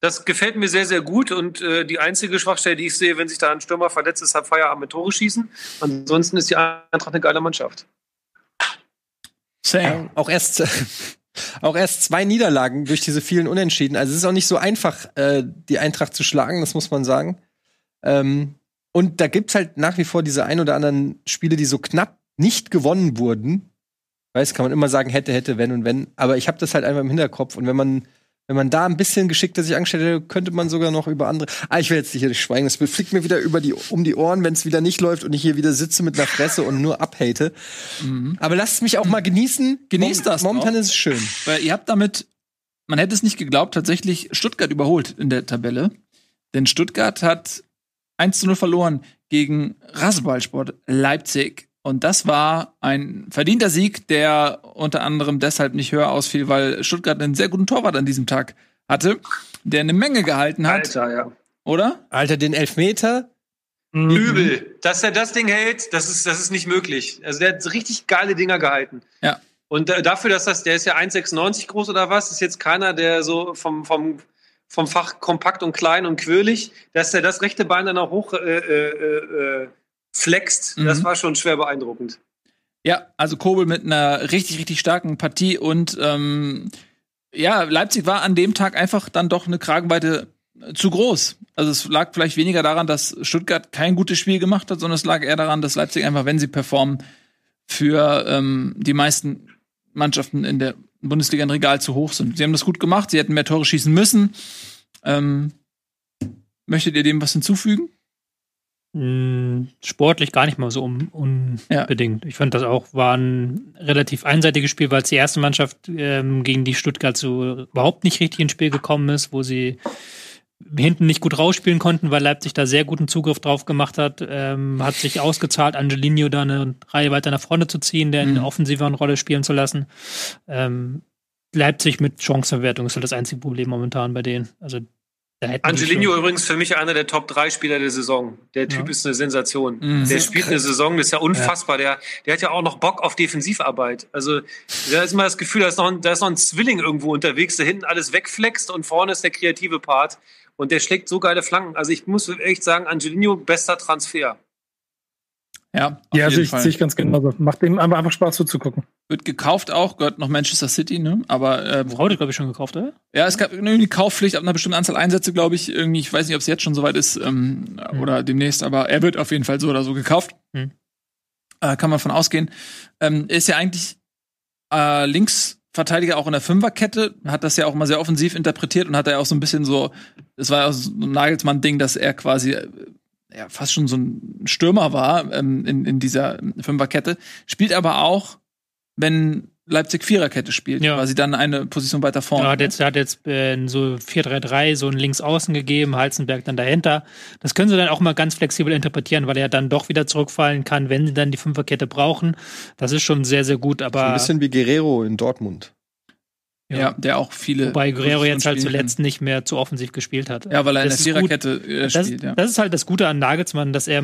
Das gefällt mir sehr, sehr gut und äh, die einzige Schwachstelle, die ich sehe, wenn sich da ein Stürmer verletzt ist, hat Feierabend mit Tore schießen. Ansonsten ist die Eintracht eine geile Mannschaft. Same. Auch erst, auch erst zwei Niederlagen durch diese vielen Unentschieden. Also es ist auch nicht so einfach, äh, die Eintracht zu schlagen, das muss man sagen. Ähm, und da gibt's halt nach wie vor diese ein oder anderen Spiele, die so knapp nicht gewonnen wurden. Weiß, kann man immer sagen, hätte, hätte, wenn und wenn. Aber ich habe das halt einfach im Hinterkopf. Und wenn man, wenn man da ein bisschen geschickter sich angestellt hätte, könnte man sogar noch über andere. Ah, ich will jetzt hier nicht schweigen. Das fliegt mir wieder über die, um die Ohren, wenn es wieder nicht läuft und ich hier wieder sitze mit einer Fresse und nur abhate. Aber lasst es mich auch mal genießen. Genießt das Momentan auch. ist es schön. Weil ihr habt damit, man hätte es nicht geglaubt, tatsächlich Stuttgart überholt in der Tabelle. Denn Stuttgart hat 1 zu 0 verloren gegen Rasenballsport Leipzig. Und das war ein verdienter Sieg, der unter anderem deshalb nicht höher ausfiel, weil Stuttgart einen sehr guten Torwart an diesem Tag hatte, der eine Menge gehalten hat, Alter, ja. oder? Alter, den Elfmeter. Übel. Dass er das Ding hält, das ist, das ist nicht möglich. Also der hat richtig geile Dinger gehalten. Ja. Und äh, dafür, dass das, der ist ja 1,96 groß oder was, ist jetzt keiner, der so vom, vom, vom Fach kompakt und klein und quirlig, dass er das rechte Bein dann auch hoch äh, äh, äh, flext, Mhm. das war schon schwer beeindruckend. Ja, also Kobel mit einer richtig, richtig starken Partie und ähm, ja, Leipzig war an dem Tag einfach dann doch eine Kragenweite äh, zu groß. Also es lag vielleicht weniger daran, dass Stuttgart kein gutes Spiel gemacht hat, sondern es lag eher daran, dass Leipzig einfach, wenn sie performen, für ähm, die meisten Mannschaften in der Bundesliga ein Regal zu hoch sind. Sie haben das gut gemacht, sie hätten mehr Tore schießen müssen. Ähm, möchtet ihr dem was hinzufügen? Mm, Sportlich gar nicht mal so un Ja. unbedingt. Ich fand das auch war ein relativ einseitiges Spiel, weil es die erste Mannschaft ähm, gegen die Stuttgart so überhaupt nicht richtig ins Spiel gekommen ist, wo sie hinten nicht gut rausspielen konnten, weil Leipzig da sehr guten Zugriff drauf gemacht hat. Ähm, hat sich ausgezahlt, Angelino da eine Reihe weiter nach vorne zu ziehen, der in eine offensiveren Rolle spielen zu lassen. Ähm, Leipzig mit Chancenverwertung ist halt das einzige Problem momentan bei denen. Also Angelino übrigens für mich einer der Top 3 Spieler der Saison. Der Typ Ja. ist eine Sensation. Mhm. Der spielt eine Saison, das ist ja unfassbar. Der, der hat ja auch noch Bock auf Defensivarbeit. Also da ist immer das Gefühl, da ist, noch ein, da ist noch ein Zwilling irgendwo unterwegs, der hinten alles wegflext und vorne ist der kreative Part. Und der schlägt so geile Flanken. Also ich muss echt sagen, Angelino, bester Transfer. Ja, auf Ja, jeden sehe ich, Fall. sehe ich ganz genauso. Macht dem einfach einfach Spaß zuzugucken. Wird gekauft auch, gehört noch Manchester City, ne? Aber äh, Raude, glaube ich, schon gekauft, oder? Ja, es gab irgendwie Kaufpflicht ab einer bestimmten Anzahl Einsätze, glaube ich. Irgendwie, ich weiß nicht, ob es jetzt schon soweit ist ähm, oder demnächst, aber er wird auf jeden Fall so oder so gekauft. Hm. Äh, kann man von ausgehen. Ähm, ist ja eigentlich äh, Linksverteidiger auch in der Fünferkette, hat das ja auch immer sehr offensiv interpretiert und hat da ja auch so ein bisschen so, es war ja auch so ein Nagelsmann-Ding, dass er quasi äh, ja, fast schon so ein Stürmer war ähm, in, in dieser Fünferkette. Spielt aber auch, wenn Leipzig Viererkette spielt, Ja. quasi dann eine Position weiter vorne. Er hat jetzt, er hat jetzt äh, so 4-3-3 so ein Linksaußen gegeben, Halzenberg dann dahinter. Das können sie dann auch mal ganz flexibel interpretieren, weil er dann doch wieder zurückfallen kann, wenn sie dann die Fünferkette brauchen. Das ist schon sehr, sehr gut, So aber ein bisschen wie Guerrero in Dortmund. Ja. der auch viele. wobei Guerrero jetzt halt spielen kann. zuletzt nicht mehr zu offensiv gespielt hat. Ja, weil er in Das der ist gut. Viererkette äh, das, spielt, ja. das ist halt das Gute an Nagelsmann, dass er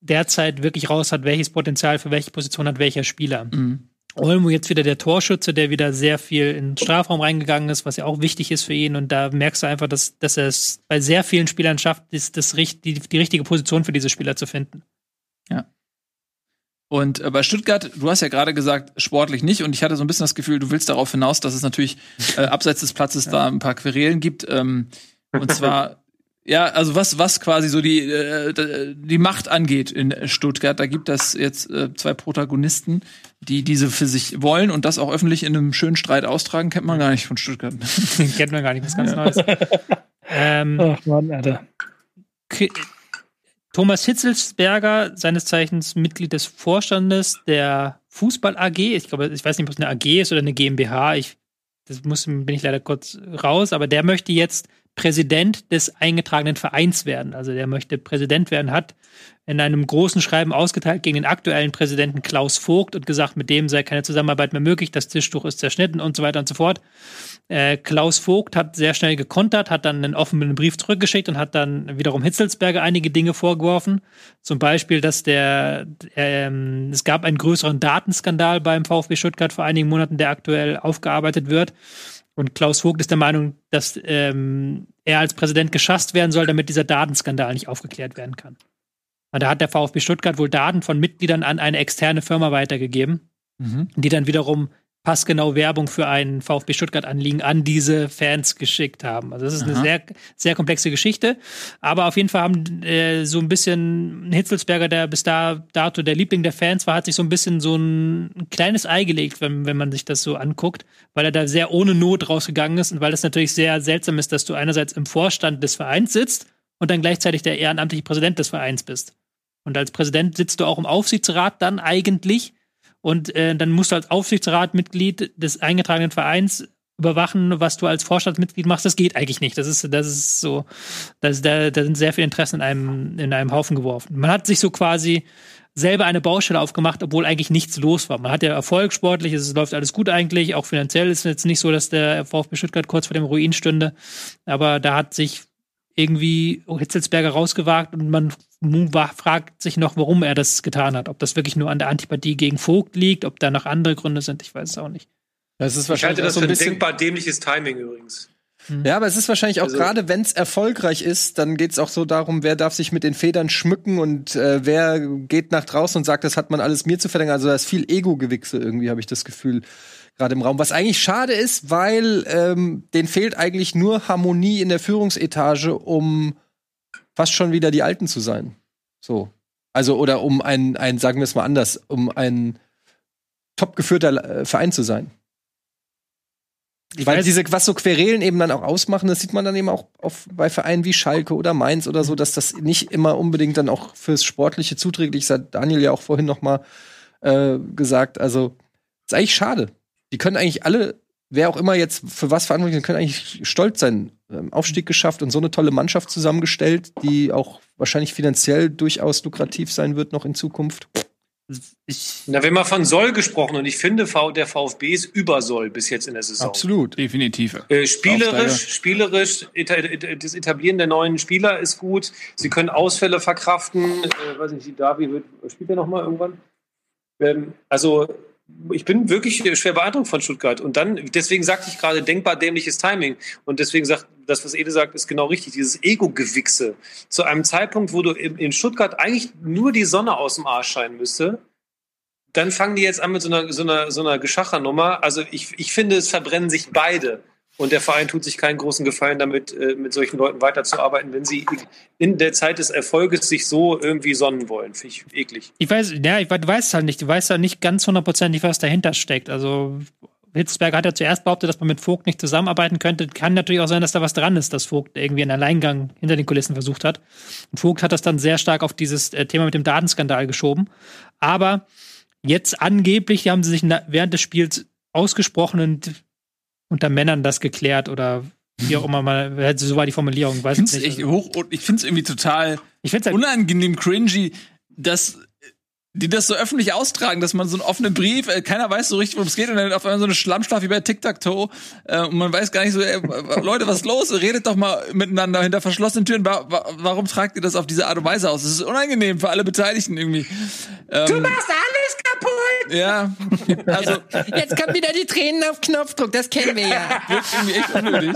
derzeit wirklich raus hat, welches Potenzial für welche Position hat welcher Spieler. Mhm. Olmo jetzt wieder der Torschütze, der wieder sehr viel in den Strafraum reingegangen ist, was ja auch wichtig ist für ihn. Und da merkst du einfach, dass, dass er es bei sehr vielen Spielern schafft, das, das, die, die richtige Position für diese Spieler zu finden. Und äh, bei Stuttgart, du hast ja gerade gesagt, sportlich nicht. Und ich hatte so ein bisschen das Gefühl, du willst darauf hinaus, dass es natürlich äh, abseits des Platzes da ein paar Querelen gibt. Ähm, und zwar, ja, also was, was quasi so die, äh, die Macht angeht in Stuttgart. Da gibt es jetzt äh, zwei Protagonisten, die diese für sich wollen und das auch öffentlich in einem schönen Streit austragen. Kennt man gar nicht von Stuttgart. Kennt man gar nicht, was ganz Neues. ähm, Ach Mann, Alter. Thomas Hitzelsberger, seines Zeichens Mitglied des Vorstandes der Fußball AG. Ich glaube, ich weiß nicht, ob es eine AG ist oder eine GmbH. Ich, das muss, bin ich leider kurz raus, aber der möchte jetzt Präsident des eingetragenen Vereins werden. Also der möchte Präsident werden, hat in einem großen Schreiben ausgeteilt gegen den aktuellen Präsidenten Klaus Vogt und gesagt, mit dem sei keine Zusammenarbeit mehr möglich, das Tischtuch ist zerschnitten und so weiter und so fort. Äh, Klaus Vogt hat sehr schnell gekontert, hat dann einen offenen Brief zurückgeschickt und hat dann wiederum Hitzelsberger einige Dinge vorgeworfen. Zum Beispiel, dass der, ähm, es gab einen größeren Datenskandal beim VfB Stuttgart vor einigen Monaten, der aktuell aufgearbeitet wird. Und Klaus Vogt ist der Meinung, dass ähm, er als Präsident geschasst werden soll, damit dieser Datenskandal nicht aufgeklärt werden kann. Und da hat der VfB Stuttgart wohl Daten von Mitgliedern an eine externe Firma weitergegeben die dann wiederum passgenau Werbung für ein VfB Stuttgart-Anliegen an diese Fans geschickt haben. Also das ist eine Aha. sehr, sehr komplexe Geschichte. Aber auf jeden Fall haben äh, so ein bisschen Hitzelsberger, der bis da dato der Liebling der Fans war, hat sich so ein bisschen so ein, ein kleines Ei gelegt, wenn, wenn man sich das so anguckt, weil er da sehr ohne Not rausgegangen ist und weil es natürlich sehr seltsam ist, dass du einerseits im Vorstand des Vereins sitzt und dann gleichzeitig der ehrenamtliche Präsident des Vereins bist. Und als Präsident sitzt du auch im Aufsichtsrat dann eigentlich. Und äh, dann musst du als Aufsichtsratmitglied des eingetragenen Vereins überwachen, was du als Vorstandsmitglied machst. Das geht eigentlich nicht. Das ist, das ist so, das, da, da sind sehr viele Interessen in einem, in einem Haufen geworfen. Man hat sich so quasi selber eine Baustelle aufgemacht, obwohl eigentlich nichts los war. Man hat ja Erfolg sportlich, es läuft alles gut eigentlich, auch finanziell ist es jetzt nicht so, dass der VfB Stuttgart kurz vor dem Ruin stünde, aber da hat sich irgendwie Hitzelsberger rausgewagt und man fragt sich noch, warum er das getan hat. Ob das wirklich nur an der Antipathie gegen Vogt liegt, ob da noch andere Gründe sind, ich weiß es auch nicht. Das ist Ich wahrscheinlich halte auch das so für ein ein bisschen. denkbar dämliches Timing übrigens. Ja, aber es ist wahrscheinlich auch Also- gerade, wenn es erfolgreich ist, dann geht es auch so darum, wer darf sich mit den Federn schmücken und äh, wer geht nach draußen und sagt, das hat man alles mir zu verdanken. Also da ist viel Ego-Gewichse irgendwie, habe ich das Gefühl, gerade im Raum. Was eigentlich schade ist, weil ähm, denen fehlt eigentlich nur Harmonie in der Führungsetage, um fast schon wieder die Alten zu sein. So. Also, oder um ein, ein sagen wir es mal anders, um ein top geführter äh, Verein zu sein. Ich Weil weiß- diese, was so Querelen eben dann auch ausmachen, das sieht man dann eben auch auf, bei Vereinen wie Schalke oder Mainz oder so, dass das nicht immer unbedingt dann auch fürs Sportliche zuträglich ist. Hat Daniel ja auch vorhin noch mal äh, gesagt. Also, ist eigentlich schade. Die können eigentlich alle, wer auch immer jetzt für was verantwortlich ist, können eigentlich stolz sein. Ähm, Aufstieg geschafft und so eine tolle Mannschaft zusammengestellt, die auch wahrscheinlich finanziell durchaus lukrativ sein wird noch in Zukunft. Ich, Na, wenn mal von Soll gesprochen und ich finde, der VfB ist über Soll bis jetzt in der Saison. Absolut. Definitiv. Äh, spielerisch, spielerisch, das Etablieren der neuen Spieler ist gut. Sie können Ausfälle verkraften. Äh, weiß nicht, die Davi wird, spielt er noch mal irgendwann? Ähm, also ich bin wirklich schwer beeindruckt von Stuttgart. Und dann, deswegen sagte ich gerade, denkbar dämliches Timing. Und deswegen sagt, das, was Ede sagt, ist genau richtig. Dieses Ego-Gewichse. Zu einem Zeitpunkt, wo du in, Stuttgart eigentlich nur die Sonne aus dem Arsch scheinen müsste, dann fangen die jetzt an mit so einer, so einer, so einer Geschachernummer. Also ich, ich finde, es verbrennen sich beide. Und der Verein tut sich keinen großen Gefallen damit, äh, mit solchen Leuten weiterzuarbeiten, wenn sie in der Zeit des Erfolges sich so irgendwie sonnen wollen. Finde ich eklig. ich weiß, ja, ich, du weißt halt nicht, du weißt ja nicht ganz hundertprozentig, was dahinter steckt. Also Hitzberger hat ja zuerst behauptet, dass man mit Vogt nicht zusammenarbeiten könnte. Kann natürlich auch sein, dass da was dran ist, dass Vogt irgendwie einen Alleingang hinter den Kulissen versucht hat. Und Vogt hat das dann sehr stark auf dieses äh, Thema mit dem Datenskandal geschoben. Aber jetzt angeblich haben sie sich während des Spiels ausgesprochenen unter Männern das geklärt oder wie auch immer mal, so war die Formulierung, weiß Ich ich finde es nicht. echt hoch und ich finde es irgendwie total Ich finde halt, unangenehm cringy, dass die das so öffentlich austragen, dass man so einen offenen Brief, äh, keiner weiß so richtig, worum es geht, und dann auf einmal so eine Schlammschlacht wie bei Tic-Tac-Toe, äh, und man weiß gar nicht so, ey, w- Leute, was ist los? Redet doch mal miteinander hinter verschlossenen Türen. Wa wa warum tragt ihr das auf diese Art und Weise aus? Das ist unangenehm für alle Beteiligten irgendwie. Ähm, du machst alles kaputt! Ja, also Jetzt kommt wieder die Tränen auf Knopfdruck, das kennen wir ja. wirkt irgendwie echt unnötig.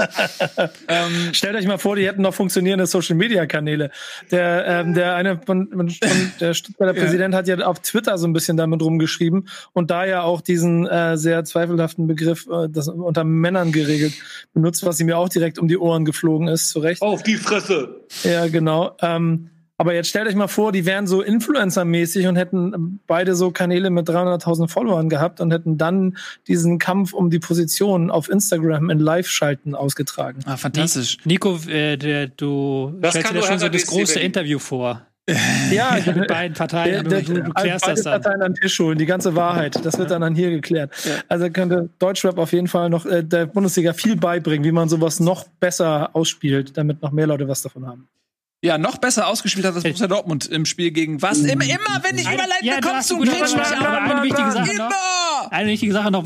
ähm, Stellt euch mal vor, die hätten noch funktionierende Social Media Kanäle. Der, ähm, der eine von, von der Stuttgarter Präsident hat ja auf Twitter so ein bisschen damit rumgeschrieben und da ja auch diesen äh, sehr zweifelhaften Begriff, äh, das unter Männern geregelt, benutzt, was ihm ja auch direkt um die Ohren geflogen ist, zu Recht. Auf die Fresse! Ja, genau. Ähm, aber jetzt stellt euch mal vor, die wären so Influencer-mäßig und hätten beide so Kanäle mit 300.000 Followern gehabt und hätten dann diesen Kampf um die Position auf Instagram in Live-Schalten ausgetragen. ah, fantastisch. Nico, äh, der, du Das stellst dir schon so das große Berlin. Interview vor. Ja, Mit beiden Parteien, aber du, du klärst beide das dann. Parteien an Tisch holen, die ganze Wahrheit. Das wird dann, dann hier geklärt. Also könnte Deutschrap auf jeden Fall noch äh, der Bundesliga viel beibringen, wie man sowas noch besser ausspielt, damit noch mehr Leute was davon haben. Ja, noch besser ausgespielt hat das Borussia Dortmund im Spiel gegen was? Immer, immer wenn ich überleite, Ja, kommst du und grätschst mich aber eine wichtige Sache noch. Eine wichtige Sache noch,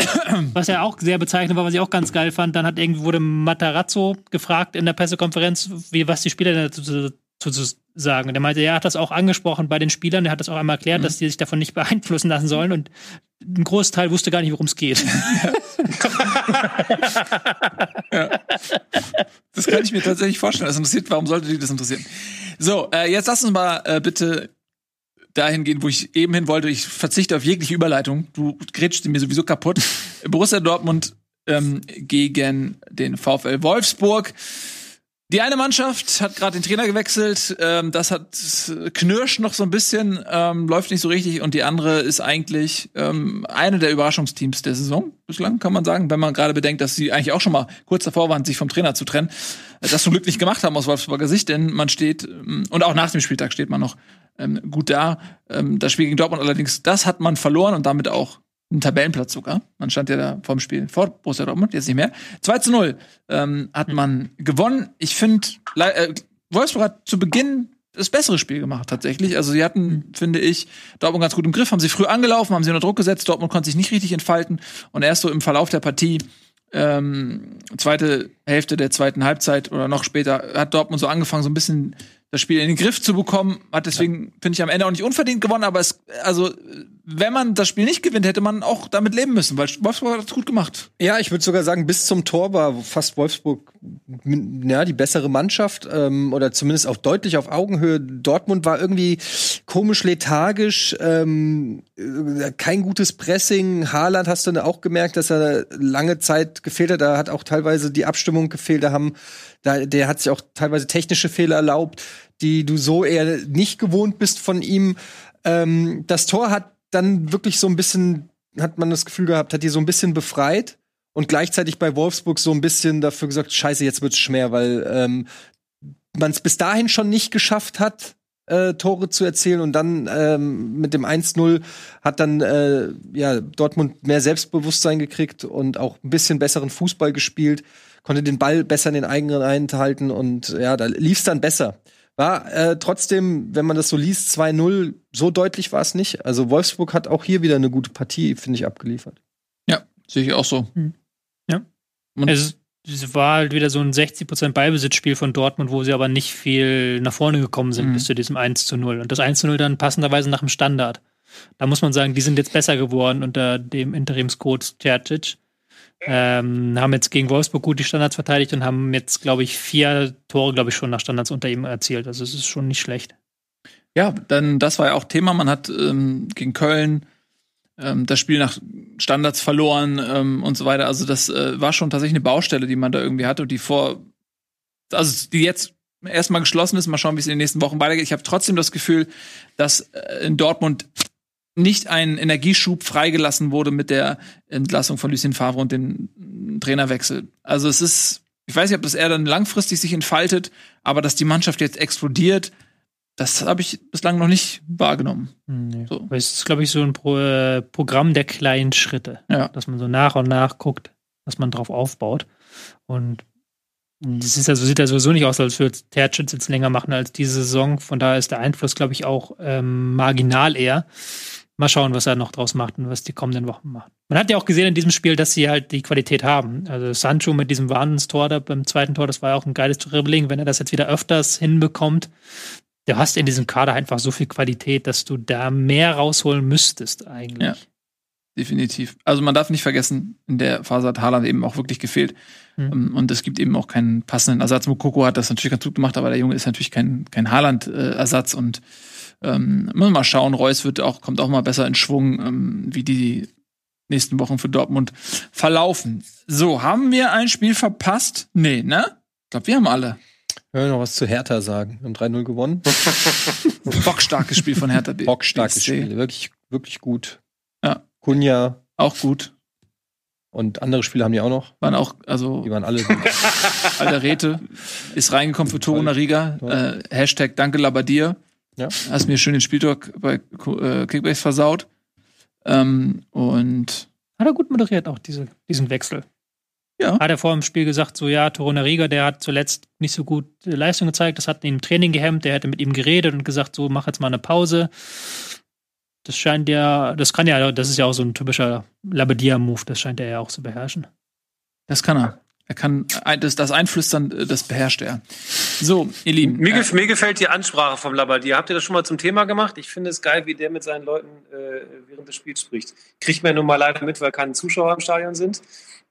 was er auch sehr bezeichnet war, was ich auch ganz geil fand, dann hat irgendwie wurde Matarazzo gefragt in der Pressekonferenz, wie was die Spieler dazu zu, zu, zu sagen. Und er meinte, er hat das auch angesprochen bei den Spielern, er hat das auch einmal erklärt, dass die sich davon nicht beeinflussen lassen sollen. Und ein Großteil wusste gar nicht, worum es geht. Das kann ich mir tatsächlich vorstellen. Das interessiert, warum sollte die das interessieren? So, äh, jetzt lass uns mal äh, bitte dahin gehen, wo ich eben hin wollte. Ich verzichte auf jegliche Überleitung. Du grätschst mir sowieso kaputt. Borussia Dortmund ähm, gegen den VfL Wolfsburg. Die eine Mannschaft hat gerade den Trainer gewechselt, ähm, das hat knirscht noch so ein bisschen, ähm, läuft nicht so richtig und die andere ist eigentlich ähm, eine der Überraschungsteams der Saison bislang, kann man sagen, wenn man gerade bedenkt, dass sie eigentlich auch schon mal kurz davor waren, sich vom Trainer zu trennen, äh, das zum Glück nicht gemacht haben aus Wolfsburger Sicht, denn man steht ähm, und auch nach dem Spieltag steht man noch ähm, gut da. Ähm, das Spiel gegen Dortmund allerdings, das hat man verloren und damit auch einen Tabellenplatz sogar. Man stand ja da vorm Spiel vor Borussia Dortmund, jetzt nicht mehr. 2 zu 0 ähm, hat man gewonnen. Ich finde, äh, Wolfsburg hat zu Beginn das bessere Spiel gemacht tatsächlich. Also sie hatten, finde ich, Dortmund ganz gut im Griff, haben sie früh angelaufen, haben sie unter Druck gesetzt, Dortmund konnte sich nicht richtig entfalten und erst so im Verlauf der Partie ähm, zweite Hälfte der zweiten Halbzeit oder noch später hat Dortmund so angefangen, so ein bisschen das Spiel in den Griff zu bekommen. Hat deswegen, finde ich, am Ende auch nicht unverdient gewonnen, aber es, also, wenn man das Spiel nicht gewinnt, hätte man auch damit leben müssen, weil Wolfsburg hat es gut gemacht. Ja, ich würde sogar sagen, bis zum Tor war fast Wolfsburg ja, die bessere Mannschaft ähm, oder zumindest auch deutlich auf Augenhöhe. Dortmund war irgendwie komisch lethargisch, ähm, äh, kein gutes Pressing. Haaland hast du auch gemerkt, dass er lange Zeit gefehlt hat. Da hat auch teilweise die Abstimmung gefehlt. Da haben, da, der hat sich auch teilweise technische Fehler erlaubt, die du so eher nicht gewohnt bist von ihm. Ähm, das Tor hat dann wirklich so ein bisschen, hat man das Gefühl gehabt, hat die so ein bisschen befreit und gleichzeitig bei Wolfsburg so ein bisschen dafür gesagt, scheiße, jetzt wird's schwer, weil ähm, man es bis dahin schon nicht geschafft hat, äh, Tore zu erzielen und dann ähm, mit dem 1-0 hat dann äh, ja, Dortmund mehr Selbstbewusstsein gekriegt und auch ein bisschen besseren Fußball gespielt, konnte den Ball besser in den eigenen Reihen halten und ja, da lief's dann besser. War äh, trotzdem, wenn man das so liest, 2-0, so deutlich war es nicht. Also Wolfsburg hat auch hier wieder eine gute Partie, finde ich, abgeliefert. Ja, sehe ich auch so. Und- Es, es war halt wieder so ein 60% Ballbesitzspiel von Dortmund, wo sie aber nicht viel nach vorne gekommen sind Mhm. bis zu diesem 1 zu 0. Und das 1 zu 0 dann passenderweise nach dem Standard. Da muss man sagen, die sind jetzt besser geworden unter dem Interimscoach Tercic. Ähm, haben jetzt gegen Wolfsburg gut die Standards verteidigt und haben jetzt, glaube ich, vier Tore, glaube ich, schon nach Standards unter ihm erzielt. Also es ist schon nicht schlecht. Ja, dann das war ja auch Thema. Man hat ähm, gegen Köln ähm, das Spiel nach Standards verloren ähm, und so weiter. Also das äh, war schon tatsächlich eine Baustelle, die man da irgendwie hatte und die vor, also die jetzt erstmal geschlossen ist. Mal schauen, wie es in den nächsten Wochen weitergeht. Ich habe trotzdem das Gefühl, dass äh, in Dortmund nicht ein Energieschub freigelassen wurde mit der Entlassung von Lucien Favre und dem Trainerwechsel. Also es ist, ich weiß nicht, ob das eher dann langfristig sich entfaltet, aber dass die Mannschaft jetzt explodiert, Das habe ich bislang noch nicht wahrgenommen. Nee. So. Aber Es ist, glaube ich, so ein Pro äh, Programm der kleinen Schritte. Ja. Dass man so nach und nach guckt, dass man drauf aufbaut. Und das ist ja so, sieht ja sowieso nicht aus, als würde Tercic jetzt länger machen als diese Saison. Von daher ist der Einfluss, glaube ich, auch ähm, marginal eher. Mal schauen, was er noch draus macht und was die kommenden Wochen macht. Man hat ja auch gesehen in diesem Spiel, dass sie halt die Qualität haben. Also Sancho mit diesem Wahnsinnstor da beim zweiten Tor, das war ja auch ein geiles Dribbling. Wenn er das jetzt wieder öfters hinbekommt, du hast in diesem Kader einfach so viel Qualität, dass du da mehr rausholen müsstest eigentlich. Ja. Definitiv. Also man darf nicht vergessen, in der Phase hat Haaland eben auch wirklich gefehlt. Mhm. Ähm, Und es gibt eben auch keinen passenden Ersatz. Mokoko hat das natürlich ganz gut gemacht, aber der Junge ist natürlich kein, kein Haaland-Ersatz. Und ähm, müssen wir mal schauen, Reus wird auch, kommt auch mal besser in Schwung, ähm, wie die nächsten Wochen für Dortmund verlaufen. So, haben wir ein Spiel verpasst? Nee, ne? Ich glaube, wir haben alle. Ich will noch was zu Hertha sagen. Wir haben 3-0 gewonnen. Bockstarkes Spiel von Hertha. Bockstarkes BSC. Spiel. Wirklich, wirklich gut. Ja. Kunja Auch gut. und andere Spiele haben die auch noch. Waren auch, also Die waren alle gut. Alderete ist reingekommen für Toruna Riga. Äh, Hashtag Danke Labadier. Ja. Hast mir schön den Spieltag bei äh, Kickbase versaut. Ähm, und Hat er gut moderiert, auch diese, diesen Wechsel. Ja. Hat er vor dem Spiel gesagt, so ja, Torona Riga, der hat zuletzt nicht so gut äh, Leistung gezeigt, das hat ihn im Training gehemmt, der hätte mit ihm geredet und gesagt, so mach jetzt mal eine Pause. Das scheint ja, das kann ja, das ist ja auch so ein typischer Labadia-Move, das scheint er ja auch zu beherrschen. das kann er. Er kann ein- das, das Einflüstern, äh, das beherrscht er. So, ihr Lieben. Mir, äh, gef mir gefällt die Ansprache vom Labadier. Habt ihr das schon mal zum Thema gemacht? Ich finde es geil, wie der mit seinen Leuten äh, während des Spiels spricht. Kriegt man nun mal leider mit, weil keine Zuschauer im Stadion sind.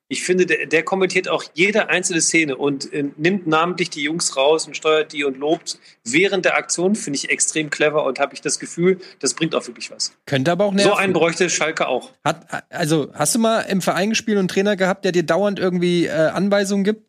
Ich finde, der, der kommentiert auch jede einzelne Szene und äh, nimmt namentlich die Jungs raus und steuert die und lobt während der Aktion. Finde ich extrem clever und habe ich das Gefühl, das bringt auch wirklich was. Könnte aber auch nerven. So einen bräuchte Schalke auch. Hat, also, hast du mal im Verein gespielt und einen Trainer gehabt, der dir dauernd irgendwie äh, Anweisungen gibt?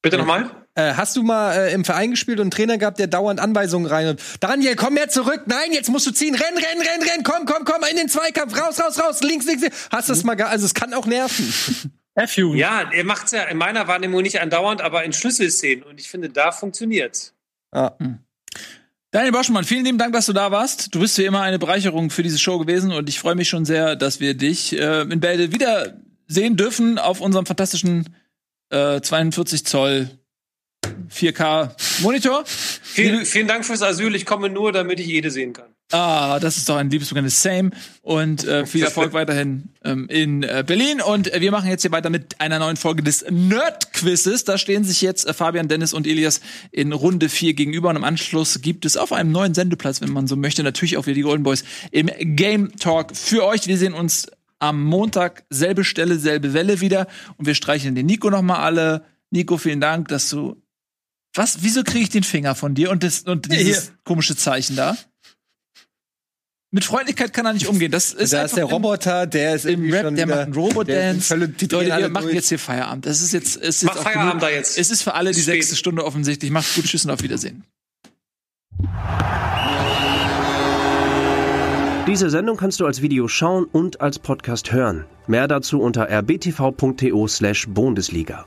Bitte nochmal? Äh, hast du mal äh, im Verein gespielt und einen Trainer gehabt, der dauernd Anweisungen rein und Daniel, komm mehr zurück. Nein, jetzt musst du ziehen. Renn, renn, renn, renn. Komm, komm, komm in den Zweikampf. Raus, raus, raus. Links, links. links. Hast du das mal ge Also, es kann auch nerven. F-Jugend. Ja, er macht es ja in meiner Wahrnehmung nicht andauernd, aber in Schlüsselszenen. Und ich finde, da funktioniert's. Ah. Daniel Boschmann, vielen lieben Dank, dass du da warst. Du bist wie immer eine Bereicherung für diese Show gewesen und ich freue mich schon sehr, dass wir dich äh, in Bälde wieder sehen dürfen auf unserem fantastischen äh, 42 Zoll 4K Monitor. Vielen, vielen Dank fürs Asyl. Ich komme nur, damit ich jede sehen kann. Ah, das ist doch ein liebesbekanntnis Same und äh, viel Erfolg weiterhin ähm, in äh, Berlin und äh, wir machen jetzt hier weiter mit einer neuen Folge des Nerd Quizzes. Da stehen sich jetzt äh, Fabian, Dennis und Elias in Runde 4 gegenüber und im Anschluss gibt es auf einem neuen Sendeplatz, wenn man so möchte, natürlich auch wieder die Golden Boys im Game Talk für euch. Wir sehen uns am Montag selbe Stelle, selbe Welle wieder und wir streicheln den Nico noch mal alle. Nico, vielen Dank, dass du was? Wieso kriege ich den Finger von dir und das und dieses komische Zeichen da? Mit Freundlichkeit kann er nicht umgehen. Das ist da ist der Roboter, der ist Im irgendwie Rap, schon der wieder, macht einen Robodance. Leute, wir alle machen durch. jetzt hier Feierabend. Das ist jetzt, es ist Mach Feierabend genug. da jetzt. Es ist für alle die spät. sechste Stunde offensichtlich. Macht's gut, tschüss und auf Wiedersehen. Diese Sendung kannst du als Video schauen und als Podcast hören. Mehr dazu unter rbtv.to/bundesliga.